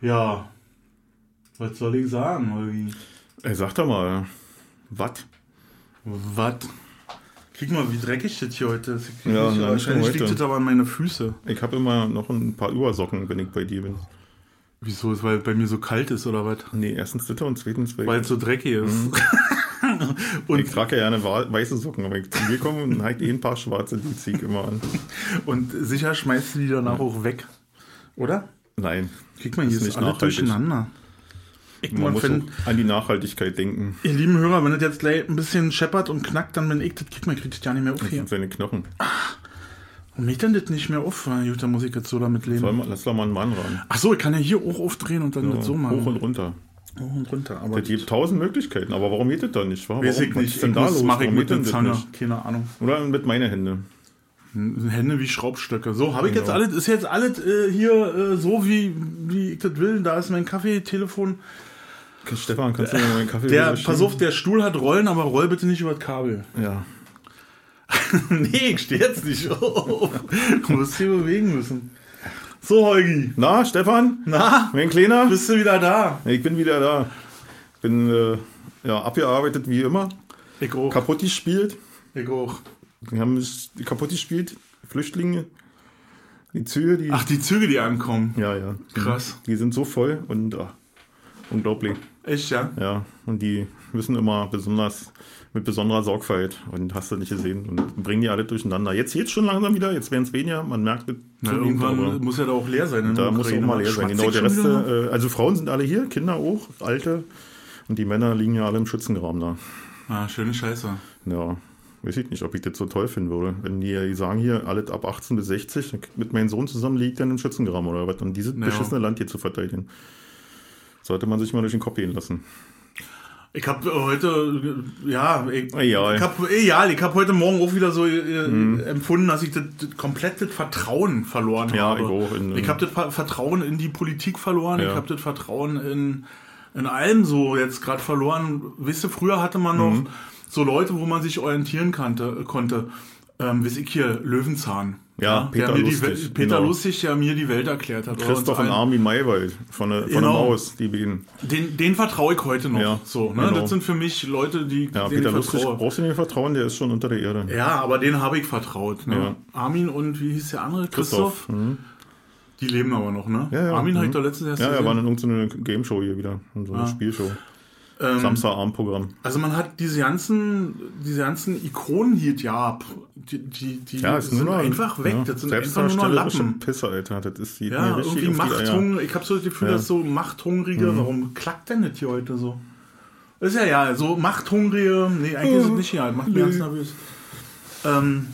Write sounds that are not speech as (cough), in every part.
Ja. Was soll ich sagen, Holgi? Ey, sag doch mal, was? Was? Guck mal, wie dreckig das hier heute ist. Ich Ja, nicht, wahrscheinlich liegt das aber an meine Füße. Ich habe immer noch ein paar Übersocken, wenn ich bei dir bin. Wieso? Ist, weil bei mir so kalt ist oder was? Nee, erstens das und zweitens, weil Weil es so dreckig ist. Mhm. (laughs) ich und, trage ja gerne weiße Socken, aber ich zu mir komme und halt eh ein paar schwarze, die zieh ich immer an. (laughs) und sicher schmeißt du die danach auch weg. Oder? Nein, Krieg mal, hier nicht alles nachhaltig. durcheinander. Ich man muss wenn, an die Nachhaltigkeit denken. ihr lieben Hörer, wenn das jetzt gleich ein bisschen scheppert und knackt, dann bin ich das, krieg mal, krieg das ja nicht mehr auf Das hier. sind seine Knochen. Warum geht denn das nicht mehr auf? Gut, da muss ich jetzt so damit leben. mal, lass doch mal einen Mann ran. Ach so, ich kann ja hier auch aufdrehen und dann das so machen. Hoch und runter. Hoch und runter. Aber Es gibt tausend Möglichkeiten, aber warum geht das dann nicht? Warum, weiß ich was nicht. ist denn Ich da los? mach ich Warum mit das Zange. nicht? Keine Ahnung. Oder mit meinen Händen. Hände wie Schraubstöcke. So, habe ich jetzt Genau. alles, ist jetzt alles äh, hier äh, so, wie, wie ich das will. Da ist mein Kaffee, Telefon. Stefan, kannst du mir meinen Kaffee Der, pass auf, der Stuhl hat Rollen, aber roll bitte nicht über das Kabel. Ja. (laughs) nee, ich stehe jetzt nicht auf. Du musst hier bewegen müssen. So, Holgi. Na, Stefan? Na, Mein Kleiner? bist du wieder da? Ich bin wieder da. Bin äh, ja, abgearbeitet wie immer. Ich auch. Kaputt gespielt. Ich auch. Wir haben es kaputt gespielt. Flüchtlinge. Die Züge, die. Ach, die Züge, die ankommen. Ja, ja. Krass. Die sind so voll und ach, unglaublich. Echt, ja? Ja. Und die müssen immer besonders mit besonderer Sorgfalt und hast du nicht gesehen und bringen die alle durcheinander. Jetzt geht's schon langsam wieder, jetzt werden es weniger, man merkt es. Na, zunehmend, aber irgendwann muss ja da auch leer sein. in da muss auch mal leer sein. Genau, der Rest, äh, also Frauen sind alle hier, Kinder auch, Alte und die Männer liegen ja alle im Schützengraben da. Ah, schöne Scheiße. Ja, weiß ich nicht, ob ich das so toll finden würde. Wenn die sagen hier, alle ab 18 bis 60, mit meinem Sohn zusammen liegt dann im Schützengraben oder was, und dieses Ja. beschissene Land hier zu verteidigen. Sollte man sich mal durch den Kopf gehen lassen. Ich habe heute, äh, ja, ich, Egal. ich habe egal, ich habe heute Morgen auch wieder so äh, Mhm. empfunden, dass ich das, das komplett das Vertrauen verloren Ja, habe. ich auch in- ich habe das Ver- Vertrauen in die Politik verloren, Ja. ich habe das Vertrauen in, in allem so jetzt gerade verloren. Wisst ihr, früher hatte man noch Mhm. So Leute, wo man sich orientieren kannte, konnte. Ähm, wisst ich hier, Löwenzahn. Ja, Peter der Lustig, die Welt, Peter genau. Lustig, der mir die Welt erklärt hat. Christoph Und Armin Maywald von der, von der Genau. Maus, die beiden. Den, den vertraue ich heute noch. Ja, so, ne? genau. Das sind für mich Leute, die Ja, Peter Lustig vertraue. brauchst du nicht vertrauen, der ist schon unter der Erde. Ja, aber den habe ich vertraut. Ne? Ja. Armin und wie hieß der andere? Christoph? Christoph. Mhm. Die leben aber noch, ne? Ja, ja. Armin habe ich Mhm. doch letztes Jahr Ja, gesehen. war in irgendeiner Game-Show hier wieder, in so einer Ah. Spielshow. Ähm, Samstagabendprogramm. Also man hat diese ganzen, diese ganzen Ikonen hier, ja, die, die, die Ja, sind nur einfach weg. Ja, das sind einfach nur noch Lappen. Pisse, Alter. Das ist die Ja, irgendwie. Machthunger. Ich habe so das Gefühl, Ja. Mhm. dass so Machthungrige, warum klackt denn das hier heute so? Ist ja ja, so Machthungrige, nee, eigentlich ist es nicht ja, das macht mich ganz nervös. Ähm,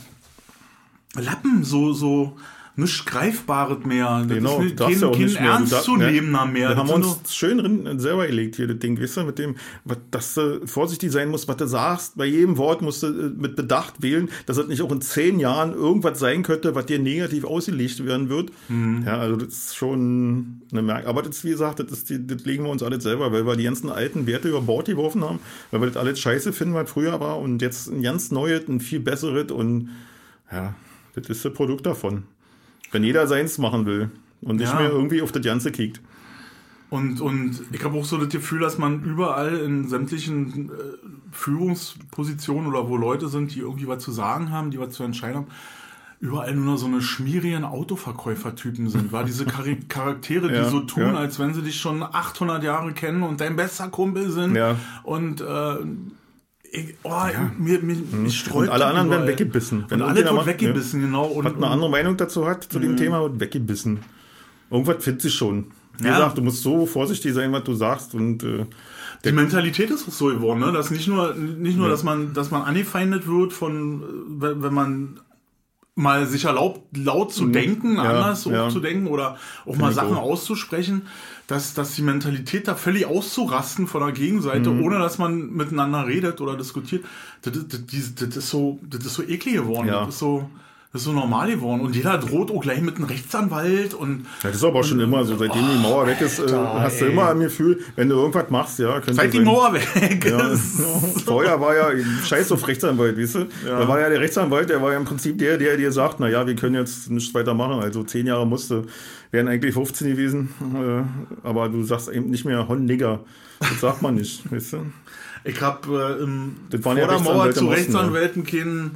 Lappen, so, so, nichts Greifbares mehr. Das Genau, ist darfst kein, kein nicht mehr. Ernstzunehmender mehr. Da Das haben wir uns schön drin selber gelegt hier, das Ding, weißt du, mit dem, was, dass du vorsichtig sein musst, was du sagst. Bei jedem Wort musst du äh, mit Bedacht wählen, dass das nicht auch in zehn Jahren irgendwas sein könnte, was dir negativ ausgelegt werden wird. Mhm. Ja, also das ist schon eine Merk. Aber das, wie gesagt, das, ist die, das legen wir uns alles selber, weil wir die ganzen alten Werte über Bord geworfen haben, weil wir das alles scheiße finden, was früher war und jetzt ein ganz neues, ein viel besseres und ja, das ist das Produkt davon. Wenn jeder seins machen will und nicht Ja. mehr irgendwie auf das Ganze kickt. Und, und ich habe auch so das Gefühl, dass man überall in sämtlichen äh, Führungspositionen oder wo Leute sind, die irgendwie was zu sagen haben, die was zu entscheiden haben, überall nur noch so eine schmierigen Autoverkäufertypen sind. War diese (laughs) Charaktere, die Ja, so tun, ja. als wenn sie dich schon 800 Jahre kennen und dein bester Kumpel sind. Ja. Und äh, oh, mir, mir, mich sträubt Und alle anderen überall. werden weggebissen. Und alle wird weggebissen, genau. Und, Hat eine andere Meinung dazu hat, zu dem Thema, wird weggebissen. Irgendwas findet sich schon. Wie Ja. gesagt, du musst so vorsichtig sein, was du sagst und äh, Die Mentalität ist auch so geworden, ne? dass nicht nur, nicht nur, dass man, dass man angefeindet wird von, wenn, wenn man mal sich erlaubt, laut zu denken, Mhm. Ja, anders ja. zu denken oder auch mal ich Sachen auch. auszusprechen, dass, dass die Mentalität da völlig auszurasten von der Gegenseite, Mhm. ohne dass man miteinander redet oder diskutiert, das, das, das, das ist so, das ist so eklig geworden, Ja. das ist so, das ist so normal geworden und jeder droht auch gleich mit einem Rechtsanwalt und ja, das ist aber auch schon immer so. Seitdem die Mauer weg ist, äh, Alter, hast du ey. immer ein Gefühl, wenn du irgendwas machst, ja, seit die Mauer weg Ja. ist. (laughs) Vorher war ja Scheiß auf Rechtsanwalt, weißt du? Da war ja der Rechtsanwalt, der war ja im Prinzip der, der dir sagt, na ja, wir können jetzt nichts weiter machen, also zehn Jahre musste. Wären eigentlich 15 gewesen. Äh, aber du sagst eben nicht mehr Hon Nigger. Das sagt man nicht, (laughs) weißt du? Ich habe äh, im Das waren vor ja der Mauer Rechtsanwälte zu Rechtsanwälten kein,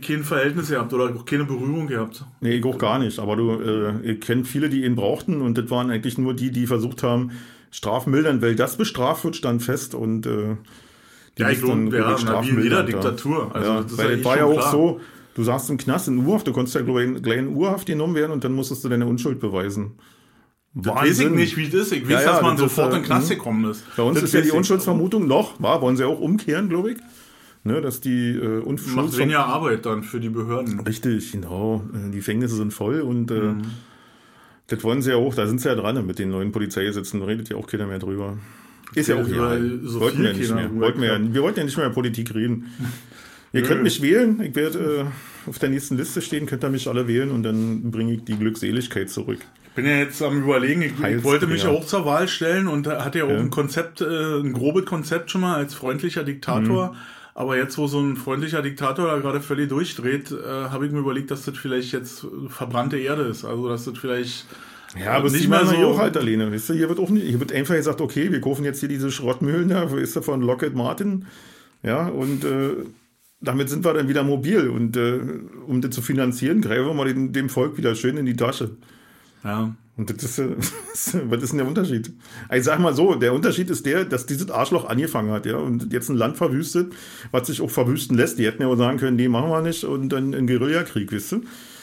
kein Verhältnis gehabt oder auch keine Berührung gehabt. Nee, ich auch gar nicht. Aber du, äh, ich kenne viele, die ihn brauchten und das waren eigentlich nur die, die versucht haben, strafmildern, weil das bestraft wird, stand fest und äh, die Ja, ich glaube, ja, wie in jeder Diktatur. Also, ja, das ist weil ja eh war ja auch klar. so, du saßt im Knast in Urhaft, du konntest ja, gleich in Urhaft genommen werden und dann musstest du deine Unschuld beweisen. Das weiß ich nicht, wie es ist. Ich weiß, Ja, ja, dass man das ist, sofort äh, in den Knast mhm. gekommen ist. Bei uns Das ist ja die. Unschuldsvermutung noch, war, wollen sie auch umkehren, glaube ich. Ne, dass die äh, Macht weniger Arbeit dann für die Behörden. Richtig, genau. Äh, Die Gefängnisse sind voll und äh, Mhm. das wollen sie ja auch, da sind sie ja dran mit den neuen Polizeigesetzen, da redet ja auch keiner mehr drüber. Ist ja, Ja, auch egal. so wollten wir nicht keiner mehr. Wollten wir, ja, wir wollten ja nicht mehr über Politik reden. (laughs) Ihr könnt mich wählen, ich werde äh, auf der nächsten Liste stehen, könnt ihr mich alle wählen und dann bringe ich die Glückseligkeit zurück. Ich bin ja jetzt am überlegen, ich, ich wollte mich ja auch zur Wahl stellen und da hatte ja auch Ja. ein Konzept, äh, ein grobes Konzept schon mal als freundlicher Diktator. Mhm. Aber jetzt, wo so ein freundlicher Diktator da gerade völlig durchdreht, äh, habe ich mir überlegt, dass das vielleicht jetzt verbrannte Erde ist. Also, dass das vielleicht Ja, aber nicht mehr so- so halt alleine. Weißt du, hier wird auch nicht, hier wird einfach gesagt, okay, wir kaufen jetzt hier diese Schrottmühlen da, wo ist der von Lockheed Martin? Ja, und äh, damit sind wir dann wieder mobil. Und äh, um das zu finanzieren, greifen wir mal dem, Volk wieder schön in die Tasche. ja, Und das ist, (laughs) was ist denn der Unterschied? Ich sag mal so, der Unterschied ist der, dass dieses Arschloch angefangen hat, ja, und jetzt ein Land verwüstet, was sich auch verwüsten lässt. Die hätten ja auch sagen können, nee, machen wir nicht, und dann ein Guerillakrieg, wisst ihr?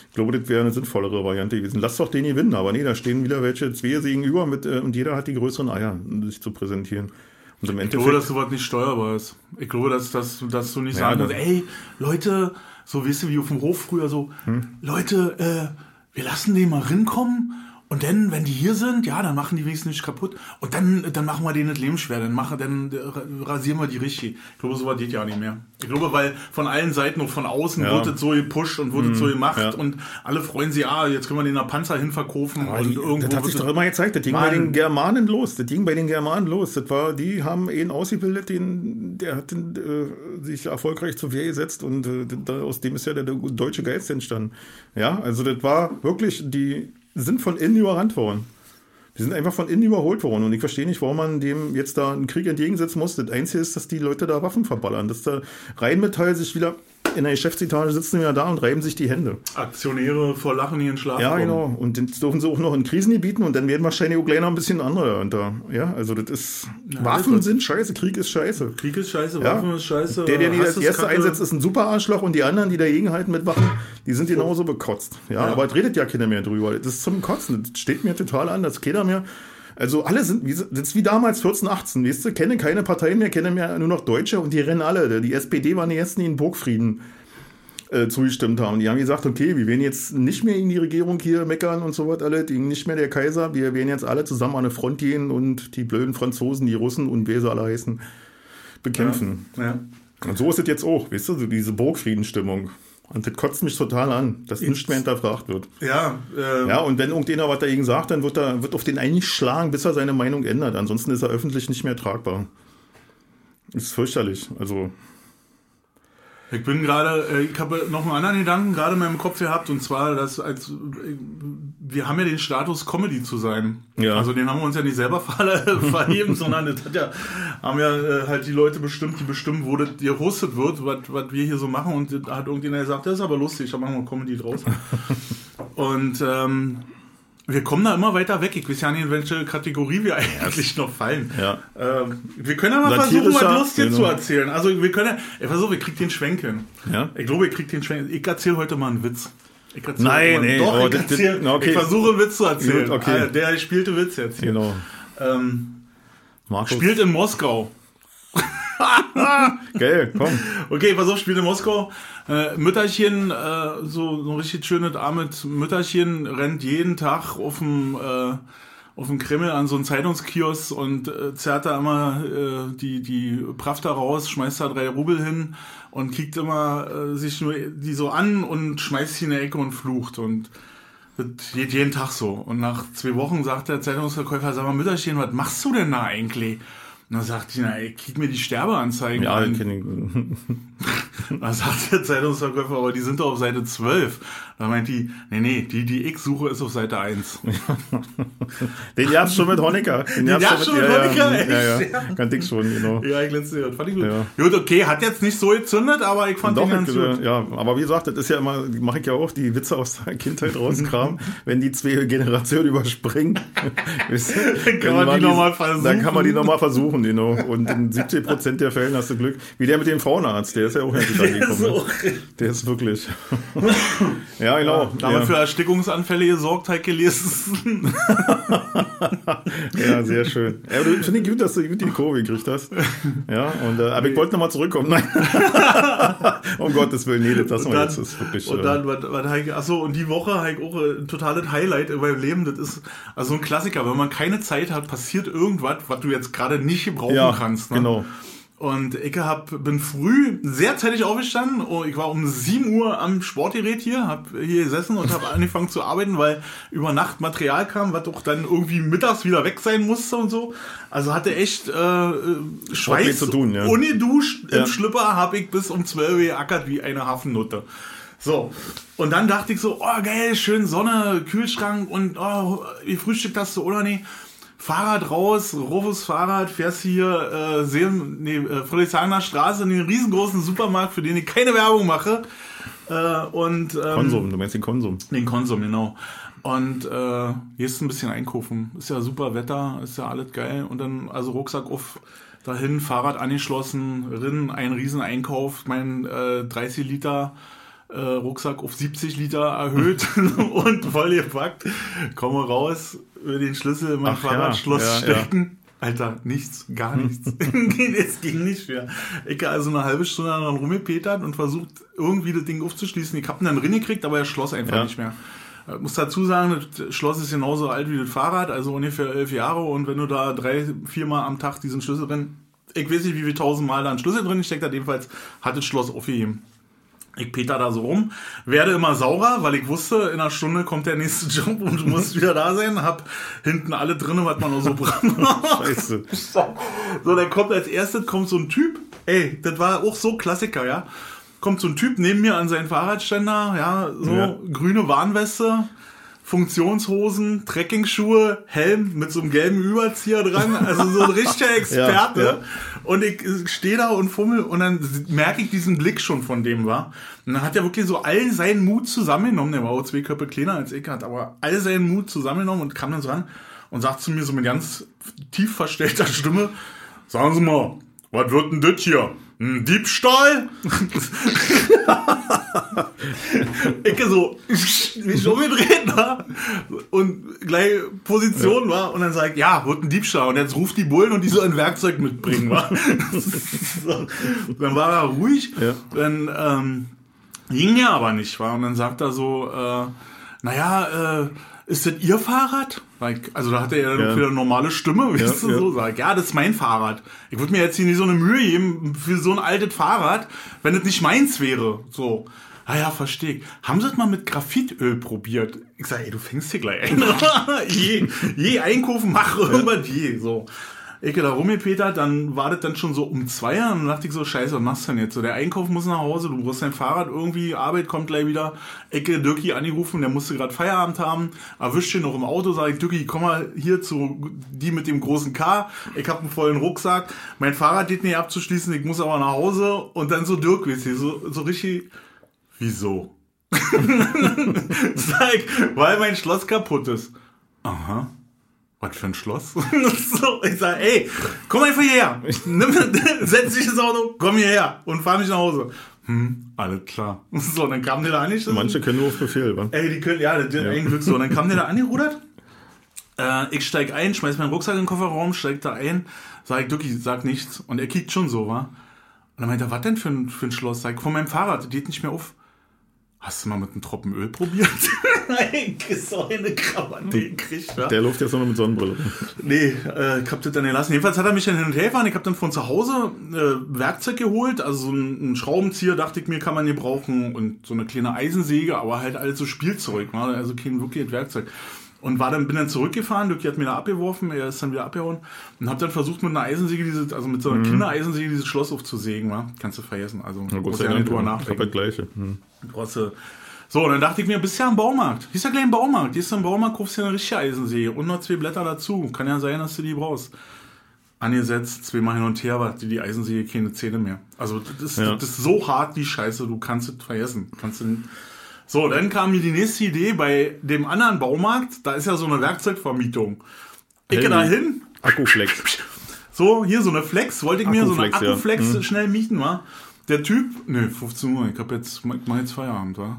Ich glaube, das wäre eine sinnvollere Variante gewesen. Lass doch den gewinnen, aber nee, da stehen wieder welche zwei gegenüber mit, äh, und jeder hat die größeren Eier, um sich zu präsentieren. Und im ich glaube, dass sowas nicht steuerbar ist. Ich glaube, dass, dass, dass du nicht Ja, sagen kannst, ey, Leute, so weißt du, wie auf dem Hof früher so, Hm. Leute, äh, wir lassen den mal rinkommen und dann, wenn die hier sind, ja, dann machen die wenigstens nicht kaputt und dann, dann machen wir denen das Leben schwer, dann machen, dann äh, rasieren wir die richtig. Ich glaube, sowas geht ja nicht mehr. Ich glaube, weil von allen Seiten und von außen Ja. wird es so gepusht und wird es so gemacht ja. und alle freuen sich, ah, jetzt können wir den nach Panzer hinverkaufen Aber und die, irgendwo das hat sich doch immer gezeigt, das ging Mann. bei den Germanen los. Das ging bei den Germanen los. Das war, die haben ihn ausgebildet, den, der hat den, äh, sich erfolgreich zur Wehr gesetzt und äh, da, aus dem ist ja der, der deutsche Geist entstanden. Ja, also das war wirklich, die sind von innen überrannt worden. Die sind einfach von innen überholt worden und ich verstehe nicht, warum man dem jetzt da einen Krieg entgegensetzen muss. Das Einzige ist, dass die Leute da Waffen verballern, dass da Rheinmetall sich wieder in der Geschäftsetage sitzen wieder da und reiben sich die Hände. Aktionäre vor Lachen hier in Schlaf Ja, genau. Und jetzt dürfen sie auch noch in Krisengebieten und dann werden wahrscheinlich auch gleich noch ein bisschen andere unter. Ja, also das ist. Waffen das- sind scheiße, Krieg ist scheiße. Krieg ist scheiße, Ja. Waffen ist scheiße. Der, der die ist erste Kacke. einsetzt, ist ein super Arschloch und die anderen, die dagegen halten mit Waffen, die sind genauso bekotzt. Ja, aber es redet ja keiner mehr drüber. Das ist zum Kotzen. Das steht mir total an, dass keiner mehr. Also alle sind, wie, ist wie damals 14, 18, weißt du, kenne keine Partei mehr, kenne mehr nur noch Deutsche und die rennen alle. Die SPD waren die ersten, die in Burgfrieden äh, zugestimmt haben. Die haben gesagt, okay, wir werden jetzt nicht mehr in die Regierung hier meckern und so was alle, die nicht mehr der Kaiser, wir werden jetzt alle zusammen an eine Front gehen und die blöden Franzosen, die Russen und wer sie alle heißen, bekämpfen. Ja. Und so ist es jetzt auch, weißt du, so diese Burgfriedenstimmung. Und das kotzt mich total an, dass nichts mehr hinterfragt wird. Ja, äh, Ja, und wenn irgendjemand was dagegen sagt, dann wird er wird auf den einschlagen, bis er seine Meinung ändert. Ansonsten ist er öffentlich nicht mehr tragbar. Ist fürchterlich. Also, ich bin gerade, äh, ich habe noch einen anderen Gedanken gerade in meinem Kopf gehabt und zwar, dass als äh, wir haben ja den Status Comedy zu sein. Ja. Also den haben wir uns ja nicht selber (laughs) ver verheben, sondern das hat ja, haben ja äh, halt die Leute bestimmt, die bestimmen, wo das gehostet wird, was, was wir hier so machen und da hat irgendjemand gesagt, das ist aber lustig, da machen wir Comedy draus. (laughs) und ähm, wir kommen da immer weiter weg. Ich weiß ja nicht, in welche Kategorie wir eigentlich noch fallen. ja. Ähm, wir können mal versuchen, Satirischer, was Lustiges genau. zu erzählen. Also wir können ja, ich versuche, ich krieg den Schwenk hin. Ja? Ich glaube, ich krieg den Schwenk. Ich erzähle heute mal einen Witz. Ich erzähl Nein, mal, ey, doch, oh, ich, das- das- erzähl, na, okay. ich versuche einen Witz zu erzählen. Gut, okay. Ah, Der gespielte Witz jetzt hier. Genau. Ähm, Markus. spielt in Moskau. (laughs) Geil, komm. Okay, pass auf, spielt in Moskau. Äh, Mütterchen, äh, so, so ein richtig schönes armes Mütterchen rennt jeden Tag auf dem, äh, auf dem Kreml an so einen Zeitungskiosk und äh, zerrt da immer äh, die, die Pravda raus, schmeißt da drei Rubel hin und kickt immer äh, sich nur die so an und schmeißt sie in die Ecke und flucht und das geht jeden Tag so. Und nach zwei Wochen sagt der Zeitungsverkäufer, sag mal, Mütterchen, was machst du denn da eigentlich? Und dann sagt die, na, ey, kick mir die Sterbeanzeigen Ja, an. kenn ich. (laughs) Da sagt der Zeitungsverkäufer, aber die sind doch auf Seite 12. Da meint die, nee, nee, die, die ich suche, ist auf Seite 1. (laughs) Den gab's schon mit Honecker. Den gab's schon mit ja, Honecker, ja, echt? ja, ja. Kannte ich schon, genau. (laughs) Ja, ich letzte Jahr. Fand ich gut. Ja. Gut, okay, hat jetzt nicht so gezündet, aber ich fand Doch, den ganz ich, gut. äh, ja, aber wie gesagt, das ist ja immer, mache ich ja auch, die Witze aus der Kindheit (laughs) rauskramen, wenn die zwei Generationen überspringen. Dann kann man die noch mal Dann kann versuchen. man die nochmal versuchen, genau. Und in 70 Prozent der Fällen hast du Glück. Wie der mit dem Frauenarzt, der ist ja auch endlich angekommen. ne? Der ist wirklich. ja, genau. Da haben wir Ja, für Erstickungsanfälle gesorgt, halt gelesen. (laughs) ja, sehr schön. Ja, aber Finde ich gut, dass du gut die Kurve gekriegt hast. Ja, und, äh, aber ich wollte nochmal zurückkommen. Nein. (laughs) um Gottes Willen, nee, das lassen wir jetzt. Das ist wirklich, und äh, dann was, was achso, und die Woche ich auch ein totales Highlight in meinem Leben. Das ist also ein Klassiker. Wenn man keine Zeit hat, passiert irgendwas, was du jetzt gerade nicht gebrauchen ja, kannst. Ne? genau. Und ich hab, bin früh sehr zeitig aufgestanden. Oh, Ich war um 7 Uhr am Sportgerät hier, hab hier gesessen und habe (laughs) angefangen zu arbeiten, weil über Nacht Material kam, was auch dann irgendwie mittags wieder weg sein musste und so. Also hatte echt äh, Schweiß zu tun, ja. ungeduscht im Ja. Schlipper, habe ich bis um 12 Uhr geackert wie eine Hafennutte. So, und dann dachte ich so, oh geil, schön Sonne, Kühlschrank und oh, wie frühstückt hast du oder nee? Fahrrad raus, Rufus Fahrrad, fährst hier äh, Seelen, nee, äh, Friedrichshagener Straße in den riesengroßen Supermarkt, für den ich keine Werbung mache. Äh, und ähm, Konsum, du meinst den Konsum. den Konsum, genau. Und äh, jetzt ein bisschen einkaufen. Ist ja super Wetter, ist ja alles geil. Und dann, also Rucksack auf, dahin, Fahrrad angeschlossen, rin, ein riesen Einkauf, mein äh, 30 Liter äh, Rucksack auf 70 Liter erhöht (laughs) (laughs) und voll gepackt. Komme raus, will den Schlüssel in mein Ach ja, Fahrradschloss ja, ja. stecken. Alter, nichts, gar nichts. (laughs) es ging nicht mehr. Ich hab also eine halbe Stunde daran rumgepetert und versucht, irgendwie das Ding aufzuschließen. Ich hab ihn dann reingekriegt, aber er schloss einfach Ja. nicht mehr. Ich muss dazu sagen, das Schloss ist genauso alt wie das Fahrrad, also ungefähr elf Jahre. Und wenn du da drei, viermal am Tag diesen Schlüssel drin, ich weiß nicht, wie viel tausendmal da ein Schlüssel drin steckt, jedenfalls hat das Schloss aufgeheben. Ich peter da so rum, werde immer saurer, weil ich wusste, in einer Stunde kommt der nächste (laughs) Job und du musst wieder da sein. Hab hinten alle drinne, was man noch so braucht. (laughs) Scheiße. So, dann kommt als erstes kommt so ein Typ. Ey, das war auch so Klassiker, ja. Kommt so ein Typ neben mir an seinen Fahrradständer, ja, so Ja. grüne Warnweste, Funktionshosen, Trekkingschuhe, Helm mit so einem gelben Überzieher dran, also so ein richtiger (laughs) Experte. ja. Und ich stehe da und fummel und dann merke ich diesen Blick schon von dem war. Und dann hat er wirklich so all seinen Mut zusammengenommen, der war auch zwei Köpfe kleiner als ich hat, aber all seinen Mut zusammengenommen und kam dann so an und sagt zu mir so mit ganz tief verstellter Stimme, sagen Sie mal, was wird denn das hier? Ein Diebstahl? ich so, mich umgedreht war und gleich Position war und dann sag ich, ja, wird ein Diebstahl und jetzt ruft die Bullen und die sollen Werkzeug mitbringen, war. (laughs) so. Dann war er ruhig, Ja. dann ähm, ging er aber nicht, war und dann sagt er so, äh, naja, äh, ist das Ihr Fahrrad? Also da hat er ja dann Ja. wieder eine normale Stimme, weißt du, ja. so. Sag, ja, das ist mein Fahrrad. Ich würde mir jetzt hier nicht so eine Mühe geben für so ein altes Fahrrad, wenn es nicht meins wäre. So. Ah ja, verstehe ich. Haben Sie das mal mit Graphitöl probiert? Ich sage, ey, du fängst hier gleich an. (laughs) je, je einkaufen, mach irgendwas je. So. Ich da rumgepetert, dann war das dann schon so um zwei und dann dachte ich so, scheiße, was machst du denn jetzt? So, der Einkauf muss nach Hause, du brauchst dein Fahrrad irgendwie, Arbeit kommt gleich wieder. Ecke Dirki angerufen, der musste gerade Feierabend haben, erwischt ihn noch im Auto, sag ich, Dirki, komm mal hier zu die mit dem großen K, ich hab einen vollen Rucksack, mein Fahrrad geht nicht abzuschließen, ich muss aber nach Hause und dann so Dirk, weißt du, so, so richtig, wieso? (laughs) Sag weil mein Schloss kaputt ist. Aha. Was für ein Schloss? (laughs) so, ich sag, ey, komm einfach hierher. Nimm, (laughs) setz dich ins Auto, komm hierher und fahr mich nach Hause. Hm, alles klar. (laughs) So, dann kam der da angeschlossen. Manche können nur auf Befehl, wa? Ey, die können, ja, das ist ein Glück so. Und dann kam der da angerudert. Äh, ich steig ein, schmeiß meinen Rucksack in den Kofferraum, steig da ein, sag Ducky, sag nichts. Und er kickt schon so, wa? Und dann meint er, was denn für ein, für ein Schloss? Sag ich, von meinem Fahrrad, das geht nicht mehr auf. Hast du mal mit einem Tropfen Öl probiert? (laughs) Nein, eine Krawatte gekriegt, ja. Der läuft jetzt nur mit Sonnenbrille. Nee, äh, ich hab das dann gelassen. Jedenfalls hat er mich dann hin und her gefahren. Ich hab dann von zu Hause äh, Werkzeug geholt. Also so ein, ein Schraubenzieher, dachte ich mir, kann man hier brauchen. Und so eine kleine Eisensäge, aber halt alles so Spielzeug. War also kein wirkliches Werkzeug. Und war dann, bin dann zurückgefahren, Dirk hat mir da abgeworfen, er ist dann wieder abgehauen und habe dann versucht mit einer Eisensäge, diese, also mit so einer Kindereisensäge dieses Schloss aufzusägen, wa? Kannst du vergessen. Also Mhm. Brauchst sei ja nicht drüber ich hab nachdenken. das gleiche. Hm. Du- So, und dann dachte ich mir, bist ja im Baumarkt. Hier ist ja gleich ein Baumarkt. Hier ist im Baumarkt, kaufst du ja eine richtige Eisensäge und noch zwei Blätter dazu. Kann ja sein, dass du die brauchst. Angesetzt, zweimal hin und her, hat die, die Eisensäge keine Zähne mehr. Also, das ist, Ja. das ist so hart, die Scheiße, du kannst es vergessen. Kannst du, so, dann kam mir die nächste Idee bei dem anderen Baumarkt. Da ist ja so eine Werkzeugvermietung. Ich gehe da hin, Akkuflex. so, hier so eine Flex, wollte ich mir so eine Akkuflex, ja. Akkuflex schnell mieten, wa? Der Typ, ne, 15 Uhr, ich hab jetzt, mach jetzt Feierabend, wa?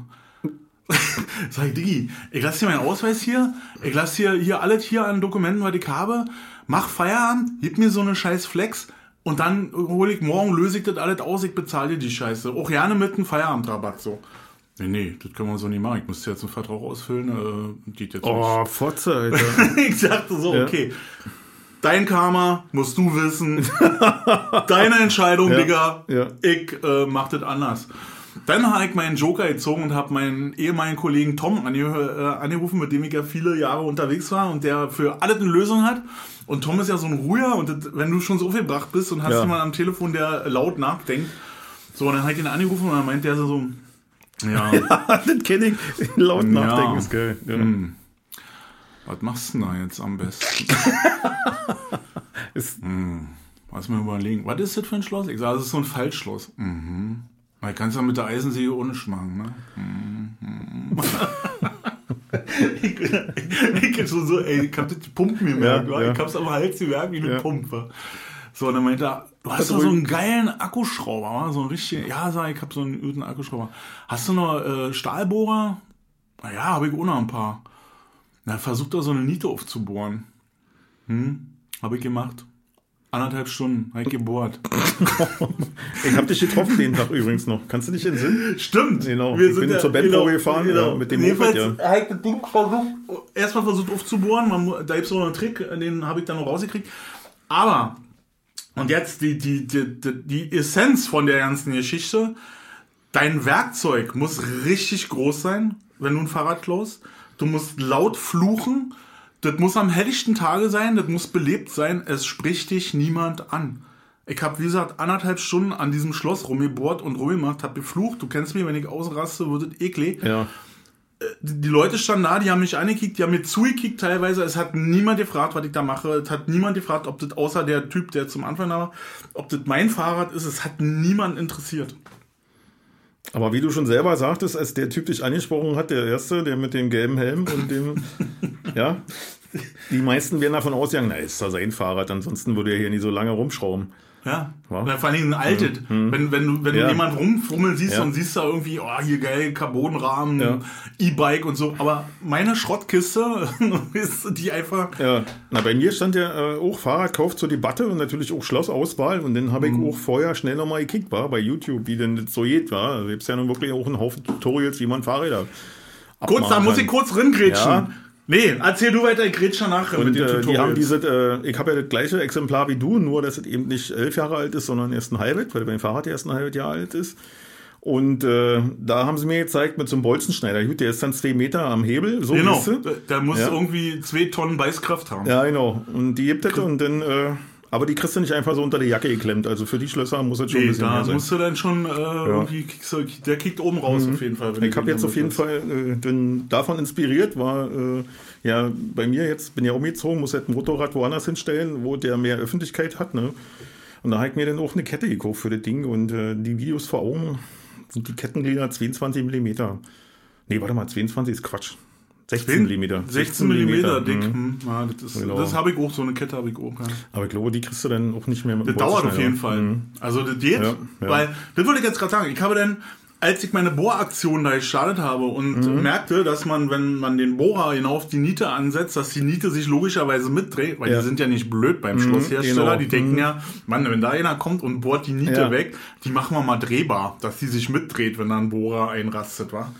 (laughs) Sag ich, Diggi, ich lass dir meinen Ausweis hier, ich lass dir hier alles hier an Dokumenten, was ich habe, mach Feierabend, gib mir so eine scheiß Flex und dann hol ich morgen, löse ich das alles aus, ich bezahle dir die Scheiße. Auch gerne mit einem Feierabendrabatt, so. Nee, nee, das können wir so nicht machen. Ich muss jetzt einen Vertrag ausfüllen, äh, geht jetzt nicht. Oh, Fotze, (laughs) Alter. Ich dachte so, Ja. okay. Dein Karma musst du wissen. (laughs) Deine Entscheidung, Ja. Digga. Ja. Ich äh, mach das anders. Dann habe ich meinen Joker gezogen und habe meinen ehemaligen Kollegen Tom ange äh, angerufen, mit dem ich ja viele Jahre unterwegs war und der für alles eine Lösung hat. Und Tom ist ja so ein Ruher und das, wenn du schon so viel gebracht bist und hast Ja. jemanden am Telefon, der laut nachdenkt, so, und dann habe ich ihn angerufen und dann meint der so, (laughs) ja, das kenne ich. Laut Ja. nachdenken ist geil. Ja. was machst du denn da jetzt am besten? (laughs) Ist, Lass mal überlegen. Was ist das für ein Schloss? Ich sage, das ist so ein Falschschloss. Mhm. Weil kannst du ja mit der Eisensäge ohne schmachen, ne? Mhm. ich, ich, ich so, so, ey, ich hab das Pumpen gemerkt, Ja, ja. ich hab's am Hals gemerkt, wie eine Ja. Pumpe. So, und dann meinte er, du hast Das doch so einen geilen Akkuschrauber, so einen richtigen, ja, sag ich, ich hab so einen guten Akkuschrauber. Hast du noch äh, Stahlbohrer? Na ja, habe ich auch noch ein paar. Na, versuch doch so eine Niete aufzubohren. Hm, habe ich gemacht. Anderthalb Stunden, habe ich gebohrt. (laughs) ich habe dich getroffen den Tag übrigens noch. Kannst du dich entsinnen? Stimmt. Genau. Ich bin zur Bandprobe gefahren, ja, mit dem Moped, habe ich das Ding versucht, erstmal versucht aufzubohren. Man, da gibt es so einen Trick, den habe ich dann noch rausgekriegt. Aber, und jetzt die, die, die, die, Essenz von der ganzen Geschichte. Dein Werkzeug muss richtig groß sein, wenn du ein Fahrrad klaust. Du musst laut fluchen. Das muss am helllichten Tage sein, das muss belebt sein. Es spricht dich niemand an. Ich habe, wie gesagt, anderthalb Stunden an diesem Schloss rumgebohrt und rumgemacht, habe geflucht. Du kennst mich, wenn ich ausraste, wird es eklig. Ja. Die Leute standen da, die haben mich angekickt, die haben mir zugekickt teilweise. Es hat niemand gefragt, was ich da mache. Es hat niemand gefragt, ob das außer der Typ, der zum Anfang da war, ob das mein Fahrrad ist. Es hat niemand interessiert. Aber wie du schon selber sagtest, als der Typ dich angesprochen hat, der Erste, der mit dem gelben Helm und dem, (laughs) ja, die meisten werden davon ausgegangen, na, ist da sein Fahrrad, ansonsten würde er hier nie so lange rumschrauben. Ja. Ja. Vor allem ein altes. Wenn, wenn du, wenn Ja. du jemand rumfummeln siehst Ja. und siehst da irgendwie, oh, hier geil, Carbonrahmen. E-Bike und so. Aber meine Schrottkiste (laughs) ist die einfach. Ja, na, bei mir stand ja äh, auch Fahrradkauf zur Debatte und natürlich auch Schlossauswahl und dann habe ich auch vorher schnell nochmal gekickt, war bei YouTube, wie denn das so geht, war. Also gibt ja nun wirklich auch einen Haufen Tutorials, wie man Fahrräder Kurz, da muss ich kurz ringrätschen. Nee, erzähl du weiter, ich grätsch danach Und mit den äh, die haben diese, äh, ich habe ja das gleiche Exemplar wie du, nur dass es eben nicht elf Jahre alt ist, sondern erst ein halbes, weil mein Fahrrad erst ein halbes Jahr alt ist. Und äh, da haben sie mir gezeigt mit so einem Bolzenschneider. Gut, der ist dann zwei Meter am Hebel, so Genau, da muss Ja. irgendwie zwei Tonnen Beißkraft haben. Ja, genau. Und die gibt es und dann, äh, aber die kriegst du nicht einfach so unter die Jacke geklemmt. Also für die Schlösser muss es schon ein Nee, bisschen da mehr sein. musst du dann schon äh, irgendwie, kickst du, der kickt oben raus auf jeden Fall. Ich habe jetzt auf jeden. Fall äh, dann davon inspiriert, war äh, ja bei mir jetzt, bin ja umgezogen, muss halt ein Motorrad woanders hinstellen, wo der mehr Öffentlichkeit hat. Ne? Und da habe ich mir dann auch eine Kette gekauft für das Ding und äh, die Videos vor Augen sind die Kettenglieder 22 mm. Nee, warte mal, 22 ist Quatsch. 16 mm. 16 mm dick. Mhm. Hm, ja, das Genau. das habe ich auch, so eine Kette habe ich auch. Ja. Aber ich glaube, die kriegst du dann auch nicht mehr mit Das dauert auf jeden Fall. Mhm. Also das geht, Ja, weil, das wollte ich jetzt gerade sagen, ich habe dann, als ich meine Bohraktion da gestartet habe und Mhm. merkte, dass man, wenn man den Bohrer genau auf die Niete ansetzt, dass die Niete sich logischerweise mitdreht, weil die sind ja nicht blöd beim Schlosshersteller, genau. die denken ja, Mann, wenn da einer kommt und bohrt die Niete weg, die machen wir mal drehbar, dass die sich mitdreht, wenn da ein Bohrer einrastet, war.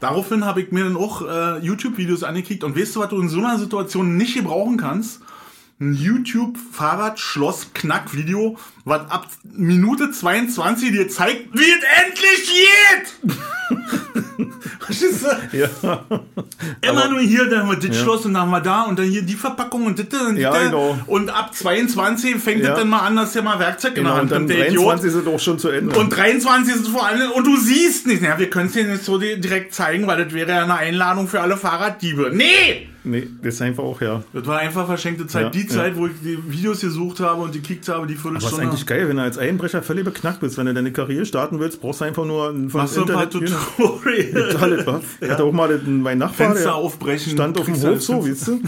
Daraufhin habe ich mir dann auch äh, YouTube-Videos angekickt und weißt du, was du in so einer Situation nicht gebrauchen kannst? Ein YouTube-Fahrrad-Schloss-Knack-Video, was ab Minute 22 dir zeigt, wie es endlich geht! (laughs) Verstehst du? Ja. Immer nur hier, dann haben wir das Ja. Schloss und dann haben wir da und dann hier die Verpackung und das und Ja, das. genau. Und ab 22 fängt Ja. das dann mal an, dass der mal Werkzeug in der Genau, Hand und dann nimmt, der Idiot. 23 sind auch schon zu Ende. Und 23 ist es vor allem, und du siehst nicht. Ja, wir können es dir nicht so di- direkt zeigen, weil das wäre ja eine Einladung für alle Fahrraddiebe. Nee! nee, das ist einfach auch, ja. Das war einfach verschenkte Zeit. Ja, die ja. Zeit, wo ich die Videos gesucht habe und gekickt habe, die Aber es ist Viertelstunde. Eigentlich geil, wenn du als Einbrecher völlig beknackt bist. Wenn du deine Karriere starten willst, brauchst du einfach nur ein von Machst du ein paar Tutorials. (laughs) Ich (laughs) hatte auch mal mein Nachbar, Fenster der aufbrechen. stand auf dem Hof so, weißt du?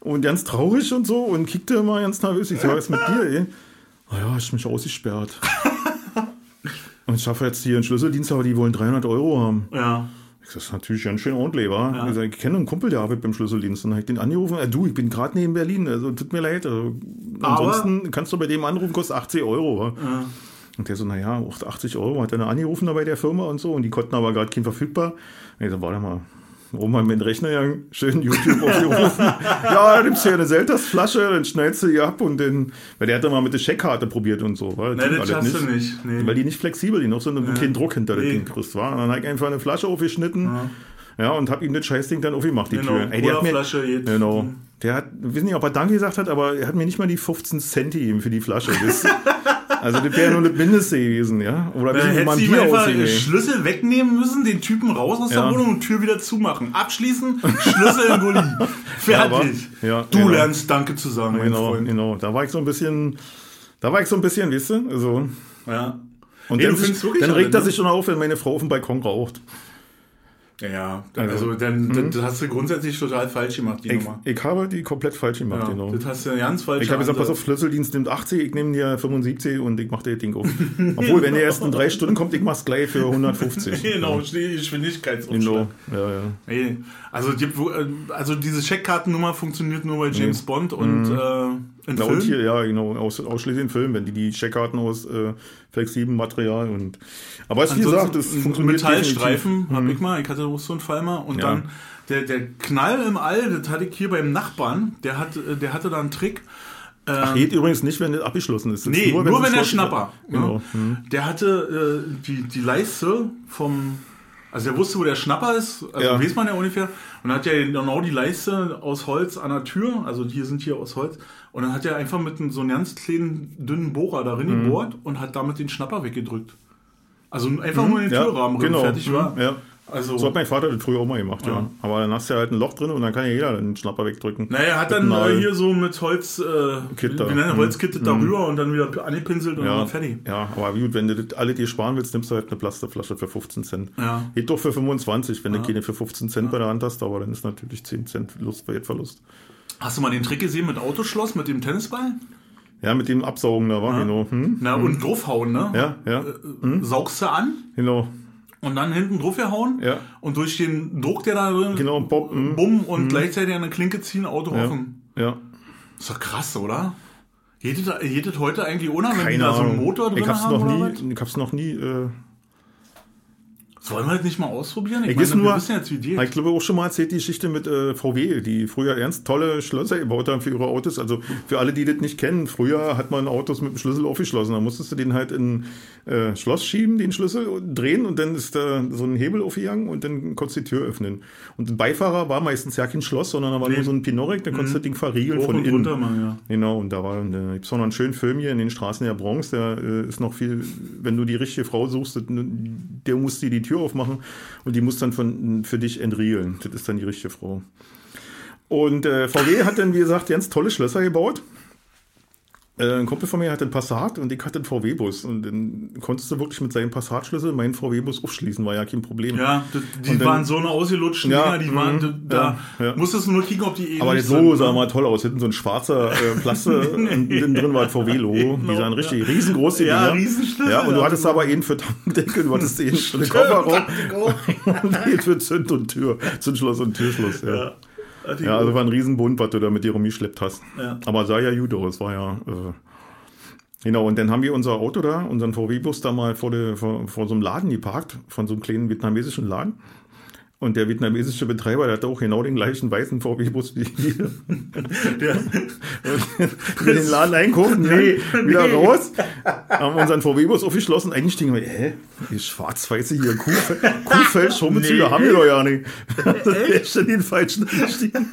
Und ganz traurig und so und kickte immer ganz nervös. Ich so, was ist mit dir, ey? Naja, ich mich ausgesperrt. (laughs) und ich schaffe jetzt hier einen Schlüsseldienst, aber die wollen 300 Euro haben. Ja. Das ist natürlich ganz schön ordentlich, wa? Ich, sag, ich kenne einen Kumpel, der arbeitet beim Schlüsseldienst. Und dann hab ich den angerufen, äh, du, ich bin gerade neben Berlin, also tut mir leid. Also, Aber- ansonsten kannst du bei dem anrufen, kostet 80 Euro. Wa? Und der so, naja, auch 80 Euro hat er dann angerufen da bei der Firma und so. Und die konnten aber gerade keinen verfügbar. Und ich so, warte mal. Oben mal mit dem Rechner ja schön YouTube aufgerufen. (laughs) ja, dann nimmst du ja eine Seltersflasche, dann schneidest du die ab und dann, weil der hat dann mal mit der Scheckkarte probiert und so. Nee, ging das alles schaffst du nicht. Nee. weil die nicht flexibel, die noch so einen kleinen Druck hinter Nee. das Ding kriegst, war. Und dann habe ich einfach eine Flasche aufgeschnitten, ja, und habe ihm das Scheißding dann aufgemacht, die Genau, Tür. Ey, der hat mir, Colaflasche geht. genau. Der hat, ich weiß nicht, ob er Danke gesagt hat, aber er hat mir nicht mal die 15 Cent gegeben für die Flasche. Das, (laughs) (laughs) also das wäre nur das Mindeste gewesen, ja. Oder Dann wir mal ein Bier einfach ausgegeben. Schlüssel wegnehmen müssen, den Typen raus aus Ja. der Wohnung und Tür wieder zumachen. Abschließen, Schlüssel in Gully. (laughs) Fertig. Ja, aber- du genau. lernst Danke zu sagen, mein Genau, Freund. genau. Da war ich so ein bisschen, da war ich so ein bisschen, weißt du, also. Ja. Und Nee, dann, wirklich dann regt er sich schon auf, wenn meine Frau auf dem Balkon raucht. Ja, also, Also, dann, dann, das hast du grundsätzlich total falsch gemacht, die Ich, Nummer. ich habe die komplett falsch gemacht, Ja, genau. Das hast du ganz falsch Ich habe gesagt, pass auf, Schlüsseldienst nimmt 80, ich nehme dir 75 und ich mache dir das Ding auf. (laughs) Obwohl, wenn der erst in drei Stunden kommt, ich mach's gleich für 150. Genau, Geschwindigkeitsumschlag. Genau. Ja, ja. Nee, also, die, äh, also diese Checkkartennummer funktioniert nur bei James Bond und äh, in Mhm. Na, Filmen. und hier, ja, genau, aus, ausschließlich in Filmen, wenn die die Checkkarten aus äh, flexiblem Material und. Aber es, wie gesagt, das Ansonsten funktioniert. Metallstreifen definitiv. Mhm. habe ich mal, ich hatte auch so einen Fall mal und Ja. dann der, der Knall im All, das hatte ich hier beim Nachbarn, der, hat, der hatte da einen Trick. Ähm, Geht übrigens nicht, wenn das abgeschlossen ist. Das ist Nee, nur, wenn, es der. Schnapper. Genau. Ne? Der hatte äh, die, die Leiste vom. Also der wusste, wo der Schnapper ist, also Ja. weiß man ja ungefähr. Und dann hat er genau die Leiste aus Holz an der Tür, also die sind hier aus Holz. Und dann hat er einfach mit so einem ganz kleinen, dünnen Bohrer darin Mhm. gebohrt und hat damit den Schnapper weggedrückt. Also einfach nur den Mhm. Ja, Türrahmen genau. fertig war. Ja. Also, So hat mein Vater das früher auch mal gemacht, ja. Ja. Aber dann hast du ja halt ein Loch drin und dann kann ja jeder den Schnapper wegdrücken. naja, er hat Mit dann äh, hier so mit Holz, äh, wie nennt er, Mhm. Holzkittet darüber und dann wieder angepinselt und dann Ja, fertig. ja, aber gut, wenn du das alle dir sparen willst, nimmst du halt eine Plastikflasche für 15 Cent. Ja. Geht doch für 25, wenn du keine für 15 Cent bei der Hand hast, aber dann ist natürlich 10 Cent Lust, Wertverlust. Hast du mal den Trick gesehen mit Autoschloss, mit dem Tennisball? Ja, mit dem Absaugen da war, genau. Hm? Na, und draufhauen, ne? Ja, ja, Äh, Saugst du an genau. Und dann hinten drauf gehauen. Ja. Und durch den Druck, der da drin Genau, Bob, hm. bumm, und gleichzeitig an der Klinke ziehen, Auto Ja, offen. ja. Ist doch krass, oder? Geht das heute eigentlich ohne, wenn die da so einen Ahnung. Motor drin ich hab's haben noch oder was? nie, ich hab's noch nie, äh, Sollen wir das nicht mal ausprobieren? Ich, Ich meine, nur- wir wissen jetzt, wie die Ich glaube auch schon mal erzählt die Geschichte mit äh, VW, die früher ernst tolle Schlösser gebaut haben für ihre Autos. Also für alle, die das nicht kennen, früher hat man Autos mit dem Schlüssel aufgeschlossen. Da musstest du den halt in äh, Schloss schieben, den Schlüssel drehen und dann ist da so ein Hebel aufgegangen und dann konntest du die Tür öffnen. Und ein Beifahrer war meistens ja kein Schloss, sondern da war nur so ein Pinorek, da konntest du das Ding verriegeln Hoch von und innen. runter mal, ja. Genau, und da war, äh, gibt's auch noch einen schönen Film hier in den Straßen der Bronx, der äh, ist noch viel, wenn du die richtige Frau suchst, der muss dir die Tür aufmachen und die muss dann von, für dich entriegeln. Das ist dann die richtige Frau. Und äh, VW hat dann, wie gesagt, ganz tolle Schlösser gebaut. Äh, ein Kumpel von mir hatte einen Passat und ich hatte einen VW-Bus. Und dann konntest du wirklich mit seinem Passatschlüssel meinen VW-Bus aufschließen, war ja kein Problem. Ja, die, Und dann- waren so eine ausgelutschten Ja, Dinger, die waren, mhm, da ja, ja. musstest du nur kicken, ob die ähnlich Aber jetzt so sah ne? mal toll aus. Hinten so ein schwarzer äh, (laughs) Plaste und innen drin war ein VW-Logo. Die sahen richtig riesengroß die Ja, Dinger. Riesenschlüssel, Ja, und du ja, hattest aber einen für Tankdeckel, du hattest einen für den Kofferraum (laughs) und einen für Zünd und Tür. Zündschloss und Türschloss. Ja, ja. Also war ein Riesenbund, was du da mit dir rumgeschleppt hast. Ja. Aber sah ja gut aus, war ja. Äh, Genau, und dann haben wir unser Auto da, unseren VW-Bus da mal vor, der, vor, vor so einem Laden geparkt, von so einem kleinen vietnamesischen Laden. Und der vietnamesische Betreiber, der hatte auch genau den gleichen weißen VW-Bus wie wir. (laughs) Der, wir den Laden einkaufen, Nee, nee, wieder raus, haben unseren VW-Bus aufgeschlossen, eingestiegen, wir, hä, die schwarz-weiße hier, Kuhfell, Kuhfell, Nee. haben wir doch ja nicht. Der (laughs) (laughs) ist schon den falschen eingestiegen.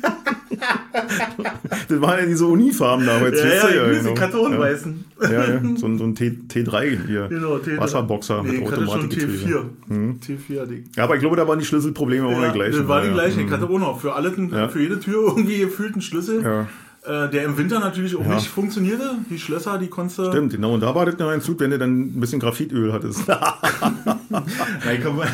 (laughs) Das waren ja diese Unifarben damals. ja, ja, ja, diese genau. Kartonweißen. Ja, ja, ja. So, ein- so ein T, T3 hier. Genau, T3. Wasserboxer Nee, mit ich hatte schon Automatikgetriebe. T4. T4-Ding. Ja, aber ich glaube, da waren die Schlüsselprobleme auch Ja, die gleichen. das war die ja. gleichen. Ich hatte auch noch für, alle, Ja. für jede Tür irgendwie gefühlt einen Schlüssel, Ja. Äh, der im Winter natürlich auch nicht funktionierte. Die Schlösser, die konntest du... Stimmt, genau. Und da war das noch ein Zug, wenn du dann ein bisschen Graphitöl hattest. (laughs) Ja, ich habe mal,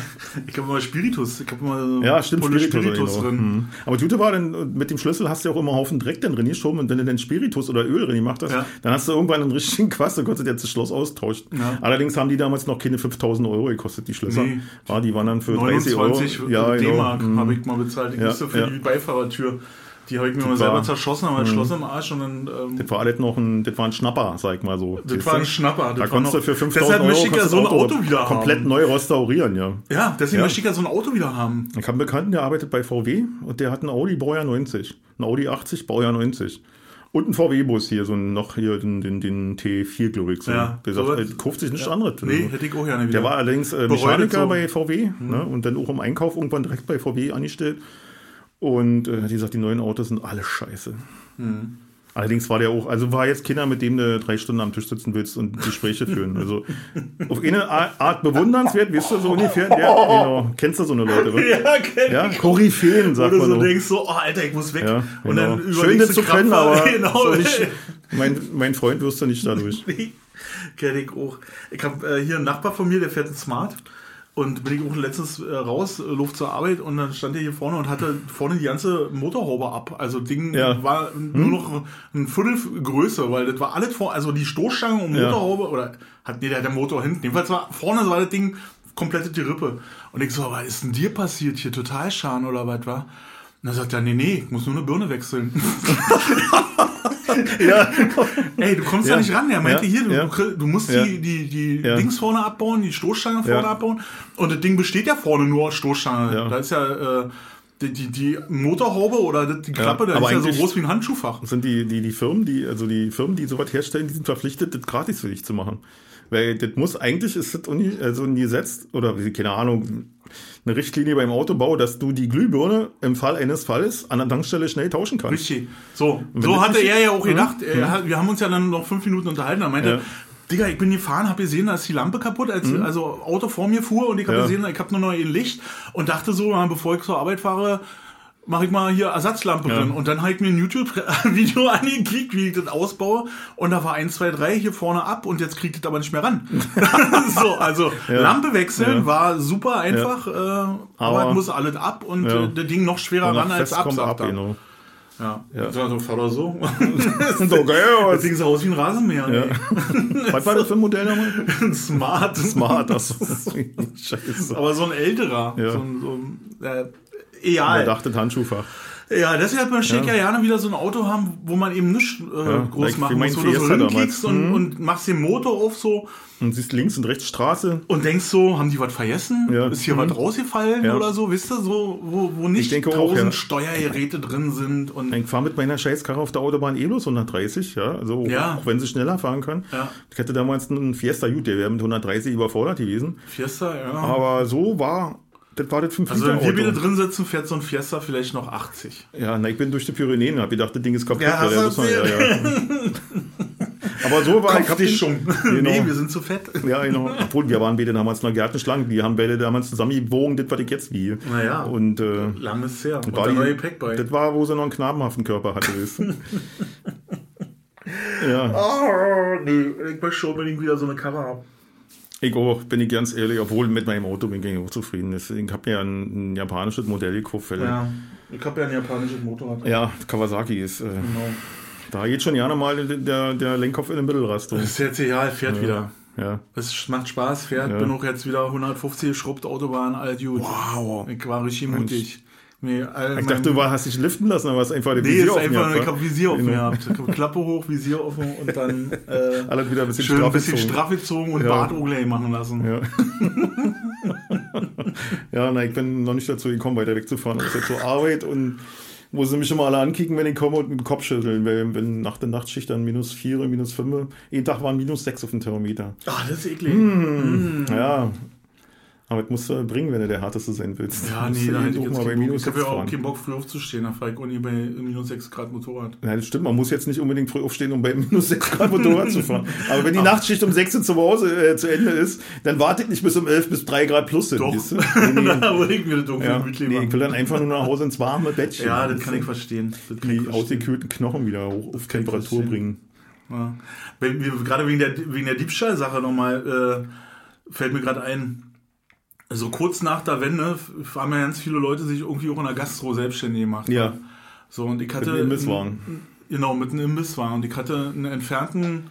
ich hab mal Spiritus. Ich habe mal Ja, stimmt, Spiritus, Spiritus genau. drin. Mhm. Aber Gute war dann, mit dem Schlüssel hast du ja auch immer einen Haufen Dreck dann drin geschoben und wenn du dann Spiritus oder Öl drin gemacht hast, Ja. dann hast du irgendwann einen richtigen Quast, dann konntest du jetzt das Schloss austauschen. Ja. Allerdings haben die damals noch keine 5000 Euro gekostet, die Schlösser. Nee. Ja, die waren dann für 30 29 Euro. Ja, genau. D-Mark Mhm. habe ich mal bezahlt. Ich Ja, musste für ja. die Beifahrertür. Die habe ich mir mal war- selber zerschossen, aber das Schloss im Arsch und dann. Ähm, Das war alles noch ein, das war ein Schnapper, sag ich mal so. das Weißt war ein Schnapper. Das Da war konntest du für 5000 Deshalb Euro möchte ich ja so ein du Auto wieder komplett haben. neu restaurieren, ja. Ja, deswegen Ja. möchte ich ja so ein Auto wieder haben. Ich habe einen Bekannten, der arbeitet bei VW und der hat einen Audi Baujahr 90. Ein Audi 80 Baujahr 90. Und ein VW-Bus hier, so ein, noch hier den, den, den T4, glaube ich. So. Ja, der sagt, er kauft sich nichts anderes. Nee, hätte ich auch gerne wieder. Der war allerdings äh, Mechaniker so. Mhm. bei VW ne, und dann auch im Einkauf irgendwann direkt bei VW angestellt. Und äh, die sagt, die neuen Autos sind alle scheiße. Mhm. Allerdings war der auch, also war jetzt Kinder, mit dem du drei Stunden am Tisch sitzen willst und Gespräche führen. Also auf eine Art bewundernswert, weißt du, so ungefähr. Der, (laughs) genau, kennst du so eine Leute, oder? ja, kenn Ja, ich. Koryphäen, sagt du man so so. denkst, so, oh, Alter, ich muss weg. Ja, Und genau. dann Schön, überlegst das du zu können, kraftvoll- aber (laughs) genau. so nicht, mein, mein Freund wirst du nicht dadurch. (laughs) Nee, kenn ich auch. Ich habe äh, hier einen Nachbar von mir, der fährt ein Smart. Und bin ich auch letztens äh, raus, äh, Luft zur Arbeit und dann stand er hier vorne und hatte vorne die ganze Motorhaube ab. Also Ding Ja. Hm? war nur noch ein Viertel Größe, weil das war alles vor, also die Stoßstange und Ja. Motorhaube oder hat nee, der hat der Motor hinten. Jedenfalls war vorne war das Ding komplette die Rippe. Und ich so, was ist denn dir passiert hier? Total Schaden oder was war? Und dann sagt er, nee, nee, ich muss nur eine Birne wechseln. (laughs) Ja, Ey, du kommst Ja. da nicht ran. Er meinte Ja. hier, du, Ja. du musst Ja. die, die, die Ja. Dings vorne abbauen, die Stoßstange vorne Ja. abbauen. Und das Ding besteht ja vorne nur aus Stoßstange. Ja. Da ist ja äh, die, die, die Motorhaube oder die Klappe, da aber ist ja so groß wie ein Handschuhfach. sind die, die, die Firmen, die, also die Firmen, die sowas herstellen, die sind verpflichtet, das gratis für dich zu machen. Weil das muss eigentlich, ist das uni, also ein Gesetz oder keine Ahnung, eine Richtlinie beim Autobau, dass du die Glühbirne im Fall eines Falles an der Tankstelle schnell tauschen kannst. Richtig. So, wenn so hatte er ja auch Mhm. gedacht. Er hat, wir haben uns ja dann noch fünf Minuten unterhalten. Er meinte, Ja. Digga, ich bin gefahren, habe gesehen, da ist die Lampe kaputt, als also Auto vor mir fuhr und ich habe Mhm. Ja. gesehen, ich habe nur noch ein Licht und dachte so, bevor ich zur Arbeit fahre, mache ich mal hier Ersatzlampe Ja. drin. Und dann habe ich mir ein YouTube-Video (laughs) angeklickt, wie ich das ausbaue. Und da war 1, 2, 3 hier vorne ab und jetzt kriegt es aber nicht mehr ran. (laughs) (laughs) so, also Lampe wechseln Ja. war super einfach, äh, aber, Aber- muss alles ab und Ja. äh, das Ding noch schwerer Und ran als ab. kommt ab, er. genau. Ja, Ja. ja. so doch so. Doch geil, Das? Ding sah aus wie ein Rasenmäher. Ja. Was war das für ein Modell nochmal? Smart. Smart, das Scheiße. Aber so ein älterer. Ja. So ein, so ein, äh, Egal. dachte Handschuhfach. Ja, deshalb möchte ich ja gerne wieder so ein Auto haben, wo man eben nichts äh, groß like machen muss. Wo du so hinklickst und, Mhm. und machst den Motor auf so Und siehst links und rechts Straße. und denkst so, haben die was vergessen? Ja. Ist hier Mhm. was rausgefallen Ja. oder so? Wisst ihr, so, wo, wo nicht denke auch, tausend ja. Steuergeräte drin sind und Ich fahre mit meiner Scheißkarre auf der Autobahn eh bloß 130, ja. Also Ja. auch wenn sie schneller fahren kann. Ja. Ich hätte damals einen Fiesta, gut, der wäre mit 130 überfordert gewesen. Fiesta, ja. Aber so war, das war das 5 also wenn wir wieder drin sitzen, fährt so ein Fiesta vielleicht noch 80. Ja, na, ich bin durch die Pyrenäen, hab gedacht, das Ding ist kaputt. Ja, der muss man- ja, ja. (laughs) Aber so war ich hab den- schon. (laughs) Genau. Nee, wir sind zu fett. Ja, genau. Obwohl, wir waren beide damals noch Gärtenschlangen. Die haben beide damals zusammengewogen, das, was ich jetzt wiege. Naja. Und äh, Lang ist her. Und war der die- neue Pack bei. das war, wo sie noch einen knabenhaften Körper hatte. (laughs) ja, Oh, nee, ich möchte schon unbedingt wieder so eine Karre haben. Ich auch, bin ich ganz ehrlich, obwohl mit meinem Auto bin ich auch zufrieden. Deswegen habe mir ja ein, ein japanisches Modell gekauft. Ja. Ja, ich habe ja ein japanisches Motorrad. Kawasaki ist. Äh, Genau. da geht schon gerne mal der, der Lenkkopf in den Mittelrast. Das ist jetzt egal, fährt wieder. Ja. Es macht Spaß, fährt. Ja. Bin auch jetzt wieder 150 geschrubbt, Autobahn, alt gut. Wow. Ich war richtig mutig. Nee, all Ich dachte, du war, hast dich liften lassen, aber hast einfach den Nee, Visier offen einfach, gehabt, ich habe Visier offen Genau. gehabt. Klappe hoch, Visier offen und dann (laughs) äh, Alles wieder ein bisschen schön ein straff bisschen gezogen. straff gezogen und Ja. Bart Ogley machen lassen. Ja. (laughs) ja, na, ich bin noch nicht dazu gekommen, weiter wegzufahren. Das ist jetzt zur Arbeit und wo sie mich immer alle ankicken, wenn ich komme und den Kopf schütteln, weil wenn nach der Nachtschicht dann minus 4, minus 5, jeden Tag waren minus 6 auf dem Thermometer. Ah, das ist eklig. Mm. Ja, aber das musst du bringen, wenn du der Härteste sein willst. Ja, (laughs) nee, da hätte jeden ich jetzt bei minus Ich habe 6 ja auch fahren. keinen Bock, früh aufzustehen. Da fahre ich nie bei minus 6 Grad Motorrad. Ja, das stimmt, man muss jetzt nicht unbedingt früh aufstehen, um bei (laughs) minus 6 Grad (laughs) Motorrad zu fahren. Aber wenn die Nachtschicht um 6 Uhr zu Hause äh, zu Ende ist, dann wartet nicht bis um 11 bis 3 Grad plus sind. Doch. weißt du? Nee, da würde ich mir das irgendwie Ja, gemütlich nee, ich will dann einfach nur nach Hause ins warme Bettchen. Ja, das kann ich verstehen. Das kann ich Die verstehen. ausgekühlten Knochen wieder hoch auf ich Temperatur bringen. Ja. Gerade wegen der, wegen der Diebstahlsache nochmal, äh, fällt mir gerade ein, so kurz nach der Wende haben ja ganz viele Leute sich irgendwie auch in der Gastro selbstständig gemacht. Ja, So, und ich hatte. Mit einem Imbisswagen. Genau, mit einem Imbisswagen. Und ich hatte einen entfernten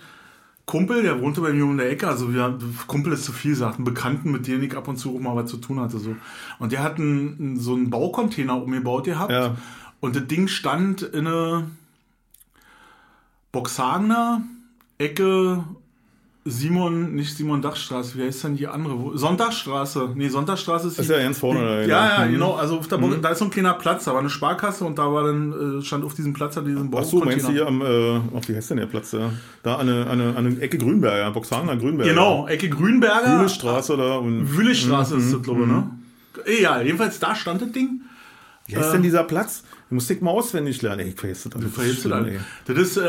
Kumpel, der wohnte bei mir um der Ecke. Also, wir, Kumpel ist zu viel gesagt, einen Bekannten, mit dem ich ab und zu auch mal was zu tun hatte. So. Und der hat einen, so einen Baucontainer umgebaut gehabt. Ja. Und das Ding stand in eine Boxhagener Ecke Simon, nicht Simon Dachstraße, wie heißt denn die andere? Sonntagstraße. Nee, Sonntagstraße ist das ist ja ganz vorne. da, ja, ja, Mhm. genau. Also auf der Burg, da ist so ein kleiner Platz, da war eine Sparkasse und da war dann, äh, stand auf diesem Platz da diesen Ach so, meinst du hier am, äh, ach, wie heißt denn der Platz da? Da an eine, an eine Ecke Grünberger, Boxhagener Grünberger. Genau, Ecke Grünberger. Wühlestraße da und. Wühlestraße ist Mhm, das, glaube ich, ne? Egal, jedenfalls da stand das Ding. Wie heißt denn dieser Platz? Du musst dich mal auswendig lernen. Ich vergesse das. Du verhältst du Schlimm. Das ist, äh,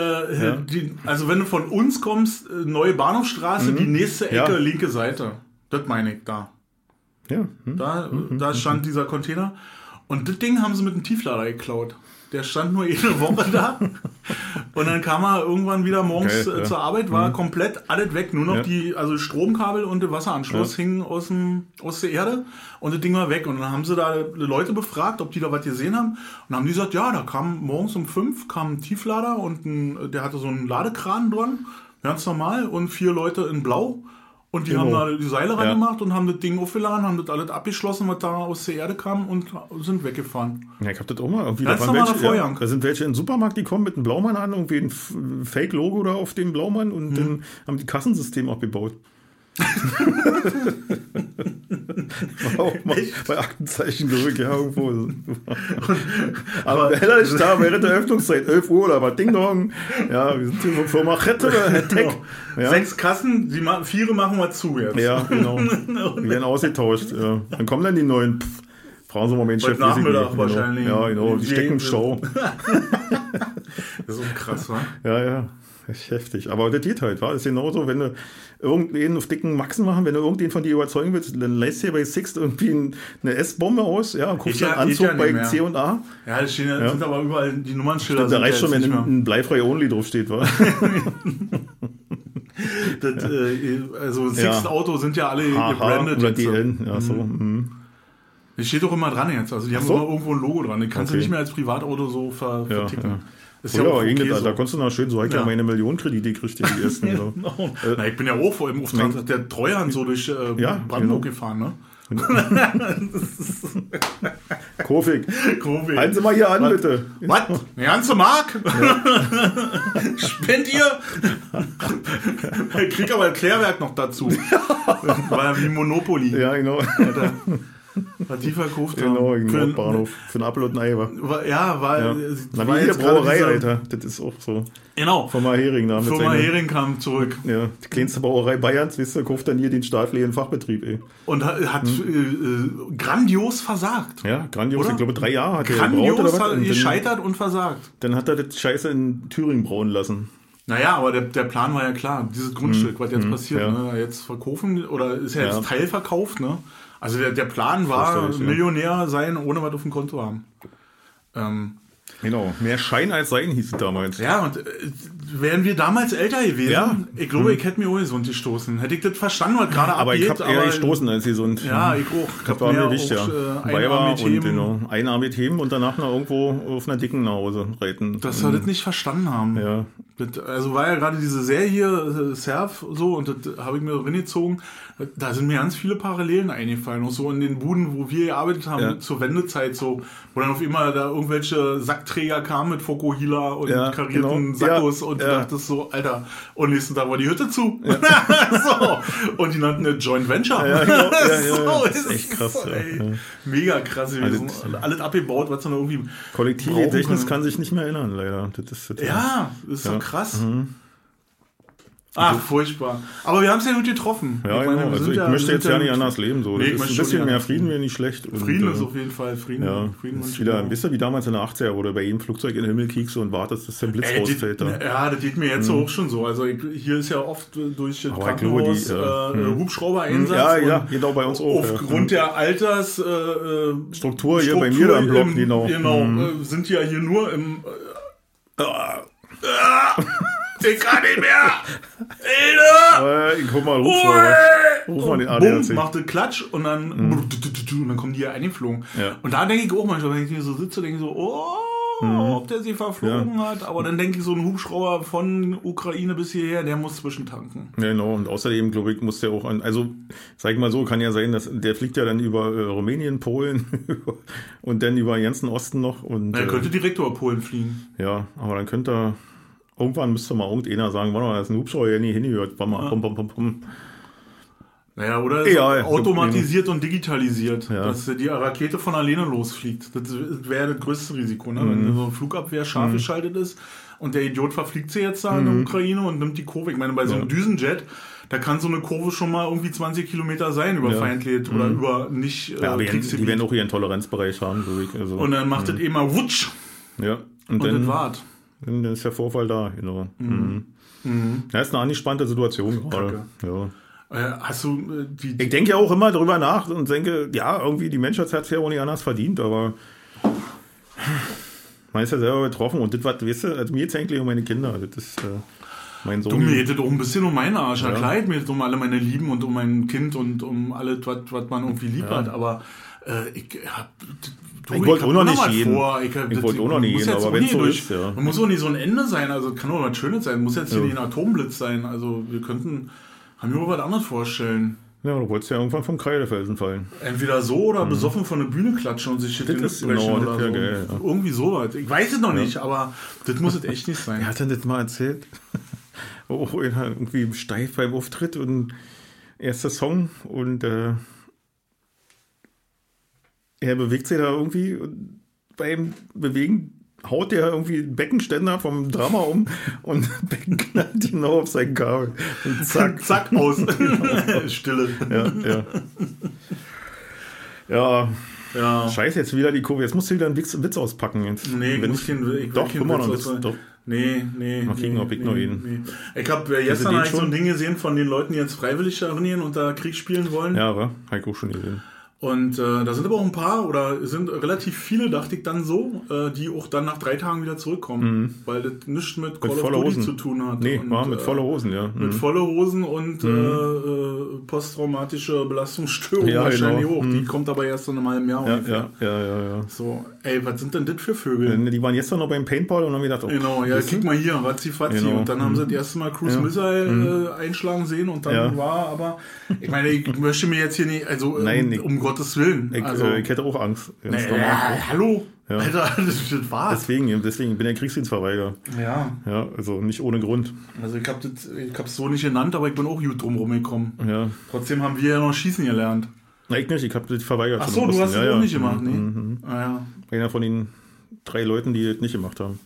Ja. die, also wenn du von uns kommst, äh, neue Bahnhofstraße, die nächste Ecke, Mhm. Ja. linke Seite. Das meine ich da. Ja. Hm? Da, da stand dieser Container. Und das Ding haben sie mit einem Tieflader geklaut. Der stand nur jede Woche da. Und dann kam er irgendwann wieder morgens Geil, äh, ja. zur Arbeit, war komplett alles weg. Nur noch Ja. die, also Stromkabel und der Wasseranschluss hingen aus, dem, aus der Erde und das Ding war weg. Und dann haben sie da Leute befragt, ob die da was gesehen haben. Und dann haben die gesagt, ja, da kam morgens um fünf kam ein Tieflader und ein, der hatte so einen Ladekran dran. Ganz normal. Und vier Leute in Blau. Und die Genau. haben da die Seile Ja. reingemacht und haben das Ding aufgeladen, haben das alles abgeschlossen, was da aus der Erde kam und sind weggefahren. Ja, ich hab das auch mal irgendwie. Ganz da, waren welche, ja, da sind welche im Supermarkt, die kommen mit einem Blaumann an, irgendwie ein Fake-Logo da auf dem Blaumann und Hm. dann haben die Kassensystem abgebaut. (laughs) (laughs) War auch mal bei Aktenzeichen zurück, ja, irgendwo. Aber heller ist da während der Öffnungszeit, 11 Uhr oder was, Ding Dong. Ja, wir sind hier von Firma Rette Tech. Ja. Sechs Kassen, die ma viere machen wir zu jetzt. Ja, genau. (laughs) Die werden ausgetauscht. Ja. Dann kommen dann die neuen. Pff, fragen Sie mal meinen Chef. Nachmittag gehen. wahrscheinlich. Genau. Ja, genau. Die Die- stecken im Stau. (laughs) Das ist so krass, wa? Ja, ja. Das ist heftig. Aber das geht halt, war. Ist genauso, wenn du irgendwen auf dicken Maxen machen, wenn du irgendwen von dir überzeugen willst, dann leist dir bei Sixt irgendwie ein- eine S-Bombe aus, ja, und guckst ja- geht Anzug ja bei mehr. C und A. Ja, das stehen, ja. sind aber überall die Nummernschilder. Da sind reicht schon, wenn ein, bleifrei Only draufsteht, war. (laughs) Das, äh, also Six. Auto sind ja alle Aha, gebrandet. oder. DN, ja, so. mhm. Das steht doch immer dran jetzt. Also die haben so. immer irgendwo ein Logo dran. Die kannst du Okay. nicht mehr als Privatauto so ver verticken. Ja. Ist Ja, ja ja okay da, so. da konntest du noch schön so, ich ja. Ja. meine Millionenkredite gekriegt, die (laughs) ersten. so. Genau. Na, ich bin ja auch vor im Auftrag der Treuhand so durch äh, Ja, Brandenburg genau. gefahren, ne? (laughs) Kofik, Covid. halten Sie mal hier an, bitte. Was? Eine ganze Mark? (laughs) Spend ihr? ich krieg aber ein Klärwerk noch dazu. War ja wie Monopoly. Ja, genau. Alter. Was die verkauft Genau, im Nordbahnhof. Für einen Apfel und ein Ei. war. War- Ja, war, Ja. äh, Na, war wie hier Brauerei, gerade Alter. Das ist auch so. Genau. Firma Hering da. Firma seiner- Hering kam zurück Ja, die kleinste Brauerei Bayerns, wisst ihr, kauft dann hier den staatlichen Fachbetrieb, ey. und hat, hat Hm. äh, grandios versagt. Ja, grandios. Oder? Ich glaube, drei Jahre hat er gebraut Grandios hat gescheitert und versagt. dann hat er das Scheiße in Thüringen brauen lassen. Naja, aber der, der Plan war ja klar. Dieses Grundstück, was jetzt passiert, Hm. ja. ne? jetzt verkaufen oder ist ja jetzt Ja. teilverkauft, ne? Also der, der Plan war, ja. Millionär sein, ohne was auf dem Konto haben. Ähm, Genau. Mehr Schein als Sein hieß es damals. ja, und äh, wären wir damals älter gewesen, Ja. ich glaube, ich hätte mir ohne so gestoßen. Hätte ich das verstanden, was gerade Aber ich abgeht. habe eher gestoßen als gesund. Ja, ich auch. Ich Das hab war mir wichtig, auch, ja. äh, Weiber und genau, einarmig heben und danach noch irgendwo auf einer dicken Hause reiten. Dass wir das nicht verstanden haben. Ja, Das, also war ja gerade diese Serie äh, Surf so und das habe ich mir reingezogen. Da sind mir ganz viele Parallelen eingefallen. Auch so in den Buden, wo wir gearbeitet haben, Ja. zur Wendezeit so, wo dann auf immer da irgendwelche Sackträger kamen mit Fokuhila und Ja, karierten genau. Sackos Ja, und du ja. dachtest so, Alter, und nächsten Tag war die Hütte zu. (laughs) so. Und die nannten eine Joint Venture. Ja, genau. Ja, ja, ja. (laughs) so, Das ist echt krass, So, ja. ey. Ja. Mega krass. Also alles abgebaut, was dann irgendwie. Kollektive Gedächtnis kann sich nicht mehr erinnern, leider. Das ist, das Ja, das ist Ja. so krass. Mhm. Ach, furchtbar. Aber wir haben es ja gut getroffen. Ja, Ich meine, genau. Also ich ja- möchte jetzt ja nicht anders leben. So. Nee, ist ein bisschen mehr Frieden wäre nicht schlecht. Frieden äh, ist auf jeden Fall Frieden. Ja, Frieden ist wieder, wisst ihr, wie damals in den 80er, wo du bei jedem Flugzeug in den Himmel kiekst und wartest, dass der Blitz Ey, rausfällt. die, Da. ja, das geht mir jetzt auch schon so. Also ich, hier ist ja oft äh, durch das Krankenhaus die, äh, äh, hm. Hubschrauber-Einsatz. Ja, ja, genau, bei uns auch. ja. Aufgrund der Alters äh, äh, Struktur hier bei mir im Block, genau. Genau, Mhm. äh, sind ja hier nur im. Äh, Ah, ich kann nicht mehr! Hilde! äh, ich guck mal, Hubschrauber. Ruf mal den Bumm, ADAC. machte Klatsch und dann, und dann kommen die ja eingeflogen. Ja. Und da denke ich auch manchmal, wenn ich hier so sitze, denke ich so, oh, ob der sie verflogen hat. Aber dann denke ich, so ein Hubschrauber von Ukraine bis hierher, der muss zwischentanken. Ja, genau, und außerdem, glaube ich, muss der auch an, also, sag ich mal so, kann ja sein, dass der fliegt ja dann über äh, Rumänien, Polen (laughs) und dann über den ganzen Osten noch und Er äh, könnte direkt über Polen fliegen. ja, aber dann könnte er, irgendwann müsste mal irgendeiner sagen, warte mal, das ist ein Hubschrauber, der nie hingehört, warte mal, pum, pum, pum, pum. Naja, oder Ja, so automatisiert und digitalisiert, Ja. dass die Rakete von alleine losfliegt. Das wäre das größte Risiko, ne? Mhm. wenn so eine Flugabwehr scharf geschaltet ist und der Idiot verfliegt sie jetzt da in der Ukraine und nimmt die Kurve. Ich meine, bei so einem Mhm. Ja. Düsenjet, da kann so eine Kurve schon mal irgendwie 20 Kilometer sein über Ja. Mhm. Feindlied oder über nicht äh, Ja, aber die, werden auch ihren Toleranzbereich haben, glaube ich. Also, und dann macht das eben mal wutsch ja, und, und dann, das wart. Dann ist der Vorfall da, genau. Mhm. Ja, ist eine angespannte Situation gerade. Ja. Äh, hast du äh, die, Ich denke ja auch immer darüber nach und denke, ja, irgendwie die Menschheit hat es ja auch nicht anders verdient, aber man ist ja selber betroffen und das, was, weißt du, also mir jetzt eigentlich um meine Kinder, das ist äh, mein Sohn. Du, mir geht auch ein bisschen um meinen Arsch. Ja. Ja. Klar, mir geht um alle meine Lieben und um mein Kind und um alles, was was man irgendwie lieb hat. Aber äh, ich hab. Du, Ich wollte auch noch nicht jeden. vor. Ich, Ich wollte auch noch nicht jeden, jetzt aber wenn's nicht so durch- ist, ja. Man muss auch nicht so ein Ende sein. Also kann auch was Schönes sein. Muss jetzt hier Ja. nicht ein Atomblitz sein. Also wir könnten. Haben wir auch was anderes vorstellen. Ja, du wolltest ja irgendwann vom Kreidefelsen fallen. Entweder so oder besoffen von der Bühne klatschen und sich shit in brechen genau, oder so. geil, ja. Irgendwie sowas. Ich weiß es noch nicht, aber das muss es echt nicht sein. Wer (laughs) hat denn das mal erzählt? (laughs) oh, er irgendwie steif beim Auftritt und erster Song und äh, er bewegt sich da irgendwie und beim Bewegen haut der irgendwie den Beckenständer vom Drama um und (laughs) Becken knallt genau auf sein Kabel. Und zack. (laughs) Zack, aus. (laughs) Stille. Ja, ja. Ja, Ja. scheiße, jetzt wieder die Kurve. Jetzt musst du wieder einen Witz, Witz auspacken. Jetzt. Nee, ich muss keinen, ich Doch, keinen guck mal Witz noch Witz. Doch. Nee, nee. Mal kicken, nee, ob ich nee, noch ihn- Nee. Ich habe äh, gestern den hab ich so ein? Ding gesehen von den Leuten, die jetzt freiwillig trainieren und da Krieg spielen wollen. Ja, aber Heiko schon gesehen. Und äh, da sind aber auch ein paar oder sind relativ viele, dachte ich dann so, äh, die auch dann nach drei Tagen wieder zurückkommen. Weil das nichts mit Call of voller Duty Hosen. zu tun hat. Nee, und, war mit äh, voller Hosen, ja. Mit Mhm. volle Hosen und äh, äh, posttraumatische Belastungsstörung Ja, wahrscheinlich genau. auch. Die kommt aber erst in einem halben Jahr Ja, ungefähr. ja, ja, ja, ja. So, ey, was sind denn das für Vögel? Äh, Die waren jetzt noch beim Paintball und haben gedacht, oh, Genau, ja, guck mal hier, Ratzi Fatzi. Genau. Und dann haben sie das erste Mal Cruise Ja. Mhm. Missile äh, einschlagen sehen und dann Ja. war aber, ich meine, ich möchte mir jetzt hier nicht, also ähm, Nein, ich- um Gottes Willen. ich, also, äh, ich hätte auch Angst. Normal. äh, hallo, Ja. Alter, (laughs) das, das war's. Deswegen, deswegen bin ich Kriegsdienstverweigerer. Ja, Ja, also nicht ohne Grund. also ich habe hab's so nicht genannt, aber ich bin auch gut drum rumgekommen. Ja. Trotzdem haben wir ja noch Schießen gelernt. Na, ich nicht, ich habe das verweigert. Ach so, du hast es ja, auch ja. nicht gemacht, Mhm, nee? mhm. Ah, ja. Einer von den drei Leuten, die das nicht gemacht haben.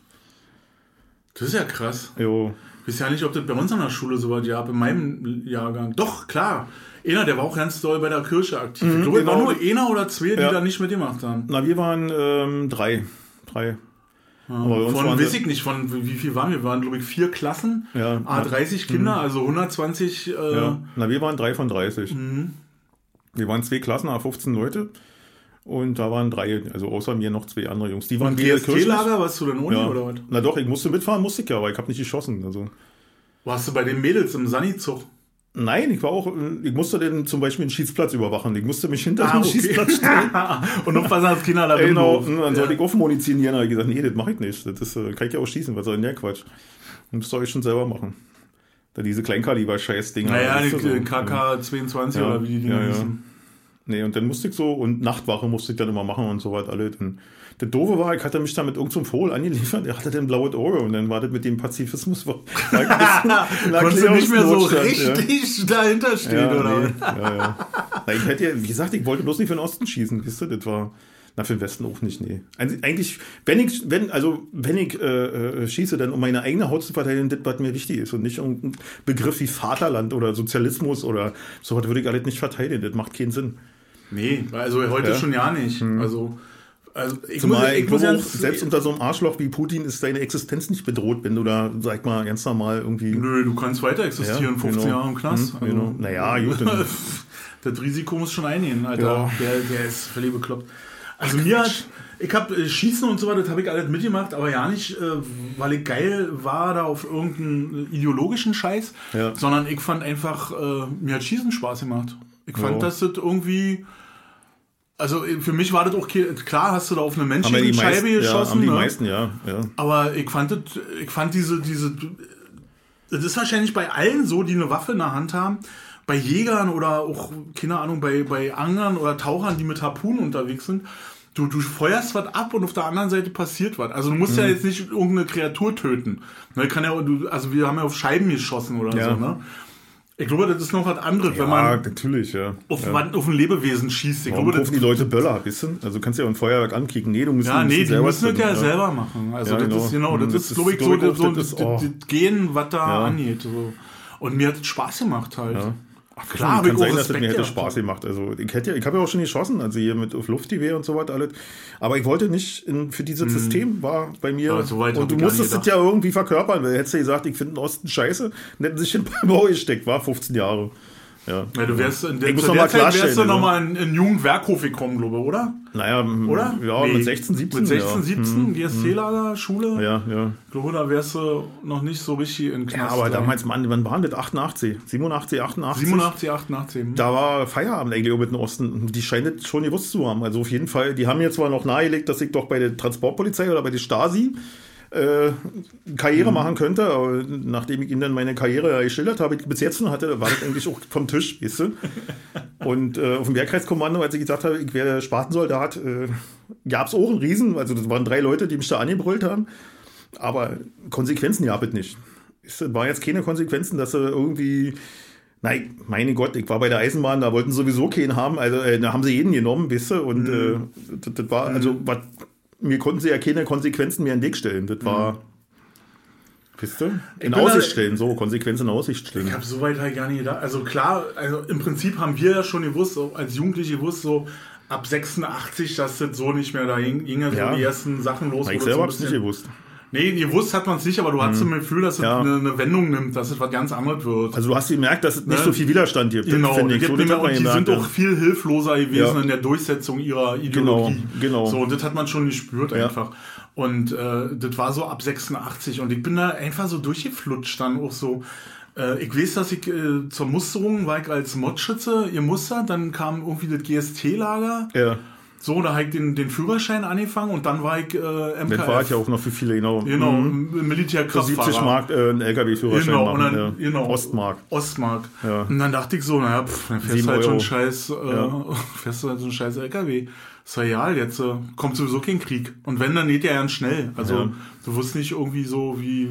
Das ist ja krass. Jo. Ich weiß ja nicht, ob das bei uns an der Schule so war, ja, in meinem Jahrgang. Doch, klar. Einer, der war auch ganz doll bei der Kirche aktiv. ich glaube, war genau. nur einer oder zwei, die Ja. da nicht mitgemacht haben. Na, wir waren ähm, drei. Drei. Aber bei uns Von, weiß ich nicht, von wie viel waren wir? Wir waren, glaube ich, vier Klassen, Ja. ah, 30 Kinder, also 120. Äh, Ja. Na, wir waren drei von 30. Mhm. Wir waren zwei Klassen, a 15 Leute. Und da waren drei, also außer mir noch zwei andere Jungs. Die waren Und. GST-Lager, warst du denn ohne Ja. oder was? Na doch, ich musste mitfahren, musste ich ja, aber ich habe nicht geschossen. Also. Warst du bei den Mädels im Sani-Zug? Nein, ich war auch, äh, ich musste den zum Beispiel einen Schießplatz überwachen. Ich musste mich hinter Ah, den okay. Schießplatz stellen. (laughs) Und noch was als Kinder da genau, und dann sollte ich aufmunitionieren. Da habe ich gesagt, nee, das mache ich nicht. Das ist, äh, kann ich ja auch schießen, was soll denn der Quatsch? Müsst ihr euch schon selber machen. Da diese Kleinkaliber-Scheiß-Dinger. Naja, die so. KK22 Ja, oder wie die Dinger ja, ja. Nee, und dann musste ich so, und Nachtwache musste ich dann immer machen und so was alle. Und der Doofe war, ich hatte mich da mit irgendeinem Fohl angeliefert, der hatte dann blaues Auge und dann war das mit dem Pazifismus. War, war (laughs) Konntest du nicht mehr so Erklärungsnotstand, ja. richtig dahinter stehen, Ja, oder? nee, ja, ja. Na, ich hätte ja, wie gesagt, ich wollte bloß nicht für den Osten schießen, wisst ihr, das war, na, für den Westen auch nicht, nee. Eig- Eigentlich, wenn ich, wenn, also, wenn ich äh, äh, schieße, dann um meine eigene Haut zu verteidigen, das, was mir wichtig ist und nicht irgendein Begriff wie Vaterland oder Sozialismus oder so was würde ich alles nicht verteidigen, das macht keinen Sinn. Nee, also heute Ja. Hm. schon ja nicht. Also, also ich Zumal muss, ich, muss ja auch, selbst unter so einem Arschloch wie Putin ist deine Existenz nicht bedroht, wenn du da, sag mal, ganz normal irgendwie. Nö, du kannst weiter existieren, 15 genau. Jahre im Knast. Hm, genau. Naja, gut, (laughs) das Risiko muss schon eingehen, Alter. Ja. Der, der ist völlig bekloppt. Also mir hat, ich habe äh, Schießen und so weiter, das habe ich alles mitgemacht, aber ja nicht, äh, weil ich geil war da auf irgendeinen ideologischen Scheiß, Ja. sondern ich fand einfach, äh, mir hat Schießen Spaß gemacht. Ich fand, Ja. dass das irgendwie, also äh, für mich war das auch, klar hast du da auf eine menschliche Scheibe ja, geschossen. haben die ne? meisten, ja, ja. Aber ich fand, das, ich fand diese, diese, das ist wahrscheinlich bei allen so, die eine Waffe in der Hand haben. Bei Jägern oder auch, keine Ahnung, bei, bei Anglern oder Tauchern, die mit Harpunen unterwegs sind. Du, du feuerst was ab und auf der anderen Seite passiert was. Also du musst Mhm. ja jetzt nicht irgendeine Kreatur töten. Ne, kann ja, also wir haben ja auf Scheiben geschossen oder Ja. so, ne? Ich glaube, das ist noch was anderes, wenn Ja, man natürlich, ja. auf, ja. was- auf ein Lebewesen schießt. Ich Warum glaube, das, die Leute Böller, wissen? Also kannst du ja ein Feuerwerk ankicken. Nee, du musst Ja, du nee, die müssen das ja, selber machen. Also Ja, das genau. ist genau, das, Das ist, glaube ich, so, so das das, das Gehen, was da angeht. So. Und mir hat es Spaß gemacht halt. Ja. Ach, Klar, kann sein, dass es Respekt mir hätte. Spaß gemacht. Also ich hätte, ja- ich habe ja auch schon geschossen, also hier mit auf Luftgewehr und so was alles. Aber ich wollte nicht in, für dieses System war bei mir. So und du musstest es ja irgendwie verkörpern, weil hättest du gesagt, ich finde den Osten scheiße, und hätten sich in (laughs) Bau gesteckt, war 15 Jahre. Ja. Ja, du wärst in der, Ich muss noch der mal Zeit wärst du nochmal in, in Jugendwerkhof gekommen, glaube ich, oder? Naja, Oder? ja, Nee, mit 16, 17. Mit 16, ja. 17, GST-Lager, Schule. Ja, ja. Ich glaube, da wärst du noch nicht so richtig in Knast. Ja, aber damals, Mann, wann waren das? 88, 87, 88? 87, 88. Da war Feierabend eigentlich auch mit dem Osten. Die scheinen das schon gewusst zu haben. Also auf jeden Fall, die haben mir zwar noch nahegelegt, dass ich doch bei der Transportpolizei oder bei der Stasi äh, Karriere machen könnte, aber nachdem ich ihnen dann meine Karriere geschildert habe, bis jetzt noch hatte, war das eigentlich auch vom Tisch, weißt du? Und äh, auf dem Wehrkreiskommando, als ich gesagt habe, ich wäre Spatensoldat, äh, gab es auch einen Riesen, also das waren drei Leute, die mich da angebrüllt haben, aber Konsequenzen gab es nicht. Es war jetzt keine Konsequenzen, dass sie irgendwie Nein, meine Gott, ich war bei der Eisenbahn, da wollten sowieso keinen haben, also äh, da haben sie jeden genommen, wisst ihr, und äh, das, das war, also was, mir konnten sie ja keine Konsequenzen mehr in den Weg stellen, das war, wisst ihr, in Aussicht da- stellen, so, Konsequenzen in Aussicht stellen. Ich habe so weit halt gar nicht gedacht. Also klar, also im Prinzip haben wir ja schon gewusst, so als Jugendliche gewusst, so ab 86, dass das so nicht mehr da ging, ja so die ersten Sachen los. Ich selber so hab's nicht gewusst. Nee, gewusst hat man es nicht, aber du hattest so ein Gefühl, dass es Ja. eine, eine Wendung nimmt, dass es was ganz anderes wird. Also du hast gemerkt, dass es nicht Ne? so viel Widerstand gibt, genau, das So, das man und die gemerkt, sind ja. auch viel hilfloser gewesen Ja. in der Durchsetzung ihrer Ideologie. genau. So, und das hat man schon gespürt einfach. Und äh, das war so ab 86 und ich bin da einfach so durchgeflutscht dann auch so. Äh, ich weiß, dass ich äh, zur Musterung war ich als Modschütze gemustert, dann kam irgendwie das GST-Lager. Ja, So, da habe ich den, den Führerschein angefangen und dann war ich äh, MKF. das war ich ja auch noch für viele, genau. Genau, Mhm. Militärkraftfahrer. 70 Mark äh, einen LKW-Führerschein Genau, und machen. dann, ja. genau. Ostmark. Ostmark. Ja. Und dann dachte ich so, naja, pff, dann fährst du halt Euro. ein scheiß, äh, Ja. (laughs) fährst du halt so ein scheiß LKW. Ist ja egal, jetzt äh, kommt sowieso kein Krieg. Und wenn, dann geht der ganz schnell. Also du wirst nicht irgendwie so wie.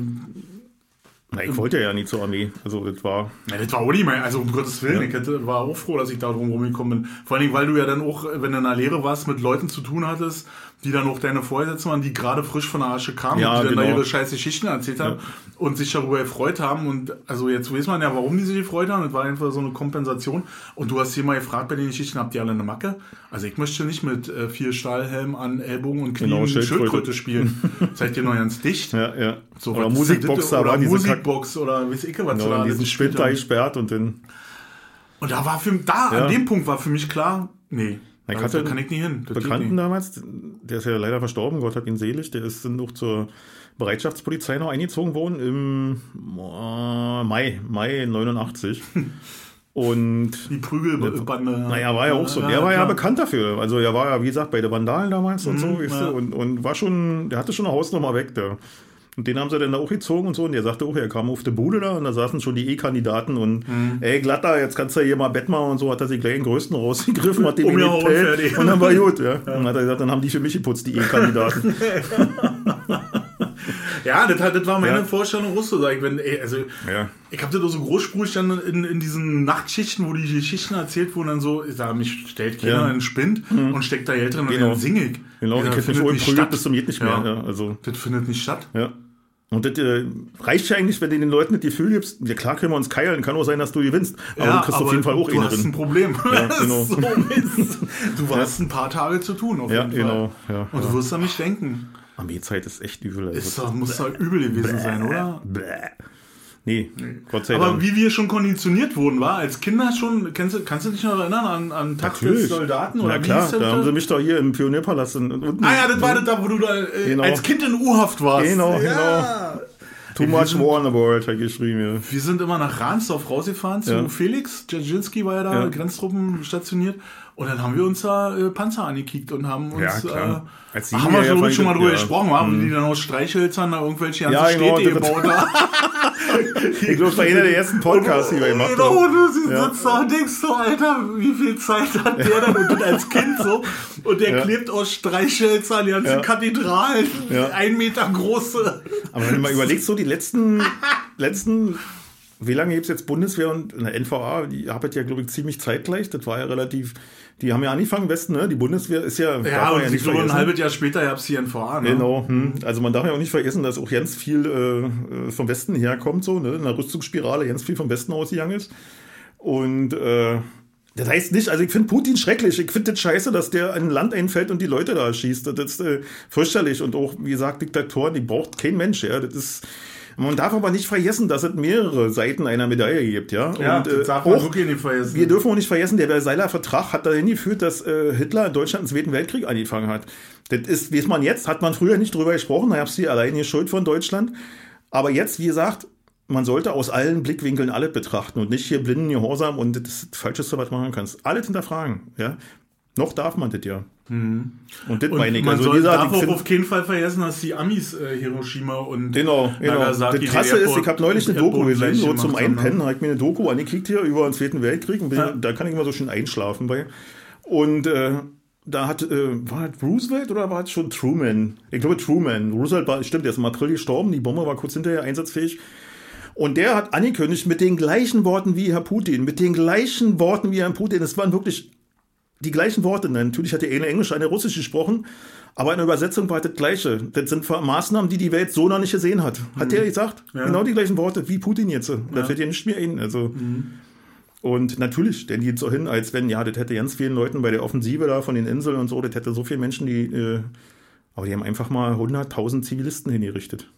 Na, ich wollte ja nie zur Armee. Also das war. Na, das war auch nicht mehr, also um Gottes Willen, ich hätte, war auch froh, dass ich da drum rumgekommen bin. Vor allen Dingen, weil du ja dann auch, wenn du in der Lehre warst, mit Leuten zu tun hattest, die dann auch deine Vorgesetzten waren, die gerade frisch von der Asche kamen Ja, und die dann da genau. ihre scheiß Geschichten erzählt haben und sich darüber gefreut haben. Und also jetzt weiß man ja, warum die sich gefreut haben. Das war einfach so eine Kompensation. Und du hast hier mal gefragt bei den Geschichten, habt ihr alle eine Macke? Also ich möchte nicht mit äh, vier Stahlhelmen an Ellbogen und Knien Genau, Schildkröte. Schildkröte spielen. (laughs) Seid ihr noch ganz dicht? Ja, ja. So, oder Musikbox, da oder Musikbox oder weiß ich was Genau, sie da alles diesen da haben. gesperrt und dann. Und da war für da, Ja. an dem Punkt war für mich klar, nee, Ich hatte da kann ich nicht hin. Das Bekannten damals, der ist ja leider verstorben, Gott hat ihn selig, der ist dann noch zur Bereitschaftspolizei noch eingezogen worden im Mai, Mai 89. (laughs) Und Die Prügelbande. naja, war ja auch so. Der war ja klar. bekannt dafür. Also er war ja, wie gesagt, bei der Vandalen damals und so, weißt ja. und, und war schon, der hatte schon eine Hausnummer weg, der. Und den haben sie dann auch gezogen und so. Und der sagte auch, er kam auf die Bude da und da saßen schon die E-Kandidaten und Mhm. ey, glatter, jetzt kannst du hier mal Bett machen und so, hat er sich gleich den größten rausgegriffen, hat dem die (laughs) Umgehauen, Pell fertig. und dann war gut, ja. Dann hat er gesagt, dann haben die für mich geputzt, die E-Kandidaten. (laughs) (laughs) Ja, das, das war meine Ja. Vorstellung Ich, wenn, ey, also, ja. ich habe das auch so großspurig dann in, in diesen Nachtschichten, wo die Geschichten erzählt wurden, dann so, ich sag, mich stellt keiner Ja. in einen Spind und steckt da Geld drin Genau. und dann sing ich. Genau, Ja, ich das hätte mich statt. bis zum geht nicht mehr. Ja. Ja. also, Das findet nicht statt. ja. Und das äh, reicht ja eigentlich, wenn du den Leuten das Gefühl gibst, ja klar können wir uns keilen, kann auch sein, dass du gewinnst. Aber du kriegst auf jeden Fall auch du hast ein. Problem. Ja, (laughs) Das genau. so. Du hast ein paar Tage zu tun, auf Ja, jeden Fall. genau. Ja, Und ja. du wirst an mich denken. Armeezeit ist echt übel. Also. Ist doch, muss doch übel gewesen sein, oder? Bäh. Nee, Gott sei Aber Dank. wie wir schon konditioniert wurden, war als Kinder schon, kennst du, kannst du dich noch erinnern an, an Tag des Natürlich. Soldaten? Oder Na wie klar, da haben sie mich doch hier im Pionierpalast in- unten. Ah ja, das war das da, wo du da äh, Genau. als Kind in U-Haft warst. Genau, ja. Too much war in the world, hat geschrieben. Wir sind immer nach Ransdorf rausgefahren zu Ja. Felix. Dzerzhinsky war ja da, Ja. Grenztruppen stationiert. Und dann haben wir uns da äh, Panzer angekickt und haben uns. Ja. Äh, Als haben wir hier schon, ja schon mal drüber ja. gesprochen, haben, wie die dann aus Streichhölzern da irgendwelche ganze Ja, genau, Städte gebaut. (laughs) Ich glaube, das war einer der ersten Podcasts, die wir gemacht Genau, haben. du sie Ja. sitzt da und denkst so, Alter, wie viel Zeit hat der dann und als Kind so und der Ja. klebt aus Streichhölzern die ganzen Ja. Kathedralen, Ja. ein Meter große. Aber wenn du mal überlegst, so die letzten, letzten, wie lange gibt es jetzt Bundeswehr und eine NVA, die arbeitet ja, glaube ich, ziemlich zeitgleich. Das war ja relativ, die haben ja angefangen im Westen, ne? Die Bundeswehr ist ja, Ja, und ja ich nicht glaube, ein halbes Jahr später gab es die NVA. Ne? Genau, hm. also man darf ja auch nicht vergessen, dass auch ganz viel äh, vom Westen herkommt, so, ne? in der Rüstungsspirale ganz viel vom Westen ausgegangen ist. Und äh, das heißt nicht, also ich finde Putin schrecklich, ich finde das scheiße, dass der in ein Land einfällt und die Leute da schießt. Das ist äh, fürchterlich und auch, wie gesagt, Diktatoren, die braucht kein Mensch, ja. Das ist. Man darf aber nicht vergessen, dass es mehrere Seiten einer Medaille gibt, ja. Ja, und, das äh, darf man auch, wirklich nicht vergessen. wir dürfen auch nicht vergessen, der Versailler Vertrag hat dahin geführt, dass äh, Hitler in Deutschland den Zweiten Weltkrieg angefangen hat. Das ist, wie es man jetzt, hat man früher nicht drüber gesprochen, da gab es die alleine Schuld von Deutschland. Aber jetzt, wie gesagt, man sollte aus allen Blickwinkeln alles betrachten und nicht hier blinden Gehorsam und das das Falscheste, was du machen kannst. Alles hinterfragen, ja. Noch darf man das ja. Und das Mhm. Und meine ich. man Also, soll, wie gesagt, darf ich auch auf keinen Fall vergessen, dass die Amis äh, Hiroshima und Genau, genau. Nagasaki das Krasse ist, ich habe neulich eine Doku gesehen, so zum ne? Einpennen, habe ich mir eine Doku angekickt hier über den Zweiten Weltkrieg und bin, Ja. da kann ich immer so schön einschlafen bei. Und äh, da hat, äh, war das Roosevelt oder war es schon Truman? Ich glaube Truman. Roosevelt war, stimmt, der ist im April gestorben, die Bombe war kurz hinterher einsatzfähig. Und der hat angekündigt mit den gleichen Worten wie Herr Putin, mit den gleichen Worten wie Herr Putin. Es waren wirklich die gleichen Worte. Natürlich hat er eine Englisch, eine Russisch gesprochen, aber in der Übersetzung war das Gleiche. Das sind Maßnahmen, die die Welt so noch nicht gesehen hat. Hat der gesagt? Ja. Genau die gleichen Worte wie Putin jetzt. Da fällt dir nicht mehr ein. Also. Und natürlich, denn die jetzt so hin, als wenn, ja, das hätte ganz vielen Leuten bei der Offensive da von den Inseln und so, das hätte so viele Menschen, die, äh, aber die haben einfach mal 100.000 Zivilisten hingerichtet.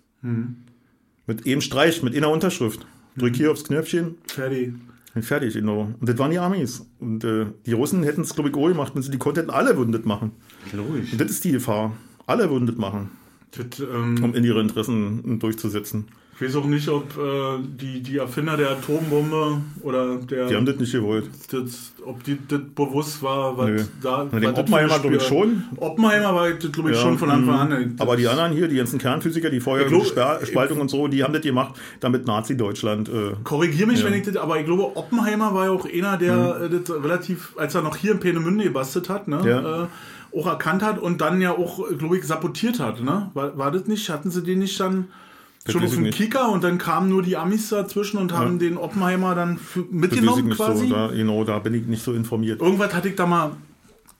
Mit eben Streich, mit einer Unterschrift. Drück hier aufs Knöpfchen, Fertig. Und fertig, genau. Und das waren die Amis. Und äh, die Russen hätten es, glaube ich, auch gemacht, wenn sie die konnten, alle würden das machen. Logisch. Und das ist die Gefahr. Alle würden das machen, Das, ähm, um in ihre Interessen durchzusetzen. Ich weiß auch nicht, ob äh, die, die Erfinder der Atombombe oder der Die haben das nicht gewollt. das, ob die das bewusst war, was Nö. da Na, das Oppenheimer, glaube ich, schon. Oppenheimer war das, glaube ich, Ja, schon von Anfang mhm. an. ne? Das- Aber die anderen hier, die ganzen Kernphysiker, die vorher Ich glaub- Sper- Spaltung und so, die haben das gemacht, damit Nazi-Deutschland. Äh, Korrigier mich, Ja. wenn ich das, aber ich glaube, Oppenheimer war ja auch einer, der äh, das relativ, als er noch hier in Peenemünde gebastelt hat, ne, Ja. äh, auch erkannt hat und dann ja auch, glaube ich, sabotiert hat, ne? War, war das nicht? Hatten sie den nicht dann schon auf nicht. Kicker und dann kamen nur die Amis dazwischen und haben den Oppenheimer dann das mitgenommen quasi? so. Da, genau, da bin ich nicht so informiert. Irgendwas hatte ich da mal.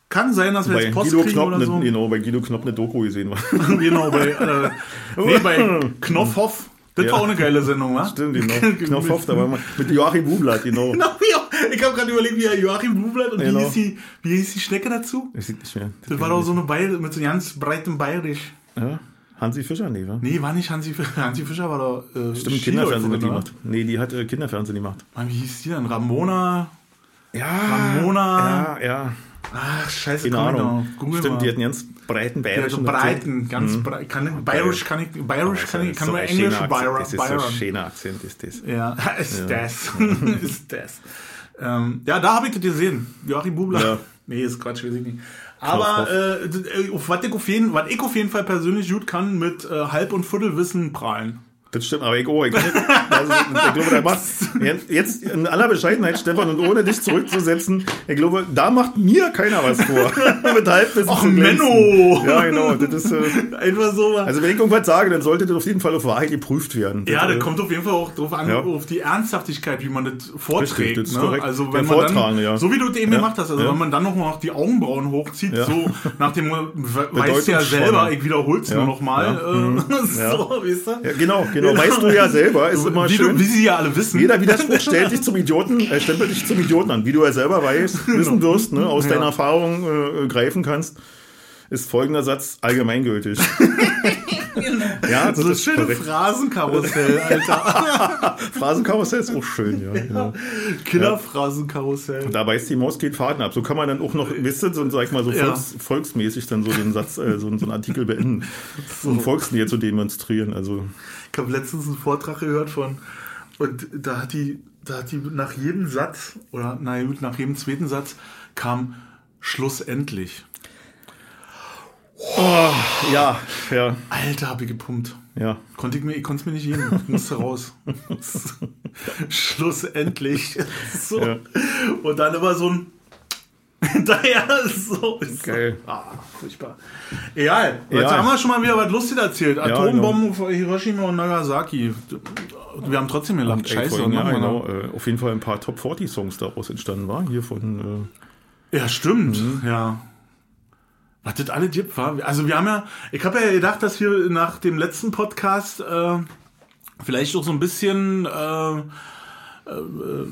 Kann sein, dass wir Bei jetzt Post Guido, kriegen Knopp, oder ne, so. genau, bei Guido Knopp eine Doku gesehen war. (laughs) genau, bei, äh, (laughs) nee, bei Knopfhoff. Das Ja. war auch eine geile Sendung, wa? Stimmt, genau. (laughs) Knopfhoff, da war mit Joachim Bublatt, genau. Genau, ja. Ich habe gerade überlegt, wie Joachim Bublatt und Genau. wie, hieß die, wie hieß die Schnecke dazu? Ich sieht nicht mehr. Das war doch so eine Bayer mit so ganz breitem Bayerisch. Ja? Hansi Fischer, nee, wa? Nee, war nicht Hansi Fischer. Hansi Fischer war doch. Äh, Stimmt, Kinderfernsehen oder? gemacht. Nee, die hat äh, Kinderfernsehen gemacht. Mann, wie hieß die denn? Ramona. Ja, Ramona. Ja, ja. Ach, scheiße, Keine Ahnung. Google Stimmt, mal. die hatten ganz breiten Ja, bayerischen so Akzent. breiten, ganz breit. Kann, Bayerisch kann ich, Bayerisch kann ich, Das kann nur so Englisch. Byron. Das ist so ein Byron. schöner Akzent, ist das. Ja, (laughs) ist das. (laughs) ist das. Ähm, ja, da habe ich das gesehen. Joachim Bubler. Ja. Nee, ist Quatsch, weiß ich nicht. Aber äh, auf was ich, auf jeden, was ich auf jeden Fall persönlich gut kann, mit äh, Halb- und Viertelwissen prahlen. Das stimmt, aber ich, oh, ich, also, ich glaube, da macht jetzt, in aller Bescheidenheit, Stefan, und ohne dich zurückzusetzen, ich glaube, da macht mir keiner was vor. (laughs) Mit Halbwissen Ach. Menno! Ja, genau. Das ist, äh, Einfach so. also wenn ich irgendwas sage, dann sollte das auf jeden Fall auf Wahrheit geprüft werden. ja, das, das äh, kommt auf jeden Fall auch drauf an, Ja. auf die Ernsthaftigkeit, wie man das vorträgt. Richtig, das ist ne? korrekt. Also wenn man dann, vortragen, ja. so wie du es eben Ja. gemacht hast, also wenn man dann noch mal die Augenbrauen hochzieht, so nach dem, (laughs) weißt du ja selber, ich wiederhole es nur noch mal. (laughs) Mhm. äh, Ja. so, weißt du? Ja, genau, genau. Weißt du ja selber, ist (laughs) immer wie, schön. du, wie sie ja alle wissen. Jeder Widerspruch stellt dich zum Idioten, äh, stempelt dich zum Idioten an. Wie du ja selber weißt, (laughs) wissen wirst, ne, aus Ja. deiner Erfahrung äh, greifen kannst, ist folgender Satz allgemeingültig. (laughs) ja, das so ist schöne korrekt. Phrasenkarussell, Alter. (laughs) Phrasenkarussell ist auch schön, ja. Genau. Killerphrasenkarussell. Da beißt die Maus geht Faden ab. So kann man dann auch noch, wisst ihr, so, sag ich mal, so Ja. volks, volksmäßig dann so den Satz, äh, so, so einen Artikel beenden. Um Volksnähe zu demonstrieren. Also, Ich habe letztens einen Vortrag gehört von, und da hat die, da hat die nach jedem Satz, oder na gut, nach jedem zweiten Satz kam schlussendlich. Ja, ja, Alter, habe ich gepumpt. ja. Konnte ich mir, ich konnte es mir nicht geben. Ich musste raus. (laughs) Schlussendlich. So. Ja. Und dann immer so ein (laughs) hinterher so. Geil. Ah, furchtbar. Egal. Jetzt Ja. haben wir schon mal wieder was Lustiges erzählt. Atombomben genau. auf Hiroshima und Nagasaki. Wir haben trotzdem gelacht. Scheiße. was ja, genau. Äh, auf jeden Fall ein paar Top 40 Songs daraus entstanden war. Hier von. Äh? Ja, stimmt. Mhm. Ja. Was das alle gibt, war. Also wir haben ja, ich habe ja gedacht, dass wir nach dem letzten Podcast äh, vielleicht auch so ein bisschen äh, äh,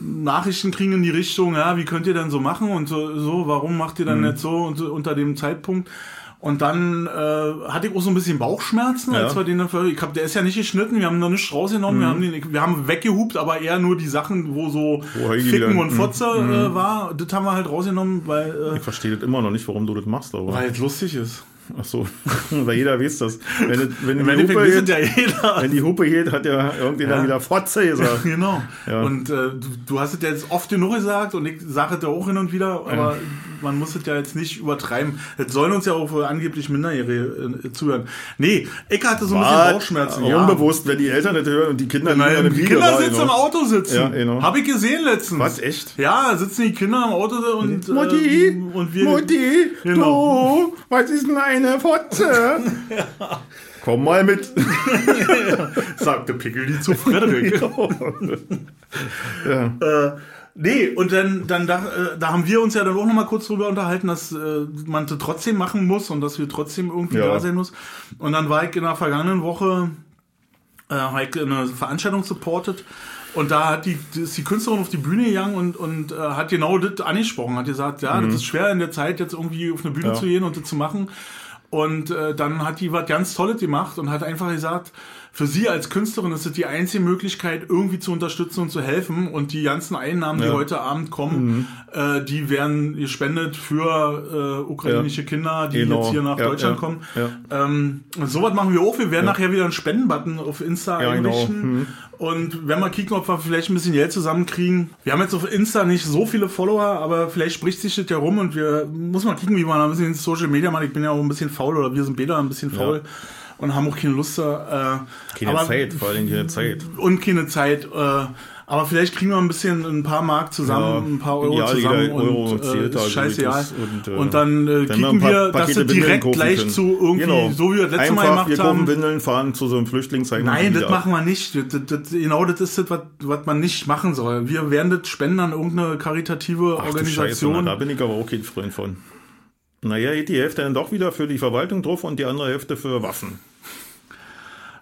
Nachrichten kriegen in die Richtung, ja, wie könnt ihr denn so machen und so, so warum macht ihr dann Mhm. nicht so und so unter dem Zeitpunkt? Und dann äh, hatte ich auch so ein bisschen Bauchschmerzen, Ja. als wir den dann ich hab, der ist ja nicht geschnitten, wir haben noch nichts rausgenommen, Mhm. wir haben den, wir haben weggehupt, aber eher nur die Sachen, wo so Heidi Ficken und Fotze äh, war, das haben wir halt rausgenommen, weil äh, ich verstehe das immer noch nicht, warum du das machst, aber. weil es lustig ist. Ach so. (laughs) Weil jeder weiß das. Wenn, wenn, Im die Endeffekt Hupe geht, ja jeder. wenn die Hupe geht, hat ja irgendwie Ja. dann wieder Fotze gesagt. (laughs) Genau. Ja. Und äh, du, du hast es ja jetzt oft genug gesagt und ich sage es ja auch hin und wieder, aber man muss es ja jetzt nicht übertreiben. Jetzt sollen uns ja auch wohl angeblich Minderjährige äh, zuhören. Nee, ich hatte so ein bisschen Bauchschmerzen. unbewusst, wenn die Eltern nicht hören und die Kinder Nein, die Video da, Kindersitz im. Auto sitzen. Ja, genau. Habe ich gesehen letztens. Was, echt? Ja, sitzen die Kinder im Auto und, Mutti, ähm, und wir. Mutti, Genau. du, was ist denn eine Fotze? (laughs) Komm mal mit. (laughs) sagte Pickel zu Frederik. (laughs) ja. Äh, nee, und dann, dann da, äh, da haben wir uns ja dann auch nochmal kurz drüber unterhalten, dass äh, man das trotzdem machen muss und dass wir trotzdem irgendwie Ja. da sein muss. Und dann war ich in der vergangenen Woche, äh, ich eine Veranstaltung supportet und da hat die, ist die Künstlerin auf die Bühne gegangen und, und äh, hat genau das angesprochen, hat gesagt, ja, das ist schwer in der Zeit jetzt irgendwie auf eine Bühne Mhm. Ja. zu gehen und das zu machen. Und äh, dann hat die was ganz Tolles gemacht und hat einfach gesagt, für sie als Künstlerin ist es die einzige Möglichkeit, irgendwie zu unterstützen und zu helfen. Und die ganzen Einnahmen, die Ja. heute Abend kommen, äh, die werden gespendet für äh, ukrainische Ja. Kinder, die Genau. jetzt hier nach Ja, Deutschland kommen. ja. Ähm, und sowas machen wir auch. Wir werden nachher wieder einen Spendenbutton auf Insta genau. einrichten. Mhm. Und wenn wir kicken, ob wir vielleicht ein bisschen Geld zusammenkriegen. Wir haben jetzt auf Insta nicht so viele Follower, aber vielleicht spricht sich das ja rum und wir muss mal kicken, wie man ein bisschen Social Media macht. Ich bin ja auch ein bisschen faul oder wir sind beide ein bisschen faul und haben auch keine Lust. da, Äh, Keine aber, Zeit, vor allem keine Zeit. Und keine Zeit. Äh, aber vielleicht kriegen wir ein bisschen ein paar Mark zusammen, Ja, ein paar Euro ideal, zusammen Euro und äh, ist scheißegal. und, äh, und dann äh, wir kicken wir, dass wir Windeln direkt gleich können. zu irgendwie, Genau. so wie wir das letzte Mal Einfach, gemacht wir haben. Windeln, fahren zu so einem Flüchtlingsheim. Nein, das machen wir nicht. Das, das, genau das ist das, was, was man nicht machen soll. Wir werden das spenden an irgendeine karitative Ach, du Scheiße, Organisation. na, da bin ich aber auch kein Freund von. Naja, die Hälfte dann doch wieder für die Verwaltung drauf und die andere Hälfte für Waffen.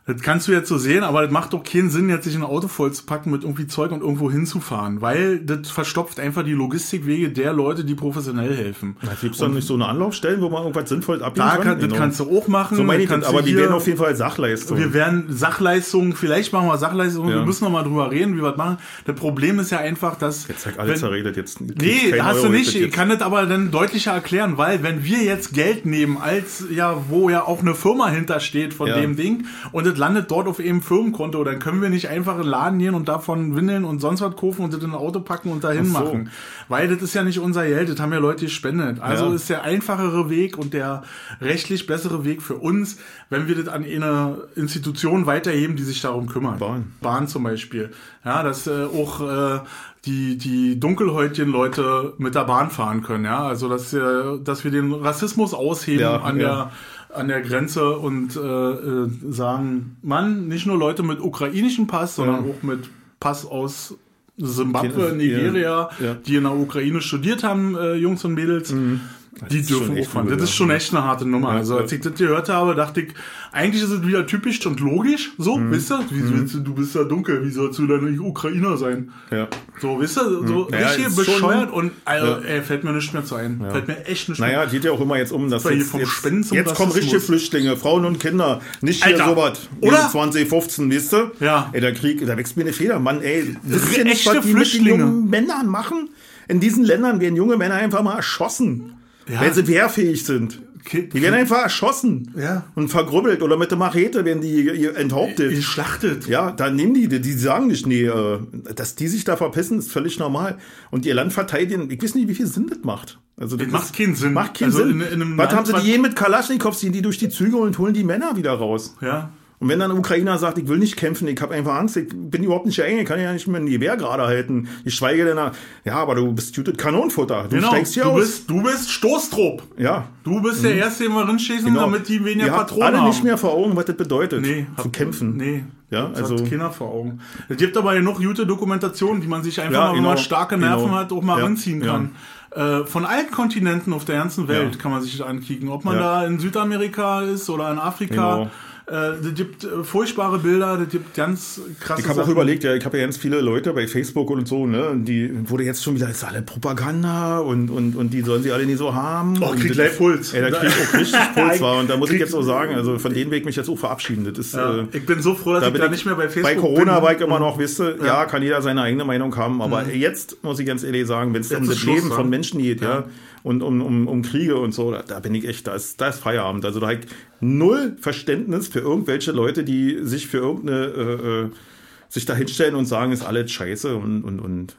Das kannst du jetzt so sehen, aber das macht doch keinen Sinn, jetzt sich ein Auto voll zu packen mit irgendwie Zeug und irgendwo hinzufahren, weil das verstopft einfach die Logistikwege der Leute, die professionell helfen. Gibt es dann nicht so eine Anlaufstellen, wo man irgendwas Sinnvolles abgeben Da kann? kann, das Genau. kannst du auch machen. So meine ich, das, aber die werden auf jeden Fall Sachleistung. Wir werden Sachleistungen, vielleicht machen wir Sachleistungen, Ja. wir müssen noch mal drüber reden, wie wir das machen. Das Problem ist ja einfach, dass... Jetzt hat alles wenn- zerredet. Jetzt Nee, hast Euro, du ich nicht. Ich kann das aber dann deutlicher erklären, weil wenn wir jetzt Geld nehmen, als ja, wo ja auch eine Firma hintersteht von Ja. dem Ding und das landet dort auf eben Firmenkonto. Dann können wir nicht einfach in den Laden gehen und davon Windeln und sonst was kaufen und das in ein Auto packen und dahin so. machen. Weil das ist ja nicht unser Geld, das haben ja Leute gespendet. Also Ja. ist der einfachere Weg und der rechtlich bessere Weg für uns, wenn wir das an eine Institution weiterheben, die sich darum kümmert. Bahn. Bahn zum Beispiel. Ja, dass äh, auch äh, die, die dunkelhäutigen Leute mit der Bahn fahren können. Ja, also dass, äh, dass wir den Rassismus ausheben Ja, an ja. der an der Grenze und äh, äh, sagen, Mann, nicht nur Leute mit ukrainischem Pass, sondern Ja. auch mit Pass aus Zimbabwe, Ja. Nigeria, Ja. die in der Ukraine studiert haben, äh, Jungs und Mädels. Die ist schon dürfen auch echt fahren. übel, Das ist ja. schon echt eine harte Nummer. Ja, also als ja. ich das gehört habe, dachte ich, eigentlich ist es wieder typisch und logisch. So, Mhm. wisst ihr? Wie, willst du, du bist ja dunkel, wie sollst du nicht Ukrainer sein? Ja. So, wisst ihr? So Naja, richtig ist schon- bescheuert und also, Ja. ey, fällt mir nichts mehr zu ein. Fällt mir echt nichts Naja, mehr. es geht ja auch immer jetzt um, dass hier jetzt, vom jetzt, zum jetzt kommen richtige. Flüchtlinge, Frauen und Kinder. Nicht hier Alter, sowas. wie oder? 2015, wisst ihr? Ja. Ey, der Krieg, da wächst mir eine Feder. Mann, ey, ihr nicht, Echte Flüchtlinge. Männern machen? In diesen Ländern werden junge Männer einfach mal erschossen. Ja. Weil sie wehrfähig sind. Die werden einfach erschossen. Ja. Und vergrübbelt. Oder mit der Machete werden die äh, enthauptet. Geschlachtet. Ja, da nehmen die, die sagen nicht, nee, äh, dass die sich da verpissen, ist völlig normal. Und ihr Land verteidigen, ich weiß nicht, wie viel Sinn das macht. Also das, Das macht keinen Sinn. Macht keinen Also Sinn. in- in einem was Land, haben sie die jeden mit Kalaschnikows, ziehen die durch die Züge und holen die Männer wieder raus. Ja. Und wenn dann ein Ukrainer sagt, ich will nicht kämpfen, ich habe einfach Angst, ich bin überhaupt nicht eng, ich kann ja nicht mehr ein Gewehr gerade halten. Ich schweige denn, ja, aber du bist gutes Kanonenfutter. Du Genau. steigst hier du, aus. bist, du bist Stoßtrupp. ja. Du bist der Erste, den wir rinschießen, Genau. damit die weniger habt Patronen alle haben. nicht mehr vor Augen, was das bedeutet, Nee, zu hab- kämpfen. Nee. Ja, das also- hat keiner vor Augen. Es gibt aber genug gute Dokumentationen, die man sich einfach Ja, mal, wenn man genau, starke Nerven genau. hat, auch mal Ja, ranziehen kann. Äh, von allen Kontinenten auf der ganzen Welt Ja. kann man sich das ankicken. Ob man Ja. da in Südamerika ist oder in Afrika. Genau. Äh, es gibt äh, furchtbare Bilder, es gibt ganz krasse Ich habe auch überlegt, ja, ich habe ja ganz viele Leute bei Facebook und so, ne, und die wurde jetzt schon wieder, ist alle Propaganda und, und, und die sollen sie alle nie so haben. Oh, krieg gleich Puls. Ey, da krieg ich auch richtig (laughs) Puls war und da muss ich jetzt so sagen, also von denen will ich mich jetzt auch verabschieden. Das ist, Ja, äh, ich bin so froh, dass da ich bin da ich- nicht mehr bei Facebook bei Corona bin. war ich immer noch, wisst ihr, ja. Ja. kann jeder seine eigene Meinung haben, aber jetzt muss ich ganz ehrlich sagen, wenn es um das Schluss, Leben von Menschen geht, ja, Ja. Und um, um, um Kriege und so, da, da bin ich echt, da ist, da ist Feierabend. Also da habe ich null Verständnis für irgendwelche Leute, die sich für irgendeine, äh, äh, sich da hinstellen und sagen, ist alles scheiße und, und, und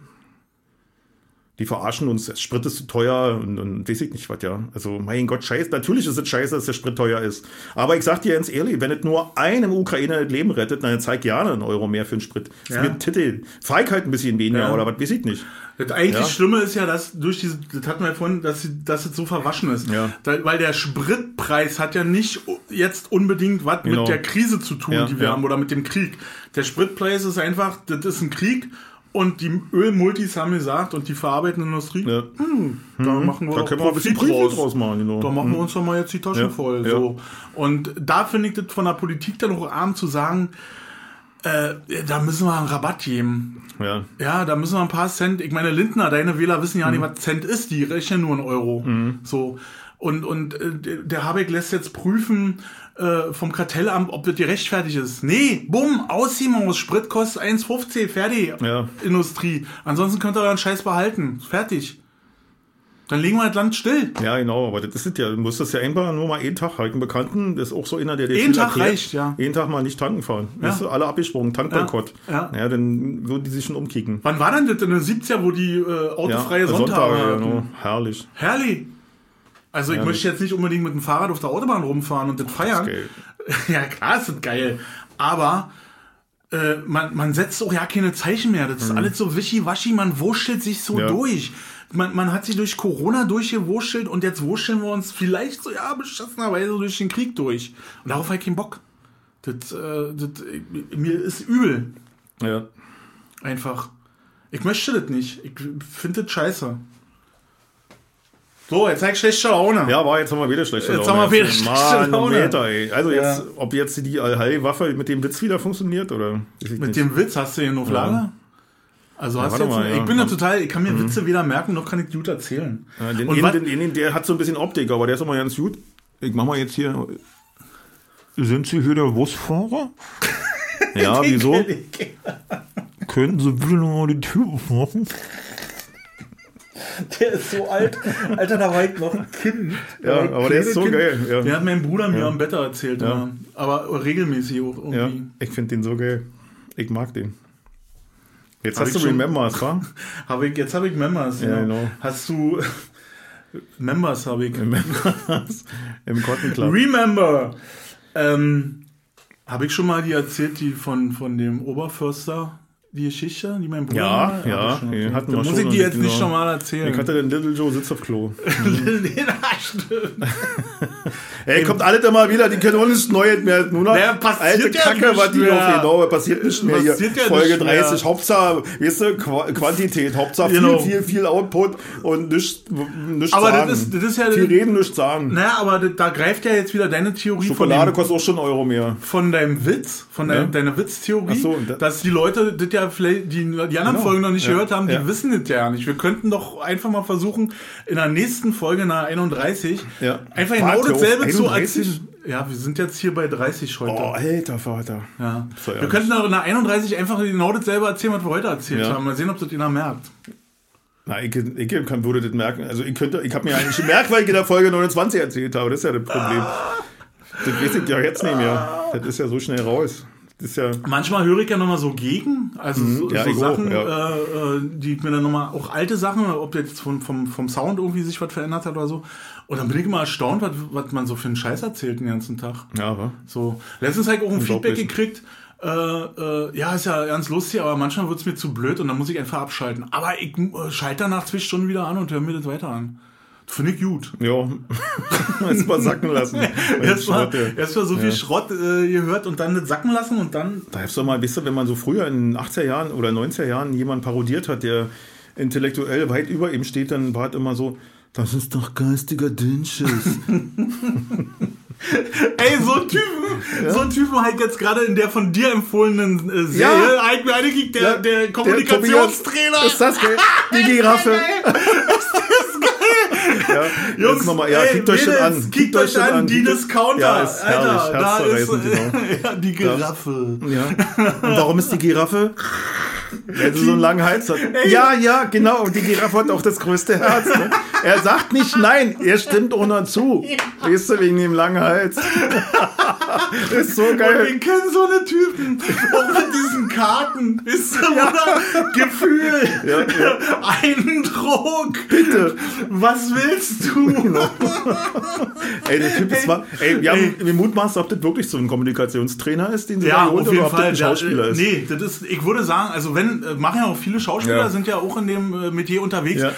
die verarschen uns, der Sprit ist zu teuer und, und weiß ich nicht was, ja. Also, mein Gott, scheiße. Natürlich ist es scheiße, dass der Sprit teuer ist. Aber ich sag dir ganz ehrlich, wenn es nur einem Ukrainer das Leben rettet, dann zeig gerne einen Euro mehr für den Sprit. Ja. wird Titel. Fahr ich halt ein bisschen weniger Ja. oder was weiß ich nicht. Das eigentlich Ja. Schlimme ist ja, dass durch diese, das hatten wir vorhin, dass, sie- dass es so verwaschen ist. Ja. Da, weil der Spritpreis hat ja nicht jetzt unbedingt was Genau. mit der Krise zu tun, Ja, die wir haben, oder mit dem Krieg. Der Spritpreis ist einfach, das ist ein Krieg und die Ölmultis haben gesagt und die verarbeitende Industrie, Ja. da machen wir Da können wir ein bisschen Profit Profit draus machen, genau. Da machen wir uns doch mal jetzt die Taschen Ja, voll. So. Und da finde ich das von der Politik dann auch arm zu sagen, äh, da müssen wir einen Rabatt geben. Ja. Ja, da müssen wir ein paar Cent. Ich meine, Lindner, deine Wähler wissen ja nicht, was Cent ist. Die rechnen nur einen Euro. So. Und, und äh, der Habeck lässt jetzt prüfen äh, vom Kartellamt, ob das gerechtfertigt ist. Nee, bumm, aus. Sprit kostet 1,50, fertig. Ja. Industrie. Ansonsten könnt ihr euren Scheiß behalten. Fertig. Dann legen wir das Land still. Ja, genau, aber das ist ja. Du musst das ja einfach nur mal jeden Tag halt einen Bekannten, das ist auch so einer, der dir viel Tag erklärt. reicht, ja. Jeden Tag mal nicht tanken fahren. Ja. Weißt du, alle abgesprungen, Tankboykott. Ja, ja. ja, dann würden die sich schon umkicken. Wann war denn das in den 70er, wo die äh, autofreie ja, Sonntage hatten? genau. Herrlich. Herrlich. Also ich Ja, möchte jetzt nicht unbedingt mit dem Fahrrad auf der Autobahn rumfahren und das feiern. (laughs) Ja, klar ist das geil. Aber äh, man, man setzt auch ja keine Zeichen mehr. Das ist alles so wischiwaschi, man wurschtelt sich so Mhm. Ja. durch. Man, man hat sich durch Corona durchgewurschtelt und jetzt wurschteln wir uns vielleicht so, ja, beschissenerweise durch den Krieg durch. Und darauf habe ich keinen Bock. Das, äh, das, äh, mir ist übel. Ja. Einfach. Ich möchte das nicht. Ich finde das scheiße. So, jetzt zeig schlechte Laune. Ja, war jetzt nochmal wieder schlechte Jetzt Laune. haben wir wieder schlechte Laune. Meter, ey. Also jetzt, Ja. ob jetzt die Allheilwaffe mit dem Witz wieder funktioniert oder? Mit nicht. dem Witz hast du den auf Lager? Also hast du jetzt, mal, ich ja. bin ja total, ich kann mir Witze weder merken, noch kann ich gut erzählen. Ja, den, Und den, den, der hat so ein bisschen Optik, aber der ist immer ganz gut. Ich mach mal jetzt hier. Sind Sie hier der Busfahrer? (laughs) ja, wieso? Könnten Sie bitte nochmal die Tür aufmachen? (laughs) Der ist so alt. Alter, da war ich noch ein Kind. Ja, ich aber der ist so Kind. geil. Ja, Der hat mein Bruder mir am Bett erzählt, Ja. ja. aber regelmäßig auch irgendwie. ja. ich finde den so geil. Ich mag den. Jetzt Hab hast du ich schon- Remembers, wa? (laughs) Hab ich, jetzt habe ich Members. Ja, genau. Hast du Members habe ich. (laughs) Remembers im Cotton Club. Remember. Ähm, habe ich schon mal die erzählt, die von, von dem Oberförster, die Geschichte, die mein Bruder Ja, mal- ja, schon hatten Da muss ich die jetzt nicht noch- schon mal erzählen. Ich hatte den Little Joe sitzt auf Klo. das stimmt. (laughs) Ey, kommt alles immer wieder, die können auch nichts Neues mehr. Nur noch Naja, passiert alte ja Kacke, nicht was die mehr. auf genau, passiert nicht mehr hier. Passiert ja Folge nicht mehr. 30, Hauptsache, weißt du, Qu Quantität, Hauptsache Genau. viel, viel, viel Output und nichts, nichts Aber sagen. das ist, das ist ja. viel reden, nichts sagen. Naja, aber da, da greift ja jetzt wieder deine Theorie von Schokolade dem, kostet auch schon einen Euro mehr. von deinem Witz, von Ja. deiner Witztheorie, so, und da- dass die Leute das ja vielleicht, die, die anderen Genau. Folgen noch nicht Ja. gehört haben, die Ja. wissen das ja nicht. Wir könnten doch einfach mal versuchen, in der nächsten Folge, nach 31, Ja. einfach genau dasselbe zu 31? erzählen. Ja, wir sind jetzt hier bei 30 heute. Oh, alter Vater. ja. Wir könnten auch in der 31 einfach genau dasselbe erzählen, was wir heute erzählt haben. Mal sehen, ob das jeder merkt. Na, ich, ich kann, würde das merken. Also ich könnte, ich habe mir eigentlich gemerkt, weil ich in der Folge 29 erzählt habe. Das ist ja das Problem. Das weiß ich ja jetzt nicht mehr. Das ist ja so schnell raus. Ist ja. Manchmal höre ich ja nochmal so gegen, also so, Mhm. ja, so ich auch, Sachen, ja. äh, äh, die ich mir dann nochmal, auch alte Sachen, ob jetzt vom, vom, vom Sound irgendwie sich was verändert hat oder so. Und dann bin ich immer erstaunt, was, was man so für einen Scheiß erzählt den ganzen Tag. Ja, aber. So, letztens habe ich auch ein Feedback gekriegt. Äh, äh, ja, ist ja ganz lustig, aber manchmal wird es mir zu blöd und dann muss ich einfach abschalten. Aber ich äh, schalte danach zwei Stunden wieder an und höre mir das weiter an. Finde ich gut. Ja, (laughs) erst mal sacken lassen. (laughs) Erstmal ja. erst so viel Schrott äh, gehört und dann das sacken lassen und dann Da hast du doch mal, wisst ihr, wenn man so früher in den 80er Jahren oder 90er Jahren jemanden parodiert hat, der intellektuell weit über ihm steht, dann war es immer so, das ist doch geistiger Dünnschiss. (laughs) Ey, so einen Typen, so einen Typen halt jetzt gerade in der von dir empfohlenen äh, Serie, Ja. halt mir einigekriegt, der, Ja, der der Kommunikationstrainer. Tobias- Ist das geil? Die Giraffe. Ja, (laughs) Jungs, nochmal, ja, ey, kickt euch schon an. Kickt euch schon an, die Discounter. Ja, ist herrlich, Alter, da ist genau. (laughs) ja, die Giraffe. Ja. Und warum ist die Giraffe? Weil sie so einen langen Hals hat. Ja, ja, genau. Und die Giraffe hat auch das größte Herz. Ne? Er sagt nicht nein, er stimmt auch noch zu. Weißt du, wegen dem langen Hals. (laughs) ist so Und geil. wir kennen so eine Typen. Auch mit diesen Karten. Ist so, oder? Gefühl. Ja, ja. Eindruck. Bitte. Was willst du? Ey, der Typ ist mal. Ey, wir, haben, wir mutmaßen, ob das wirklich so ein Kommunikationstrainer ist, den sie Ja, da holen, auf jeden oder ob das Fall. ein Schauspieler ist. Nee, das ist, ich würde sagen, also wenn, äh, machen ja auch viele Schauspieler, Ja. sind ja auch in dem äh, Metier unterwegs. Ja.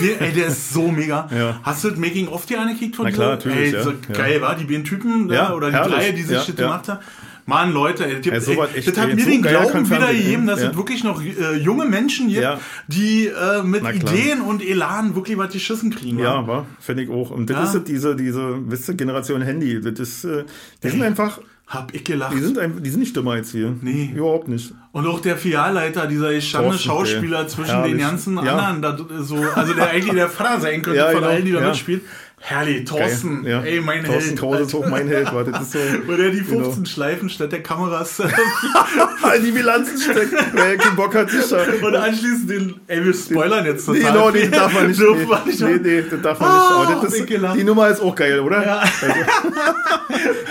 Jeden, ey, der ist so mega. (laughs) Ja. Hast du das Making-of dir angekickt von Na klar, dir? natürlich, Ey, so geil, war die beiden Typen, Ja, ja, oder die herrlich. drei, die sich das ja. gemacht haben. Mann, Leute, ey, die, Ey, ey, das hat mir so den Glauben wieder gegeben, dass ja. es wirklich noch äh, junge Menschen gibt, Ja. die äh, mit. Ideen und Elan wirklich was geschissen kriegen. Ja, war, finde ich auch. Und das Ja. ist es, diese, diese, wisst ihr, Generation Handy. Das ist, äh, die sind einfach, Hab ich gelacht. die sind, einfach, die sind nicht dümmer als wir. Nee. Überhaupt nicht. Und auch der Filialleiter, dieser Thorsten, Schauspieler ey. zwischen Herrlich. den ganzen Ja. anderen, da, so, also der eigentlich der Vater sein könnte (laughs) Ja, von genau. allen, die da Ja. mitspielen. Herrlich, Thorsten, Geil. Ja. ey, mein Thorsten Held. Krause ist auch mein Held. Warte, das ist so, (laughs) Wo der die Genau. 15 Schleifen statt der Kameras (laughs) in die Bilanzen steckt. Wer keinen Bock hat, sicher. und anschließend den, ey, wir spoilern jetzt Nee, total. genau, den darf man nicht. Nee, nee, nee, das darf man nicht. Aber das ist, die Nummer ist auch geil, oder? Ja.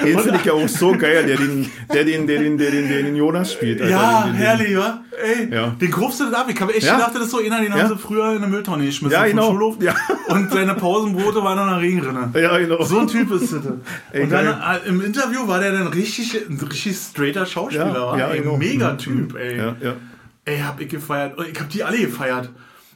Den finde ich ja auch so geil, der den, der den, der den, der den, der den Jonas spielt. Alter. Ja, den, den, herrlich, wa? Ey, Ja. den grobst du das ab. Ich habe echt Ja. gedacht, das ist so einer, den Ja. haben sie früher in eine Mülltonne geschmissen Ja, genau. Schulhof. Ja. (laughs) Und seine Pausenbrote waren in einer Regenrinne. Ja, genau. So ein Typ ist das. Ey, und dann äh, im Interview war der dann richtig, ein richtig straighter Schauspieler. Ja, ja, ey, genau. Mega Mhm. Typ, ey. Ja, ja. Ey, hab ich gefeiert. Und Ich hab die alle gefeiert.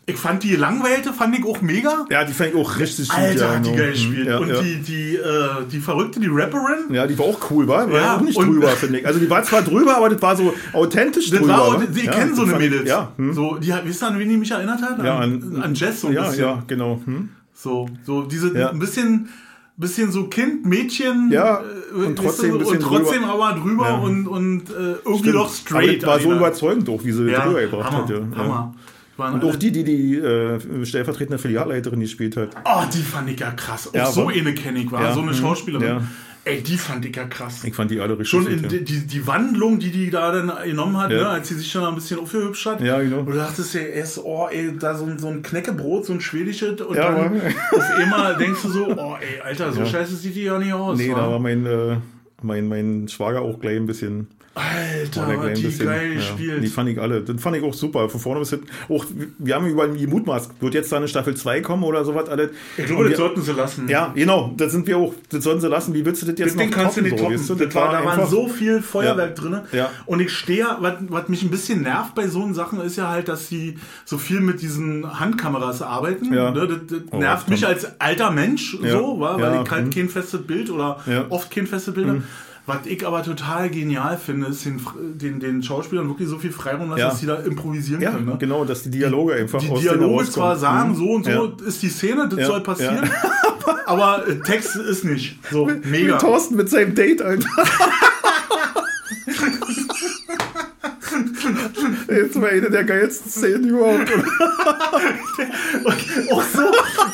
Ich fand die Langweilte, fand ich auch mega. Ja, die fand ich auch richtig gut. Alter, ja, hat die genau. geil gespielt. Ja, und ja. Die, die, äh, die Verrückte, die Rapperin, Ja, die war auch cool, war? War Ja, auch nicht drüber, finde ich. Also die war zwar drüber, aber das war so authentisch das drüber. war die ja, kennen so eine Mädels. Ja, hm. So, die, wisst ihr, an wen die mich erinnert hat? Ja, an, an- an Jess so ein ja, bisschen. ja, genau. Hm. So, so diese ein bisschen, bisschen so Kind, Mädchen. Ja, äh, und weißt du, trotzdem ein bisschen und trotzdem drüber. aber drüber Ja. und, und äh, irgendwie Stimmt. noch Aber straight. das war so überzeugend auch, wie sie ja, rübergebracht Hammer, hat. Ja. Hammer. Waren Und alle- auch die, die die äh, stellvertretende Filialleiterin gespielt hat. Oh, die fand ich ja krass. Auch Ja, so aber- eine kenne ich, war Ja, so eine mhm, Schauspielerin. ja. Ey, die fand ich ja krass. Ich fand die alle richtig Schon in ja. die, die, die Wandlung, die die da dann genommen hat, Ja. ne, als sie sich schon ein bisschen aufgehübscht hat. Ja, genau. Und du dachtest ja erst, oh, ey, da so, ein- so ein Knäckebrot, so ein schwedisches. Und Ja, dann auf einmal denkst du so, oh, ey, Alter, so scheiße sieht die ja nicht aus. Nee, wa? da war mein, äh, mein, mein Schwager auch gleich ein bisschen. Alter, war die bisschen geil ja, gespielt. Die fand ich alle. Das fand ich auch super. Von vorne bis hinten. Auch, wir haben über die Mutmaß. Wird jetzt da eine Staffel 2 kommen oder sowas alles? ich glaube, das wir- sollten sie lassen. Ja, genau. Das sind wir auch. Das sollen sie lassen. Wie willst du das jetzt Das noch kannst du nicht so, toppen. du? das war, da war einfach- so viel Feuerwerk drin. Ja. Und ich stehe, was, was mich ein bisschen nervt bei so Sachen, ist ja halt, dass sie so viel mit diesen Handkameras arbeiten. Ja. Ne? Das, das Oh, nervt mich als alter Mensch Ja. so, weil Ja, ich halt mhm. kein festes Bild oder Ja. oft kein festes Bild habe. Was ich aber total genial finde, ist den, den, den Schauspielern wirklich so viel Freiraum lassen, Ja. dass sie da improvisieren Ja, können. Ne? genau, dass die Dialoge einfach Die denen Dialoge zwar sagen, Mhm. so und so Ja. ist die Szene, das soll passieren, (laughs) aber Text ist nicht. So, mega. Thorsten mit seinem Date, Alter. (laughs) Jetzt war eine der geilsten Szenen überhaupt. auch so,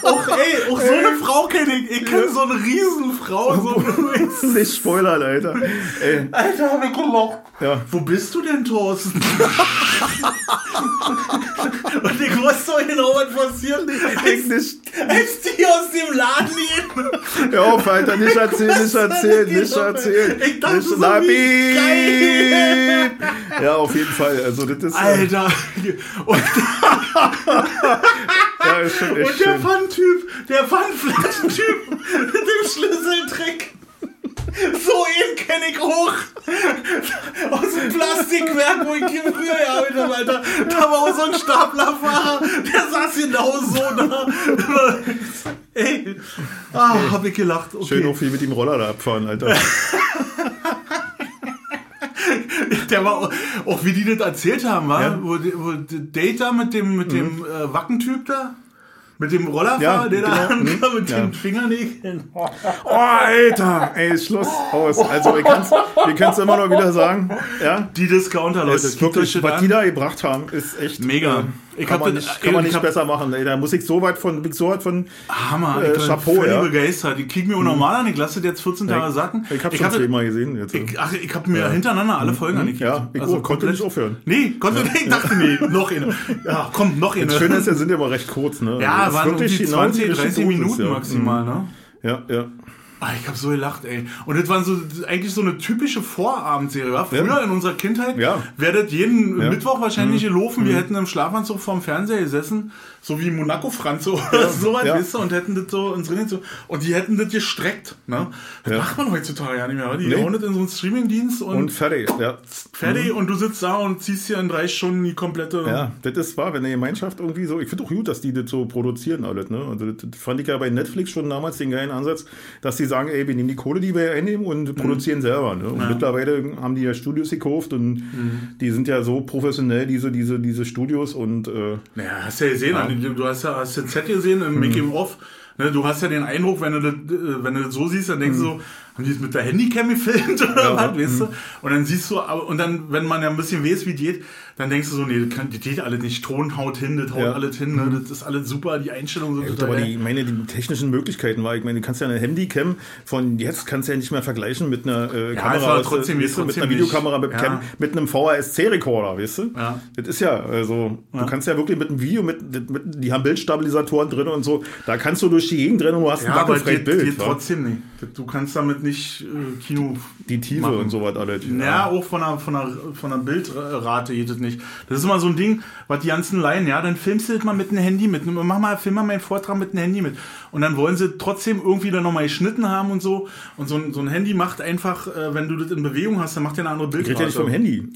auch, ey, auch so eine Frau kenne ich. Ich kenne so eine Riesenfrau. So, (laughs) Nicht spoilern, Alter. Ey, Alter, hab ich gelacht. ja. Wo bist du denn, Thorsten? (laughs) Und ich wusste doch genau, was passiert. Ich. Als die aus dem Laden gehen. Hör auf, Alter, nicht erzählen, nicht erzählen, nicht erzählen. Ich dachte nicht, so, wie geil. Ja, auf jeden Fall. Also, das äh, Alter. (laughs) Und, ja, ist schon echt und der. Pfanntyp, der Pfannflaschentyp mit dem Schlüsseltrick. So ihn kenne ich hoch. Aus dem Plastikwerk, wo ich hier früher gearbeitet habe, Alter. Da war auch so ein Staplerfahrer, der saß genau so da. Ey. Ah, hab ich gelacht. Okay. Schön auch viel mit dem Roller da abfahren, Alter. (laughs) (laughs) Der war auch, auch wie die das erzählt haben, war, Ja. wo, wo Data mit dem, mit dem äh, Wackentyp da, mit dem Rollerfahrer, Ja, der da genau. ankam mit Ja. den Fingernägeln. (laughs) Oh, Alter! Ey, Schluss, aus. Also, wir können es immer noch wieder sagen. Ja? Die Discounter, Leute. Ist wirklich, was die da gebracht haben, ist echt Mega. äh, Ich kann man nicht, kann man ich nicht besser machen. Ey, da muss ich so weit von, bin ich so weit von Hammer, Äh, ich Chapeau, ja. begeistert. Ich krieg mir auch normal an, ich lasse jetzt 14 Tage sacken. Ich habe schon zweimal gesehen. Jetzt. Ich, ach, ich habe mir hintereinander alle Folgen angeklickt. ja, ich konnte komplett- nicht aufhören. Nee, konnte nicht. Ich dachte, nee, (laughs) noch eine. Ja, komm, noch eine. Das Schöne ist, ja, sind ja immer recht kurz. Ne? ja, Also, waren wirklich irgendwie genau die 20, richtige 30 Dosis, Minuten ja. maximal, ne? Ja, ja. Ah, ich habe so gelacht, ey. Und das war so eigentlich so eine typische Vorabendserie. Ja? Früher Ja. in unserer Kindheit Ja. wäre das jeden Ja. Mhm. Mittwoch wahrscheinlich gelaufen. Wir hätten im Schlafanzug vorm Fernseher gesessen, so wie Monaco Franz oder sowas, Ja. (laughs) weißt du, und hätten das so ins Rennen so und die hätten das gestreckt, ne? Das Ja. macht man heutzutage ja nicht mehr. Die Nee. hauen das in so einen Streamingdienst und, Und fertig. Ja. fertig und du sitzt da und ziehst dir in drei Stunden die komplette. Ja, das ist wahr, wenn eine Gemeinschaft irgendwie so, ich finde auch gut, dass die das so produzieren alles, ne? Also das, fand ich ja bei Netflix schon damals den geilen Ansatz, dass die sagen, ey, wir nehmen die Kohle, die wir einnehmen und produzieren selber, ne? Und mittlerweile haben die ja Studios gekauft und die sind ja so professionell, diese, diese, diese Studios und äh, Naja, hast ja gesehen, du hast ja hast ja Z gesehen im Making of. Ne, du hast ja den Eindruck, wenn du das, äh, wenn du das so siehst, dann denkst du so, haben die es mit der Handycam gefilmt (laughs) oder was, weißt du? Und dann siehst du, aber- und dann, wenn man ja ein bisschen weiß, wie die geht, dann denkst du so, nee, das, kann, das geht alles nicht. Ton haut hin, das haut Ja. alles hin, ne? das ist alles super, die Einstellungen sind Ja, gut, aber die, meine, die technischen Möglichkeiten war, ich meine, du kannst ja eine Handycam von jetzt kannst du ja nicht mehr vergleichen mit einer äh, es Kamera, aus, trotzdem- weißt du, mit einer Videokamera, mit. Cam, Ja. mit einem VHS-C-Rekorder, weißt du? Ja. Das ist ja, also, du kannst ja wirklich mit einem Video, mit, mit, die haben Bildstabilisatoren drin und so, da kannst du durch die Gegend rennen und du hast ja, ein wackelfreies Bild. geht trotzdem nicht. Du kannst damit nicht äh, Kino Die Tiefe machen. und so was alles. Ja, auch von der, von, der, von der Bildrate geht es nicht. Das ist immer so ein Ding, was die ganzen Laien, ja, dann filmst du das mal mit einem Handy mit. Mach mal, film mal meinen Vortrag mit einem Handy mit. Und dann wollen sie trotzdem irgendwie dann nochmal geschnitten haben und so. Und so ein, so ein Handy macht einfach, äh, wenn du das in Bewegung hast, dann macht der eine andere Ich Bildrate. rede ja nicht vom Handy.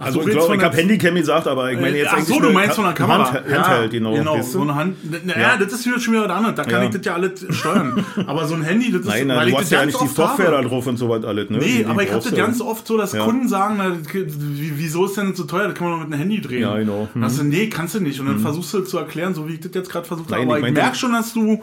Also, du ich glaube, ich habe Handycam gesagt, aber ich meine jetzt Ach so, du eine meinst von der Kamera. Hand, Handheld, genau. genau weißt du? so eine Hand. Na, ja, das ist wieder schon wieder was anderes. Da kann Ja. ich das ja alles steuern. (laughs) Aber so ein Handy, das ist, Nein, nein, du das hast ja nicht die oft Software habe. da drauf und so was alles. Ne? Nee, aber ich habe das ja. ganz oft so, dass Ja. Kunden sagen, na, wie, wieso ist denn das so teuer? Das kann man doch mit einem Handy drehen. Ja, genau. Mhm. Also, nee, kannst du nicht. Und dann versuchst du zu erklären, so wie ich das jetzt gerade versucht habe. Aber ich ich, merke schon, dass du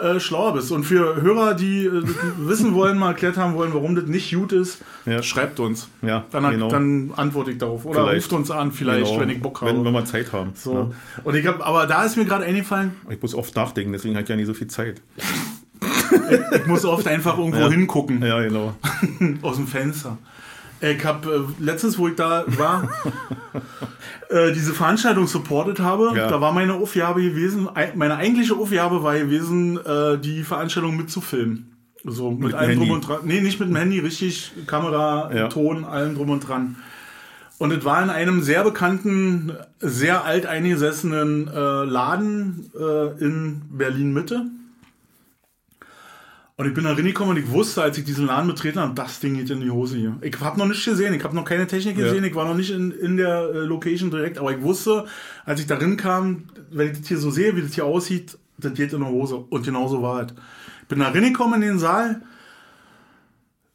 äh, schlauer bist. Und für Hörer, die äh, (laughs) wissen wollen, mal erklärt haben wollen, warum das nicht gut ist, Ja. schreibt uns. Ja, Dann, genau. dann antworte ich darauf. Oder Vielleicht. ruft uns an, vielleicht, Genau. wenn ich Bock habe. Wenn wir mal Zeit haben. so. Ne? Und ich hab, aber da ist mir gerade eingefallen, Ich muss oft nachdenken, deswegen hat ja nicht so viel Zeit. (laughs) ich muss oft einfach irgendwo Ja. hingucken. Ja, genau. (laughs) aus dem Fenster. Ich habe äh, letztens, wo ich da war, (laughs) äh, diese Veranstaltung supportet habe, Ja. da war meine Aufgabe gewesen, ei- meine eigentliche Aufgabe war gewesen, äh, die Veranstaltung mitzufilmen. So, mit, Mit allem drum Handy. und dran. Nee, nicht mit dem Handy, richtig Kamera, Ja. Ton, allem drum und dran. Und es war in einem sehr bekannten, sehr alt eingesessenen äh, Laden äh, in Berlin Mitte. Und ich bin da reingekommen und ich wusste, als ich diesen Laden betreten habe, das Ding geht in die Hose hier. Ich habe noch nichts gesehen, ich habe noch keine Technik Ja. gesehen, ich war noch nicht in, in der äh, Location direkt, aber ich wusste, als ich da kam, wenn ich das hier so sehe, wie das hier aussieht, das geht in die Hose. Und genau so war es. Ich bin da reingekommen in den Saal,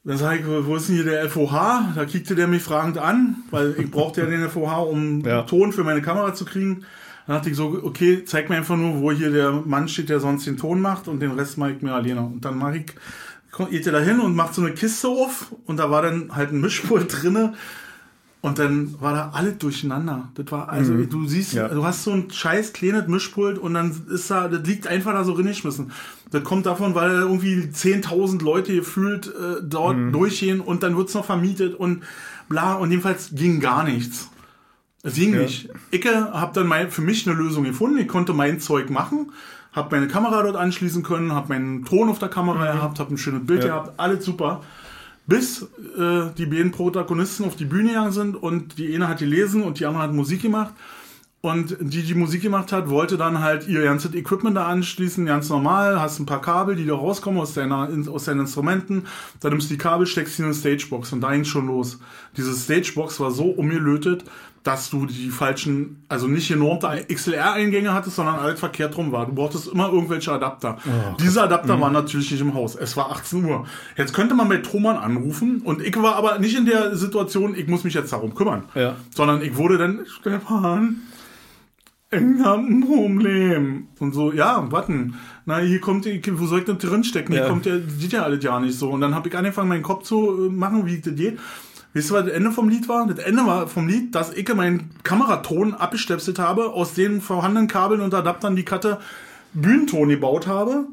dann sage ich, wo ist denn hier der FOH? Da kickte der mich fragend an, weil ich brauchte ja den FOH, um Ja. Ton für meine Kamera zu kriegen. Dann dachte ich so, okay, zeig mir einfach nur, wo hier der Mann steht, der sonst den Ton macht und den Rest mache ich mir alleine. Und dann mache ich, geht er da hin und macht so eine Kiste auf und da war dann halt ein Mischpult (laughs) drinne und dann war da alles durcheinander. Das war, also du siehst, Ja. du hast so ein scheiß kleines Mischpult und dann ist da, das liegt einfach da so reingeschmissen. Das kommt davon, weil irgendwie 10.000 Leute gefühlt äh, dort durchgehen und dann wird's noch vermietet und bla und jedenfalls ging gar nichts. Es ging Ja. nicht. Ich habe dann mein, für mich eine Lösung gefunden. Ich konnte mein Zeug machen, habe meine Kamera dort anschließen können, habe meinen Ton auf der Kamera gehabt, habe ein schönes Bild Ja. gehabt, alles super. Bis äh, die beiden Protagonisten auf die Bühne gegangen sind und die eine hat gelesen und die andere hat Musik gemacht. Und die, die Musik gemacht hat, wollte dann halt ihr ganzes Equipment da anschließen, ganz normal, hast ein paar Kabel, die da rauskommen aus, deiner, aus deinen Instrumenten, dann nimmst du die Kabel, steckst sie in eine Stagebox und da ging schon los. Diese Stagebox war so umgelötet, dass du die falschen, also nicht genormte XLR-Eingänge hattest, sondern alles verkehrt rum war. Du brauchtest immer irgendwelche Adapter. Diese Adapter waren natürlich nicht im Haus. Es war 18 Uhr. Jetzt könnte man bei Thomann anrufen und ich war aber nicht in der Situation, ich muss mich jetzt darum kümmern. Ja. Sondern ich wurde dann, Stefan, ich hab ein Problem. Und so, ja, warten. Na, hier kommt, die- wo soll ich denn drinstecken? Hier Ja. kommt ja, sieht ja alles ja nicht so. Und dann habe ich angefangen, meinen Kopf zu äh, machen, wie das geht. Weißt du, was das Ende vom Lied war? Das Ende war vom Lied, dass ich meinen Kameraton abgestöpselt habe, aus den vorhandenen Kabeln und Adaptern die Karte Bühnenton gebaut habe,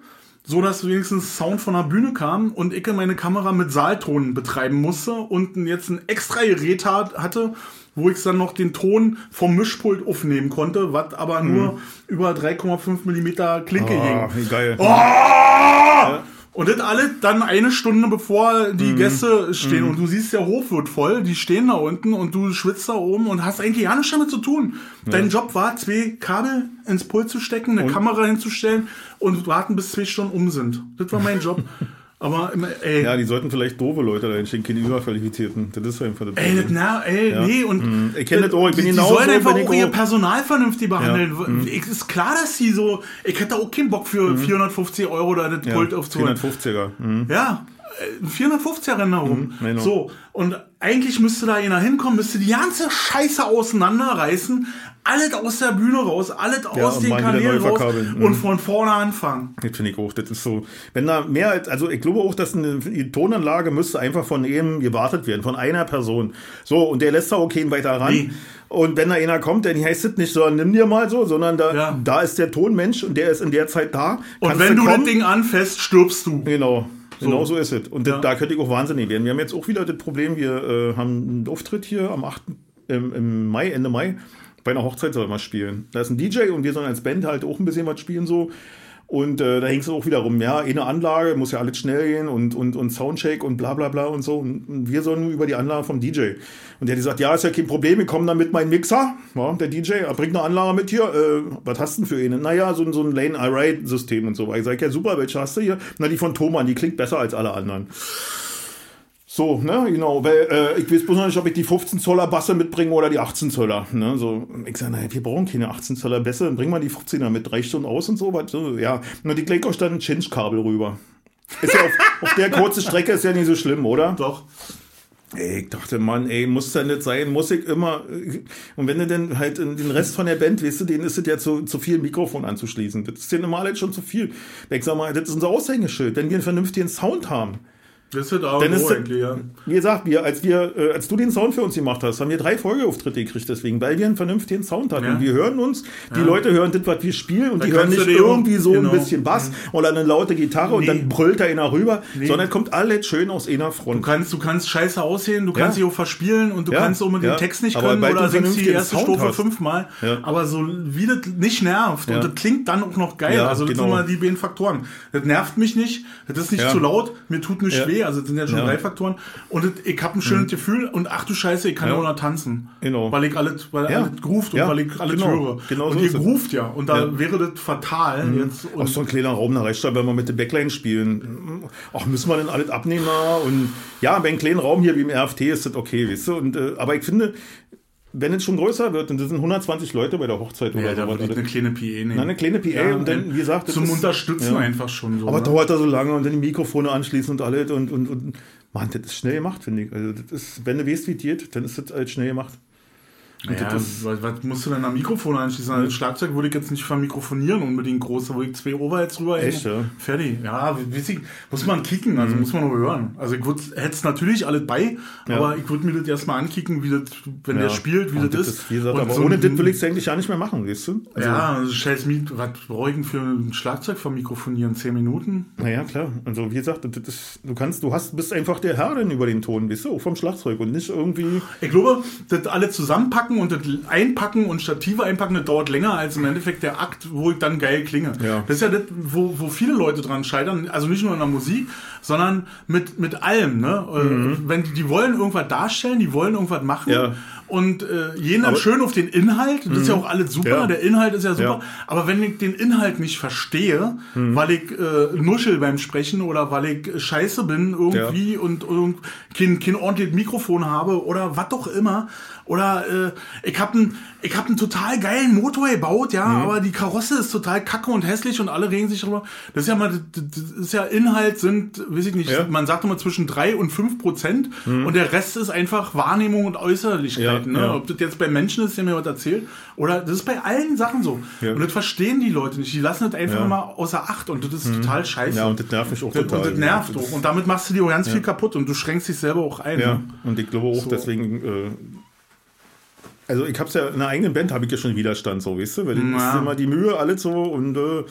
so dass wenigstens Sound von der Bühne kam und ich meine Kamera mit Saalton betreiben musste und jetzt ein extra Gerät hat, hatte, wo ich dann noch den Ton vom Mischpult aufnehmen konnte, was aber nur über 3,5 Millimeter Klinke ging. wie geil. Oh! Und das alles dann eine Stunde bevor die Gäste stehen und du siehst, der Hof wird voll, die stehen da unten und du schwitzt da oben und hast eigentlich gar nichts damit zu tun. Dein Job war, zwei Kabel ins Pult zu stecken, eine Kamera hinzustellen und warten, bis zwei Stunden um sind. Das war mein Job. (laughs) Aber, ey, Ja, die sollten vielleicht doofe Leute da entstehen, keine Überqualifizierten. Das ist einfach das Ey, das, Problem. na, ey, Ja. nee, und Mhm. Ich kenn das auch, ich bin die, die genauso, sollen einfach bin ich auch ihr. Personal vernünftig behandeln. Mhm. Ich, ist klar, dass sie so, ich hätte auch keinen Bock für 450 Euro da das Ja, Pult aufzuholen. 450er. Mhm. Ja, äh, 450er rennen da rum. genau. So, und eigentlich müsste da einer hinkommen, müsste die ganze Scheiße auseinanderreißen, alles aus der Bühne raus, alles aus und den Kanälen raus. Mhm. und von vorne anfangen. Das finde ich auch. Das ist so. Wenn da mehr als, also ich glaube auch, dass eine die Tonanlage müsste einfach von eben gewartet werden, von einer Person. So, und der lässt da auch keinen weiter ran. Nee. Und wenn da einer kommt, dann heißt es nicht so, nimm dir mal so, sondern da, Ja. da ist der Tonmensch und der ist in der Zeit da. Und wenn du kommen? das Ding anfäst, stirbst du. Genau. Genau so ist es. Und Ja. da könnte ich auch wahnsinnig werden. Wir haben jetzt auch wieder das Problem, wir äh, haben einen Auftritt hier am 8. Im, im Mai, Ende Mai. Bei einer Hochzeit soll man spielen. Da ist ein DJ und wir sollen als Band halt auch ein bisschen was spielen so. Und äh, da hängt es auch wieder rum, ja, eine Anlage, muss ja alles schnell gehen und, und, und Soundcheck und bla bla bla und so. Und, und wir sollen über die Anlage vom DJ. Und der hat gesagt, ja, ist ja kein Problem, wir kommen dann mit meinem Mixer. Ja, der DJ, bringt eine Anlage mit hier. Äh, was hast du denn für eine? Naja, so, so ein Lane Array System und so. Ich sage, ja super, welche hast du hier? Na, die von Thomann, die klingt besser als alle anderen. So, ne, genau, weil äh, ich weiß bloß noch nicht, ob ich die 15 Zoller Basse mitbringe oder die 18 Zoller. Ne, so, ich sage, naja, wir brauchen keine 18 Zoller Bässe, dann bringen wir die 15er mit drei Stunden aus und so. Was, so ja, und die legt auch dann ein Chinch-Kabel rüber. Ist ja auf, (laughs) auf der kurzen Strecke ist ja nicht so schlimm, oder? Doch. Ey, ich dachte, Mann, ey, muss ja nicht sein, muss ich immer. Und wenn du denn halt in den Rest von der Band, weißt du, denen ist es ja zu, zu viel Mikrofon anzuschließen. Das ist ja normal schon zu viel. Ich sag mal, das ist unser Aushängeschild. Wenn wir einen vernünftigen Sound haben, Das ist auch das- eigentlich, ja. Wie gesagt, wir, als, wir, äh, als du den Sound für uns gemacht hast, haben wir drei Folgeauftritte gekriegt, deswegen, weil wir einen vernünftigen Sound hatten. Ja. Und wir hören uns, die Leute hören das, was wir spielen, und Da die hören nicht du irgendwie so genau. ein bisschen Bass oder eine laute Gitarre und Nee. dann brüllt da einer rüber, sondern kommt alles schön aus einer Du Front. kannst, du kannst scheiße aussehen, du kannst Ja. dich auch verspielen und du Ja, kannst auch mit ja. dem Text nicht können oder du singst die erste Sound Strophe hast. fünfmal. Ja. Aber so wie das nicht nervt Ja. und das klingt dann auch noch geil. Ja, also das genau. sind mal die beiden Faktoren. Das nervt mich nicht, das ist nicht Ja. zu laut, mir tut nicht Ja. Weh. Also das sind ja schon Ja. Mhm. drei Faktoren. Und das, ich habe ein schönes Gefühl und ach du Scheiße, ich kann Ja. ja auch noch tanzen. Genau. Weil ich alles, weil Ja. alles groovt und Ja. weil ich alles Genau. höre. Genau und so ihr groovt ja. Und da. Mhm. wäre das fatal jetzt. Auch so ein kleiner Raum, reicht da, wenn wir mit der Backline spielen. Ach, müssen wir denn alles abnehmen? Und ja, bei einem kleinen Raum hier wie im RFT ist das okay, weißt du? Und, äh, aber ich finde, wenn es schon größer wird, das sind 120 Leute bei der Hochzeit ja, oder da so, würde ich eine kleine PE nehmen. Na, eine kleine PA und dann, wie gesagt, zum ist- Unterstützen ja. einfach schon so. Aber ne? dauert da so lange und dann die Mikrofone anschließen und alles und, und, und Mann, das ist schnell gemacht, finde ich. Also das ist, wenn du weißt, wie es geht, dann ist das halt schnell gemacht. Und Ja, das was, was musst du denn am Mikrofon anschließen? Also Das Schlagzeug würde ich jetzt nicht vermikrofonieren unbedingt groß, da würde ich zwei Overheads rüber Echt, ja? Fertig. Ja, ich, muss man kicken, also muss man nur hören. Also ich hätte es natürlich alles bei, Ja. aber ich würde mir das erstmal ankicken, wie das, wenn ja. der spielt, wie Und das ist. wie gesagt, aber so ohne das will ich es eigentlich ja nicht mehr machen, weißt du? Also, ja, also scheiß Miet, was brauche ich denn für ein Schlagzeug vermikrofonieren? Zehn Minuten? Naja, klar. Also wie gesagt, das ist, du kannst, du hast, bist einfach der Herr dann über den Ton, weißt du, vom Schlagzeug und nicht irgendwie. Ich glaube, das alle zusammenpacken und das einpacken und Stative einpacken, das dauert länger als im Endeffekt der Akt, wo ich dann geil klinge. Ja. Das ist ja das, wo, wo viele Leute dran scheitern, also nicht nur in der Musik, sondern mit, mit allem. Ne? Äh, Wenn die, die wollen irgendwas darstellen, die wollen irgendwas machen Mhm. Ja. Und äh, Mhm. schön auf den Inhalt, das ist ja auch alles super, Ja. der Inhalt ist ja super, Ja. Mhm. aber wenn ich den Inhalt nicht verstehe, weil ich äh, nuschel beim Sprechen oder weil ich scheiße bin irgendwie und, und kein, kein ordentliches Mikrofon habe oder was doch immer. Oder äh, ich habe einen ich hab einen total geilen Motor gebaut, ja, Mhm. aber die Karosse ist total kacke und hässlich und alle regen sich darüber. Das ist ja mal, das ist ja Inhalt sind, weiß ich nicht, Ja. Mhm. man sagt immer zwischen drei und fünf Prozent und der Rest ist einfach Wahrnehmung und Äußerlichkeiten. Ja, ne? ja. Ob das jetzt bei Menschen ist, der mir was erzählt, oder das ist bei allen Sachen so. Ja. Und das verstehen die Leute nicht. Die lassen das einfach Ja. Mhm. mal außer Acht und das ist total scheiße. Ja, und das nervt mich auch das, total. und das nervt auch. Und damit machst du dir auch ganz viel kaputt und du schränkst dich selber auch ein. Ja, Ne? und ich glaube auch, So. deswegen. Äh, also ich hab's ja in einer eigenen Band habe ich ja schon Widerstand, so, weißt du? Weil das ist immer die Mühe, alles so und äh,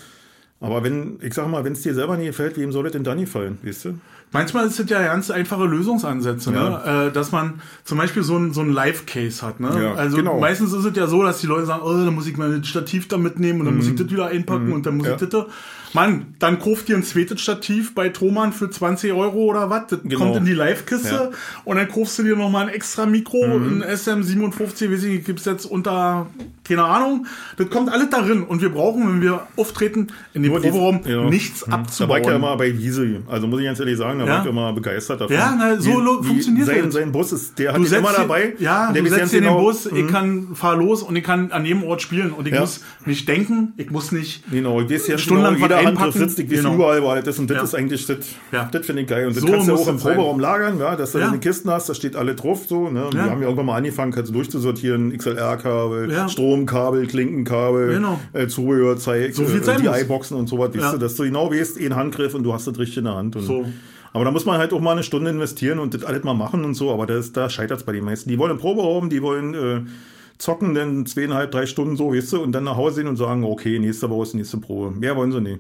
aber wenn, ich sag mal, wenn es dir selber nicht gefällt, wem soll es denn dann gefallen, weißt du? Manchmal ist es ja ganz einfache Lösungsansätze, ne? äh, dass man zum Beispiel so ein, so ein Live-Case hat. Ne? Ja, also genau. meistens ist es ja so, dass die Leute sagen, oh, dann muss ich mal ein Stativ da mitnehmen und dann muss ich das wieder einpacken und dann muss Mhm. Ja. ich das da. Mann, dann kauft ihr ein zweites Stativ bei Thomann für 20 Euro oder was. Das Genau. kommt in die Live-Kiste Ja. und dann kaufst du dir nochmal ein extra Mikro, Mhm. ein SM57, weiß ich gibt's jetzt unter, keine Ahnung. Das kommt alles darin und wir brauchen, wenn wir auftreten, in dem Proberaum ja. nichts Da war abzubauen. ich ja immer bei Wiese. Also muss ich ganz ehrlich sagen, da Ja. war ich immer begeistert davon. Ja, na, so Wie- lo- wie funktioniert sein, das. sein Bus ist, der hat Du ihn setzt immer dabei. Ja, der du setzt in den genau- Bus, ich kann, fahr los und ich kann an jedem Ort spielen und ich Ja. muss nicht denken, ich muss nicht. Genau, ich weiß ja Stundenlang genau, jeder Handgriff einpacken. sitzt, ich weiß Genau. überall, weil das und das ist eigentlich, das, das finde ich geil. Und das So kannst du auch im. Proberaum lagern, ja, dass du Ja. deine Kisten hast, da steht alle drauf, so, ne. Wir haben ja irgendwann mal angefangen, kannst du durchzusortieren, XLR-Kabel, Ja. Stromkabel, Klinkenkabel, Genau. äh, Zubehörzeug, So viel sein die muss. iBoxen und sowas, weißt Ja. dass du genau weißt, einen Handgriff und du hast das richtig in der Hand. So. Aber da muss man halt auch mal eine Stunde investieren und das alles mal machen und so, aber das, da scheitert es bei den meisten. Die wollen Proberaum, die wollen äh, zocken, dann zweieinhalb, drei Stunden so, weißt du, und dann nach Hause gehen und sagen, okay, nächste Woche ist die nächste Probe. Mehr wollen sie nicht.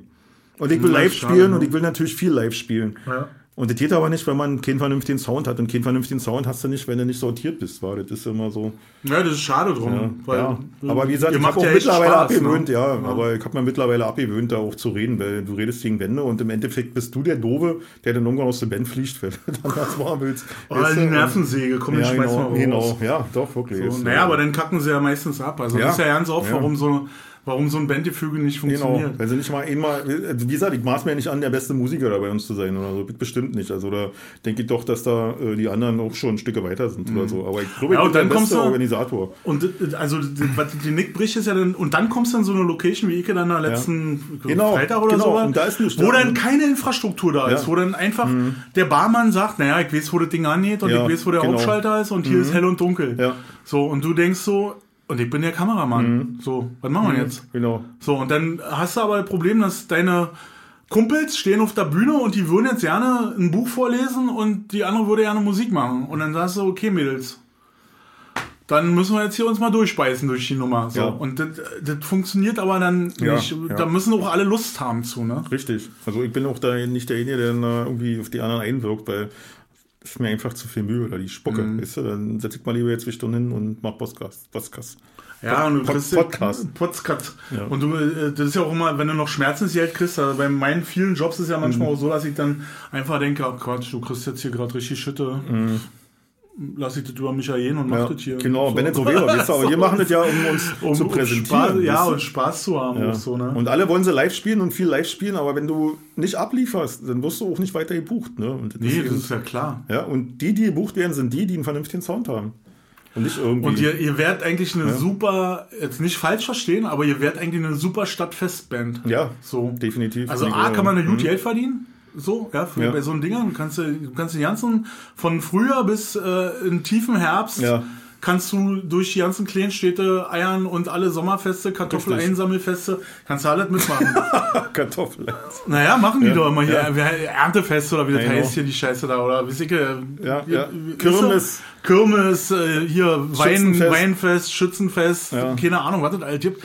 Und ich will live schade, spielen ne? und ich will natürlich viel live spielen. Ja. Und das geht aber nicht, wenn man keinen vernünftigen Sound hat. Und keinen vernünftigen Sound hast du nicht, wenn du nicht sortiert bist. War. Das ist immer so. Ja, das ist schade drum. Ja, weil, ja. Aber wie gesagt, ich habe ja mittlerweile Spaß, abgewöhnt, ne? ja, aber ich habe mir mittlerweile abgewöhnt, da auch zu reden, weil du redest gegen Wände und im Endeffekt bist du der Dove, der dann irgendwann aus der Band fliegt, (laughs) wenn du dann was machen willst. Oh, Weißt die du? Nervensäge, komm, Ja, ich schmeiß genau, mal genau. raus. Ja, doch, wirklich. So, naja, aber dann kacken sie ja meistens ab. Also Ja. das ist ja ganz oft, Ja. warum so warum so ein Bandgefüge nicht Genau, funktioniert. wenn sie nicht mal einmal, also wie gesagt, ich maß mir ja nicht an, der beste Musiker da bei uns zu sein oder so, bestimmt nicht. Also da denke ich doch, dass da äh, die anderen auch schon Stücke weiter sind oder so. Aber ich glaube, ich Ja, bin der kommst beste du- Organisator. Und das- also die Nick bricht ist ja dann und dann kommst du an so eine Location wie ich dann am letzten Genau, Freitag oder genau. so, da wo da. dann keine Infrastruktur da ist, Ja. Mhm. wo dann einfach der Barmann sagt, naja, ich weiß, wo das Ding angeht und Ja, ich weiß, wo der genau. Hauptschalter ist und hier ist hell und dunkel. Ja. So und du denkst so und ich bin der Kameramann. So, was machen wir jetzt? Genau. So, und dann hast du aber das Problem, dass deine Kumpels stehen auf der Bühne und die würden jetzt gerne ein Buch vorlesen und die andere würde gerne Musik machen. Und dann sagst du, okay, Mädels, dann müssen wir jetzt hier uns mal durchspeisen durch die Nummer. So. Ja. Und das, das funktioniert aber dann Ja, nicht. ja. Da müssen auch alle Lust haben zu, ne? Richtig. Also ich bin auch da nicht derjenige, der äh, irgendwie auf die anderen einwirkt, weil ist mir einfach zu viel Mühe oder die Spucke. Mhm. Weißt du? Dann setze ich mal lieber jetzt zwei Stunden hin und mach Podcast. Podcast. Ja, und du Pod- kriegst Podcast. Podcast. Ja. Und du, äh, das ist ja auch immer, wenn du noch Schmerzensgeld kriegst, also bei meinen vielen Jobs ist ja manchmal Mhm. auch so, dass ich dann einfach denke, oh Quatsch, du kriegst jetzt hier gerade richtig Schütte. Lass ich das über mich ergehen und mach. Ja, das hier. genau, so wäre. Weißt du? Aber wir machen das ja, um uns (laughs) um, zu um präsentieren. Spaß, ja, und Spaß zu haben. Ja. Auch so, ne? Und alle wollen sie live spielen und viel live spielen, aber wenn du nicht ablieferst, dann wirst du auch nicht weiter gebucht. Ne? Und das nee, ist das ist ja klar. ja, und die, die gebucht werden, sind die, die einen vernünftigen Sound haben. Und nicht irgendwie. Und ihr, ihr werdet eigentlich eine super, jetzt nicht falsch verstehen, aber ihr werdet eigentlich eine super Stadtfestband. ja, So. definitiv. Also Und, A, kann man eine gut mhm. Geld verdienen. So, ja, für, Ja. bei so einem Ding. Du kannst, du kannst den ganzen, von Frühjahr bis äh, in tiefen Herbst, Ja. kannst du durch die ganzen kleinen Städte eiern und alle Sommerfeste, Kartoffeleinsammelfeste, kannst du alles mitmachen. (laughs) Kartoffeln. naja, machen die Ja. doch immer hier. Erntefest oder wie das heißt hier, die Scheiße da. Oder wie ich, äh, Ja, ja. Kirmes. Kirmes, äh, hier Wein. Weinfest, Schützenfest, keine Ahnung, was das alles gibt.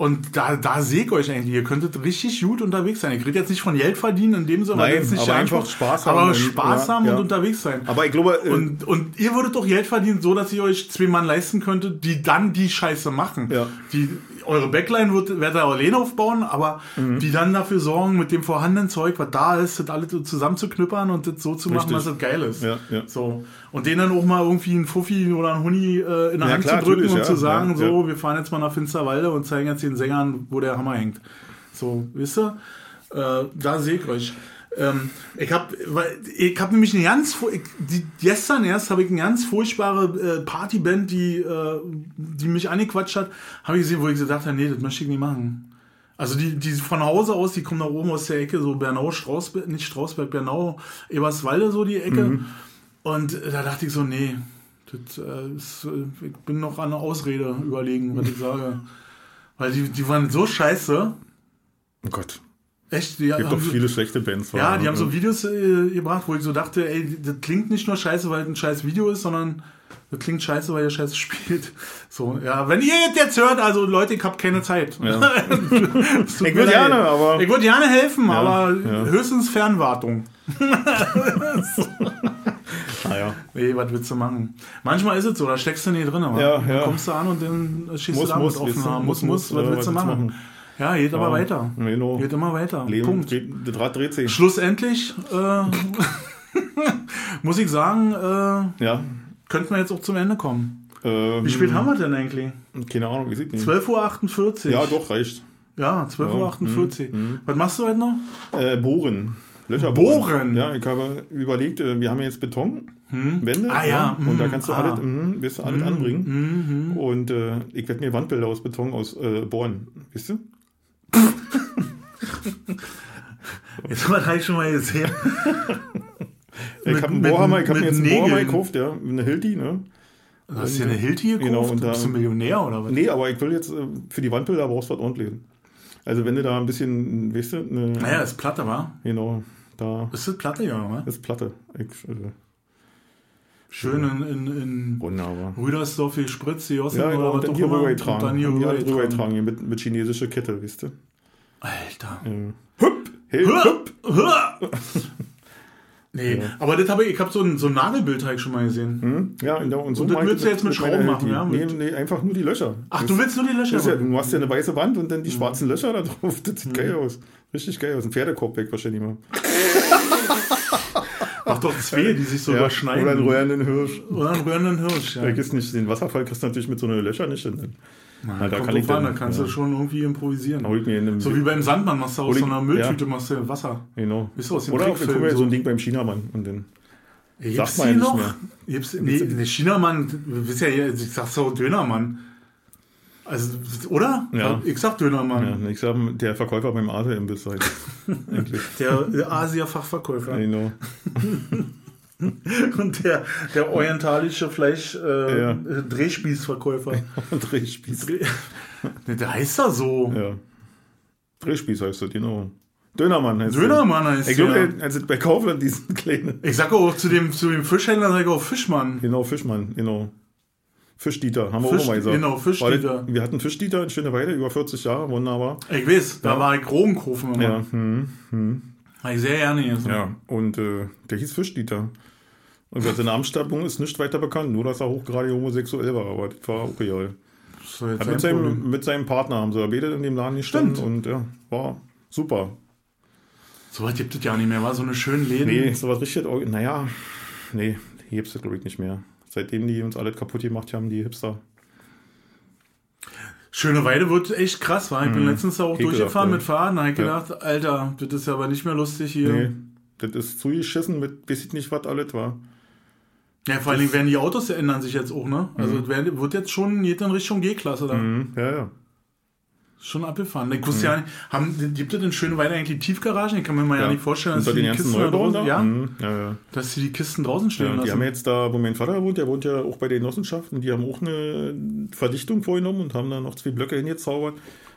Und da, da sehe ich euch eigentlich. Ihr könntet richtig gut unterwegs sein. Ich rede jetzt nicht von Geld verdienen in dem Sinne, Nein, ist nicht aber einfach Spaß haben Aber und- Spaß ja, haben ja. und unterwegs sein. Aber ich glaube, äh, Und, und ihr würdet doch Geld verdienen, so dass ihr euch zwei Mann leisten könntet, die dann die Scheiße machen. Ja. Die, eure Backline wird, werdet ihr alleine aufbauen, aber Mhm. die dann dafür sorgen, mit dem vorhandenen Zeug, was da ist, das alles zusammenzuknüppern und das so zu machen, Richtig. dass es geil ist. Ja, ja. So. Und denen dann auch mal irgendwie einen Fuffi oder einen Huni äh, in der Ja, Hand klar, zu drücken und zu sagen, so, wir fahren jetzt mal nach Finsterwalde und zeigen jetzt den Sängern, wo der Hammer hängt. So, wisst ihr? Äh, da sehe ich euch. Ähm, ich habe ich hab nämlich eine ganz, die, gestern erst habe ich eine ganz furchtbare äh, Partyband, die, äh, die mich angequatscht hat, habe ich gesehen, wo ich gedacht habe, nee, das möchte ich nicht machen. Also die, die von Hause aus, die kommen da oben aus der Ecke, so Bernau, Strausberg, nicht Strausberg, Bernau, Eberswalde, so die Ecke. Und äh, da dachte ich so, nee, das, äh, ist, äh, ich bin noch an eine Ausrede überlegen, was ich sage. Weil die, die waren so scheiße. oh Gott, Echt, die gibt doch so- viele schlechte Bands. ja, die haben so Videos äh, gebracht, wo ich so dachte, ey, das klingt nicht nur scheiße, weil es ein scheiß Video ist, sondern das klingt scheiße, weil ihr scheiße spielt. (laughs) So, ja, wenn ihr jetzt hört, also Leute, ich habe keine Zeit. Ja. (laughs) Ich würde gerne, aber- Ich würde gerne helfen, aber ja. höchstens Fernwartung. (laughs) Naja, Nee, was willst du machen? Manchmal ist es so, da steckst du nicht drin. Aber Ja, ja. kommst du an und dann schießt Muss, du damit muss. Muss, muss, muss, was willst du was willst du machen? machen? Ja, geht aber Ja, weiter. genau. Geht immer weiter. Leben, Punkt. dreht, das Rad dreht sich. Schlussendlich äh, (laughs) muss ich sagen, äh, Ja. könnten wir jetzt auch zum Ende kommen. Ähm, Wie spät haben wir denn eigentlich? Keine Ahnung, wie sieht nicht. 12.48 Uhr. Ja, doch, reicht. Ja, 12.48 Ja, Uhr. Was machst du heute noch? Äh, bohren. Löcher Bohren? Ja, ich habe überlegt, äh, wir haben jetzt Beton, Wände. Ah, ja, Und da mm, kannst du ah. alles, mm, wirst du alles anbringen. Und äh, ich werde mir Wandbilder aus Beton aus äh, bohren. Wisst du? (laughs) Jetzt habe ich schon mal gesehen. (laughs) Ich habe einen Bohrhammer, ich habe mir jetzt einen Bohrhammer Nägeln. gekauft, ja, eine Hilti, ne? Du hast eine Hilti gekauft? Genau, und da- Bist du Millionär oder was? Nee, aber ich will jetzt, äh, für die Wandbilder brauchst du was ordentliches. Also wenn du da ein bisschen, weißt du, eine, Naja, ist Platte, wa? genau, da Ist das Platte, ja, wa? ist Platte. Ich, äh, Schön in, in, in wunderbar. Rüdersdorf gespritzt, die Jossen Ja, genau, oder was auch hier immer. Und dann hier rübergetragen. rübergetragen, hier mit, mit chinesischer Kette, wisst ihr? Alter. Ja. Hüpp! Hey, hüpp! (laughs) Nee, aber das habe ich, ich habe so ein, so ein Nagelbild habe ich schon mal gesehen. Hm? Ja, und, da- und so Und das willst du jetzt mit Schrauben machen, ja? Nee, nee, einfach nur die Löcher. Ach, Das- du willst nur die Löcher ja, machen? du hast ja eine weiße Wand und dann die schwarzen Löcher da drauf. Das sieht Mhm. geil aus. Richtig geil aus. Ein Pferdekorb weg wahrscheinlich mal. (laughs) (laughs) Mach doch zwei, die sich so Ja, überschneiden. oder einen röhrenden Hirsch. Oder einen rührenden Hirsch, ja. Da gibt's nicht, den Wasserfall kriegst du natürlich mit so einer Löcher nicht hin. Na, da Kommt kann ich dann, da kannst ja. du schon irgendwie improvisieren. So wie beim Sandmann machst du aus so einer Mülltüte machst du Wasser. genau. Ist aus dem Oder ja so so. ein Ding beim Chinamann und dann. Gibt's Sagt man ja nicht noch? mehr. Gibt's, nee, der Chinamann, du bist ja hier, ich sag so Dönermann. Also, oder? Ja. Ich sag Dönermann. Ja, ich sag, der Verkäufer beim Arte im Biss halt. Der, der Asia-Fachverkäufer. Genau. (laughs) Und der, der orientalische Fleisch äh, Ja. (laughs) Drehspieß. Dreh, Ne, (laughs) der heißt da so. Ja. Drehspieß heißt das, genau. Dönermann heißt der. Dönermann heißt Ich glaube, der. der- also bei Kaufland diesen kleinen. Ich sag auch zu dem, zu dem Fischhändler, sag ich auch Fischmann. Genau, Fischmann, genau. Fischdieter, haben wir Fisch- auch mal gesagt. genau, Fischdieter. Wir hatten Fischdieter in Schöneweide, über 40 Jahre, wunderbar. Ich weiß, da war ich Rogenkofen immer. Ja, hm, Hab ich sehr gerne gegessen. ja. und äh, der hieß Fischdieter. Und seine Namensstärkung ist nicht weiter bekannt, nur dass er hochgradig homosexuell war, aber das war auch real. Das sein mit, seinem, mit seinem Partner haben sie beide in dem Laden gestanden Stimmt. und ja, war super. So was gibt es ja nicht mehr. War so eine schöne Läden. Nee, sowas richtig, or- naja, nee, hier gibt's das glaube ich nicht mehr. Seitdem die uns alles kaputt gemacht haben, die Hipster. Schöne Weide wird echt krass, war. Ich bin letztens da auch Ekelhaft, durchgefahren ja. mit Fahrrad. Da hab ich Ja. gedacht, Alter, das ist ja aber nicht mehr lustig hier. Nee, das ist zugeschissen mit, weiß ich nicht, was alles war. Ja, vor allen Dingen werden die Autos ändern sich jetzt auch, ne? Also werden- wird jetzt schon, geht in Richtung G-Klasse da. Mhm, ja, ja. Schon abgefahren. Ich wusste ja nicht, haben, gibt es in Schöneweide eigentlich Tiefgaragen? Ich kann mir mal ja, ja. nicht vorstellen, dass Unter die, die Kisten da draußen, da? ja, Mhm, ja, dass die die Kisten draußen stehen Ja, die lassen. haben jetzt da, wo mein Vater wohnt, der wohnt ja auch bei den Genossenschaften, die haben auch eine Verdichtung vorgenommen und haben da noch zwei Blöcke hingezaubert.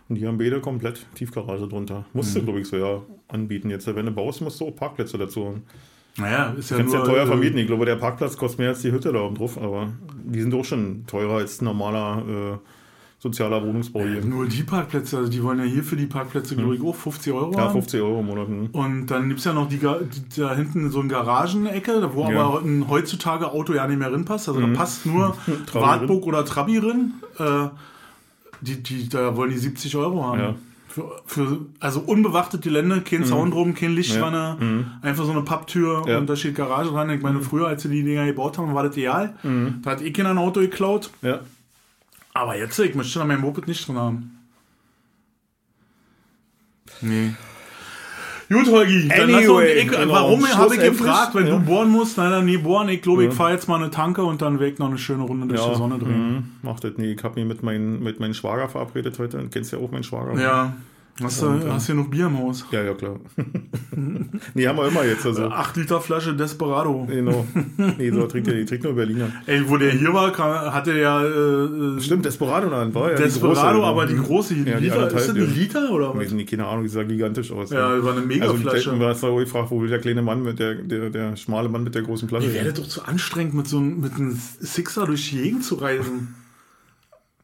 Und die haben beide komplett Tiefgarage drunter. Musste, Mhm. glaube ich, so ja anbieten. Jetzt, wenn du baust, musst du auch Parkplätze dazu haben. naja, ist ja Kannst nur, ja teuer äh, vermieten. Ich glaube, der Parkplatz kostet mehr als die Hütte da oben drauf, aber die sind auch schon teurer als ein normaler äh, sozialer Wohnungsbau hier. Nur die Parkplätze, also die wollen ja hier für die Parkplätze, glaube ich, auch 50 Euro Mhm. Ja, haben. 50 Euro im Monat. hm. Und dann gibt es ja noch die, die, da hinten so eine Garagenecke, wo Ja. aber ein heutzutage Auto ja nicht mehr reinpasst. Also da passt nur (laughs) Wartburg oder Trabi rein. Äh, die, die, da wollen die 70 Euro haben. Ja. Für, für, also unbewachtet Gelände, kein Zaun drum, kein Lichtschwanne, Ja. Mhm. einfach so eine Papptür Ja. und da steht Garage dran. Ich meine, früher, als sie die Dinger gebaut haben, war das ideal. Mhm. Da hat eh keiner ein Auto geklaut. Ja. Aber jetzt, ich möchte da mein Moped nicht drin haben. Nee. Gut, Holgi, dann lass uns, Anyway, ich, genau. warum habe ich gefragt, wenn ja. du bohren musst? Nein, dann nie bohren. Ich glaube, ich fahre jetzt mal eine Tanke und dann weg noch eine schöne Runde durch die Sonne drehen. mhm, macht das nie. Ich habe mich mit, mein, mit meinem Schwager verabredet heute. Du kennst ja auch meinen Schwager. Ja. Hast du Und, äh, hast hier noch Bier im Haus? Ja, ja, klar. (laughs) nee, haben wir immer jetzt. Also. 8 Liter Flasche Desperado. Genau. Nee, so trinkt er, die trinkt nur Berliner. Ey, wo der hier war, kam, hatte er ja äh, Stimmt, Desperado dann war ja die Desperado, große, aber die große Ja, die Liter, ist das anderthalb, ein ja. Liter oder was? nee, keine Ahnung, die sah gigantisch aus. Ja, war eine Also, Megaflasche. du hast da auch gefragt, wo will der kleine Mann mit der, der, der schmale Mann mit der großen Flasche? Mir wäre doch zu anstrengend, mit so einem, mit einem Sixer durch die Gegend zu reisen.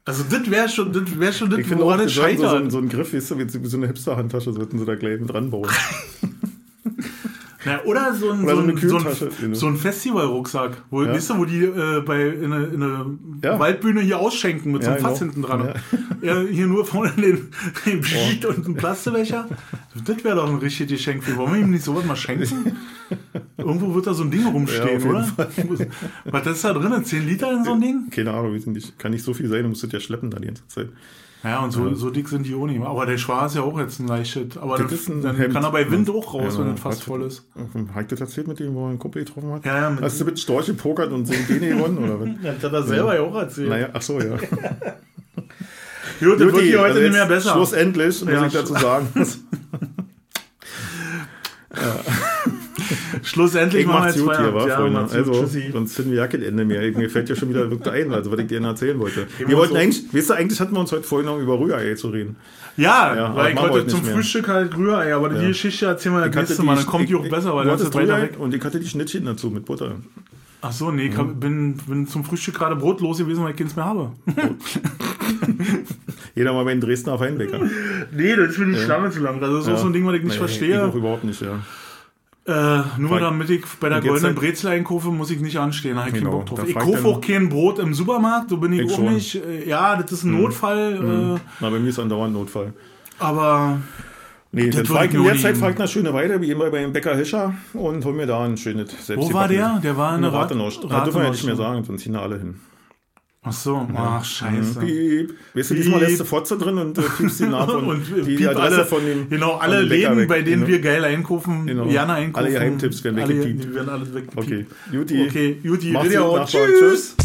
Also das wäre schon, das wäre schon das, Ich finde auch, es sollten so, so, scheitert. ein Griff, weißt du, wie so eine Hipster-Handtasche sollten sie da gleich dran bauen. (laughs) Ja, oder so ein, Oder so so ein, so ein, so ein Festivalrucksack, wo, Ja. weißt du, wo die äh, bei in eine, in eine Ja. Waldbühne hier ausschenken mit so Ja, einem Fass genau. hinten dran. Ja. hier nur vorne den, den Beat und einen Plastebecher. Das wäre doch ein richtiges Geschenk. Wollen wir ihm nicht sowas mal schenken? Irgendwo wird da so ein Ding Ja, rumstehen, oder? Was ist da drin? 10 Liter in so ein Ding? Keine Ahnung, kann nicht so viel sein, du musst das ja schleppen da die ganze Zeit. Ja, und so, so dick sind die auch nicht. Aber der Schwarz ist ja auch jetzt ein leichtes. Aber Das dann, ist ein dann Hemd. kann er bei Wind auch raus, Ja, wenn es fast voll ist. Ich das erzählt mit dem, wo er einen Kumpel getroffen hat? Ja, ja, mit- Hast du mit Storch gepokert und sind den gewonnen, oder? (laughs) Das hat er selber ja auch erzählt. Naja, ach so, ja. (laughs) Gut, das wird hier heute also nicht mehr besser. Schlussendlich, muss Ja, ich dazu sagen. (laughs) (laughs) Schlussendlich Ich machen wir jetzt gut hier, Feierabend. wa, Ja, Freunde. Also, Tschüssi. sonst finden wir ja kein Ende mehr. Mir fällt ja schon wieder wirklich ein, also was ich dir erzählen wollte. Wir wollten uns eigentlich, weißt du, eigentlich hatten wir uns heute vorhin noch über Rührei zu reden. Ja, Ja, weil ich wollte zum. Frühstück halt Rührei, aber die Geschichte erzählen wir das Ich nächste Mal. Dann kommt die auch ich- besser, weil das ist weiter weg. Und ich hatte die Schnittchen dazu mit Butter. Ach so, nee, ich hab, bin, bin zum Frühstück gerade brotlos gewesen, weil ich keins mehr habe. (laughs) Jeder mal bei den Dresdner Feinbäcker. Nee, das ist mir die Schlange zu lang. Das ist auch so ein Ding, was ich nicht Nee, verstehe. Ich auch überhaupt nicht, ja. Äh, nur Frag- damit ich bei der goldenen dann- Brezel einkaufe, muss ich nicht anstehen. Da ich keinen Genau, Bock drauf. Ich kaufe dann- auch kein Brot im Supermarkt, so bin ich, Ich auch schon. Mhm. nicht. Äh, Ja, das ist ein Notfall, äh, Na, bei mir ist andauernd Notfall. aber Nee, dann würde frag ich in der Zeit frag ich nach schöne Weide, wie immer beim Bäcker Hischer und hol mir da ein schönes wo war der? Der war in der Rat Ratenau. Da dürfen wir nicht mehr sagen, sonst ziehen alle hin. Ach so, ach scheiße. Piep. Weißt du, diesmal Piep. lässt du Fotze drin und äh, piepst die nach (laughs) und, Und die, Adresse alle, von dem genau, alle dem Läden, weg, bei denen genau. wir geil einkaufen, Genau. gerne einkaufen. Alle Geheimtipps werden Alle- weggepiept. Die werden alles weggepiept. Okay, Juti. Okay, Juti, gut. Tschüss. Tschüss.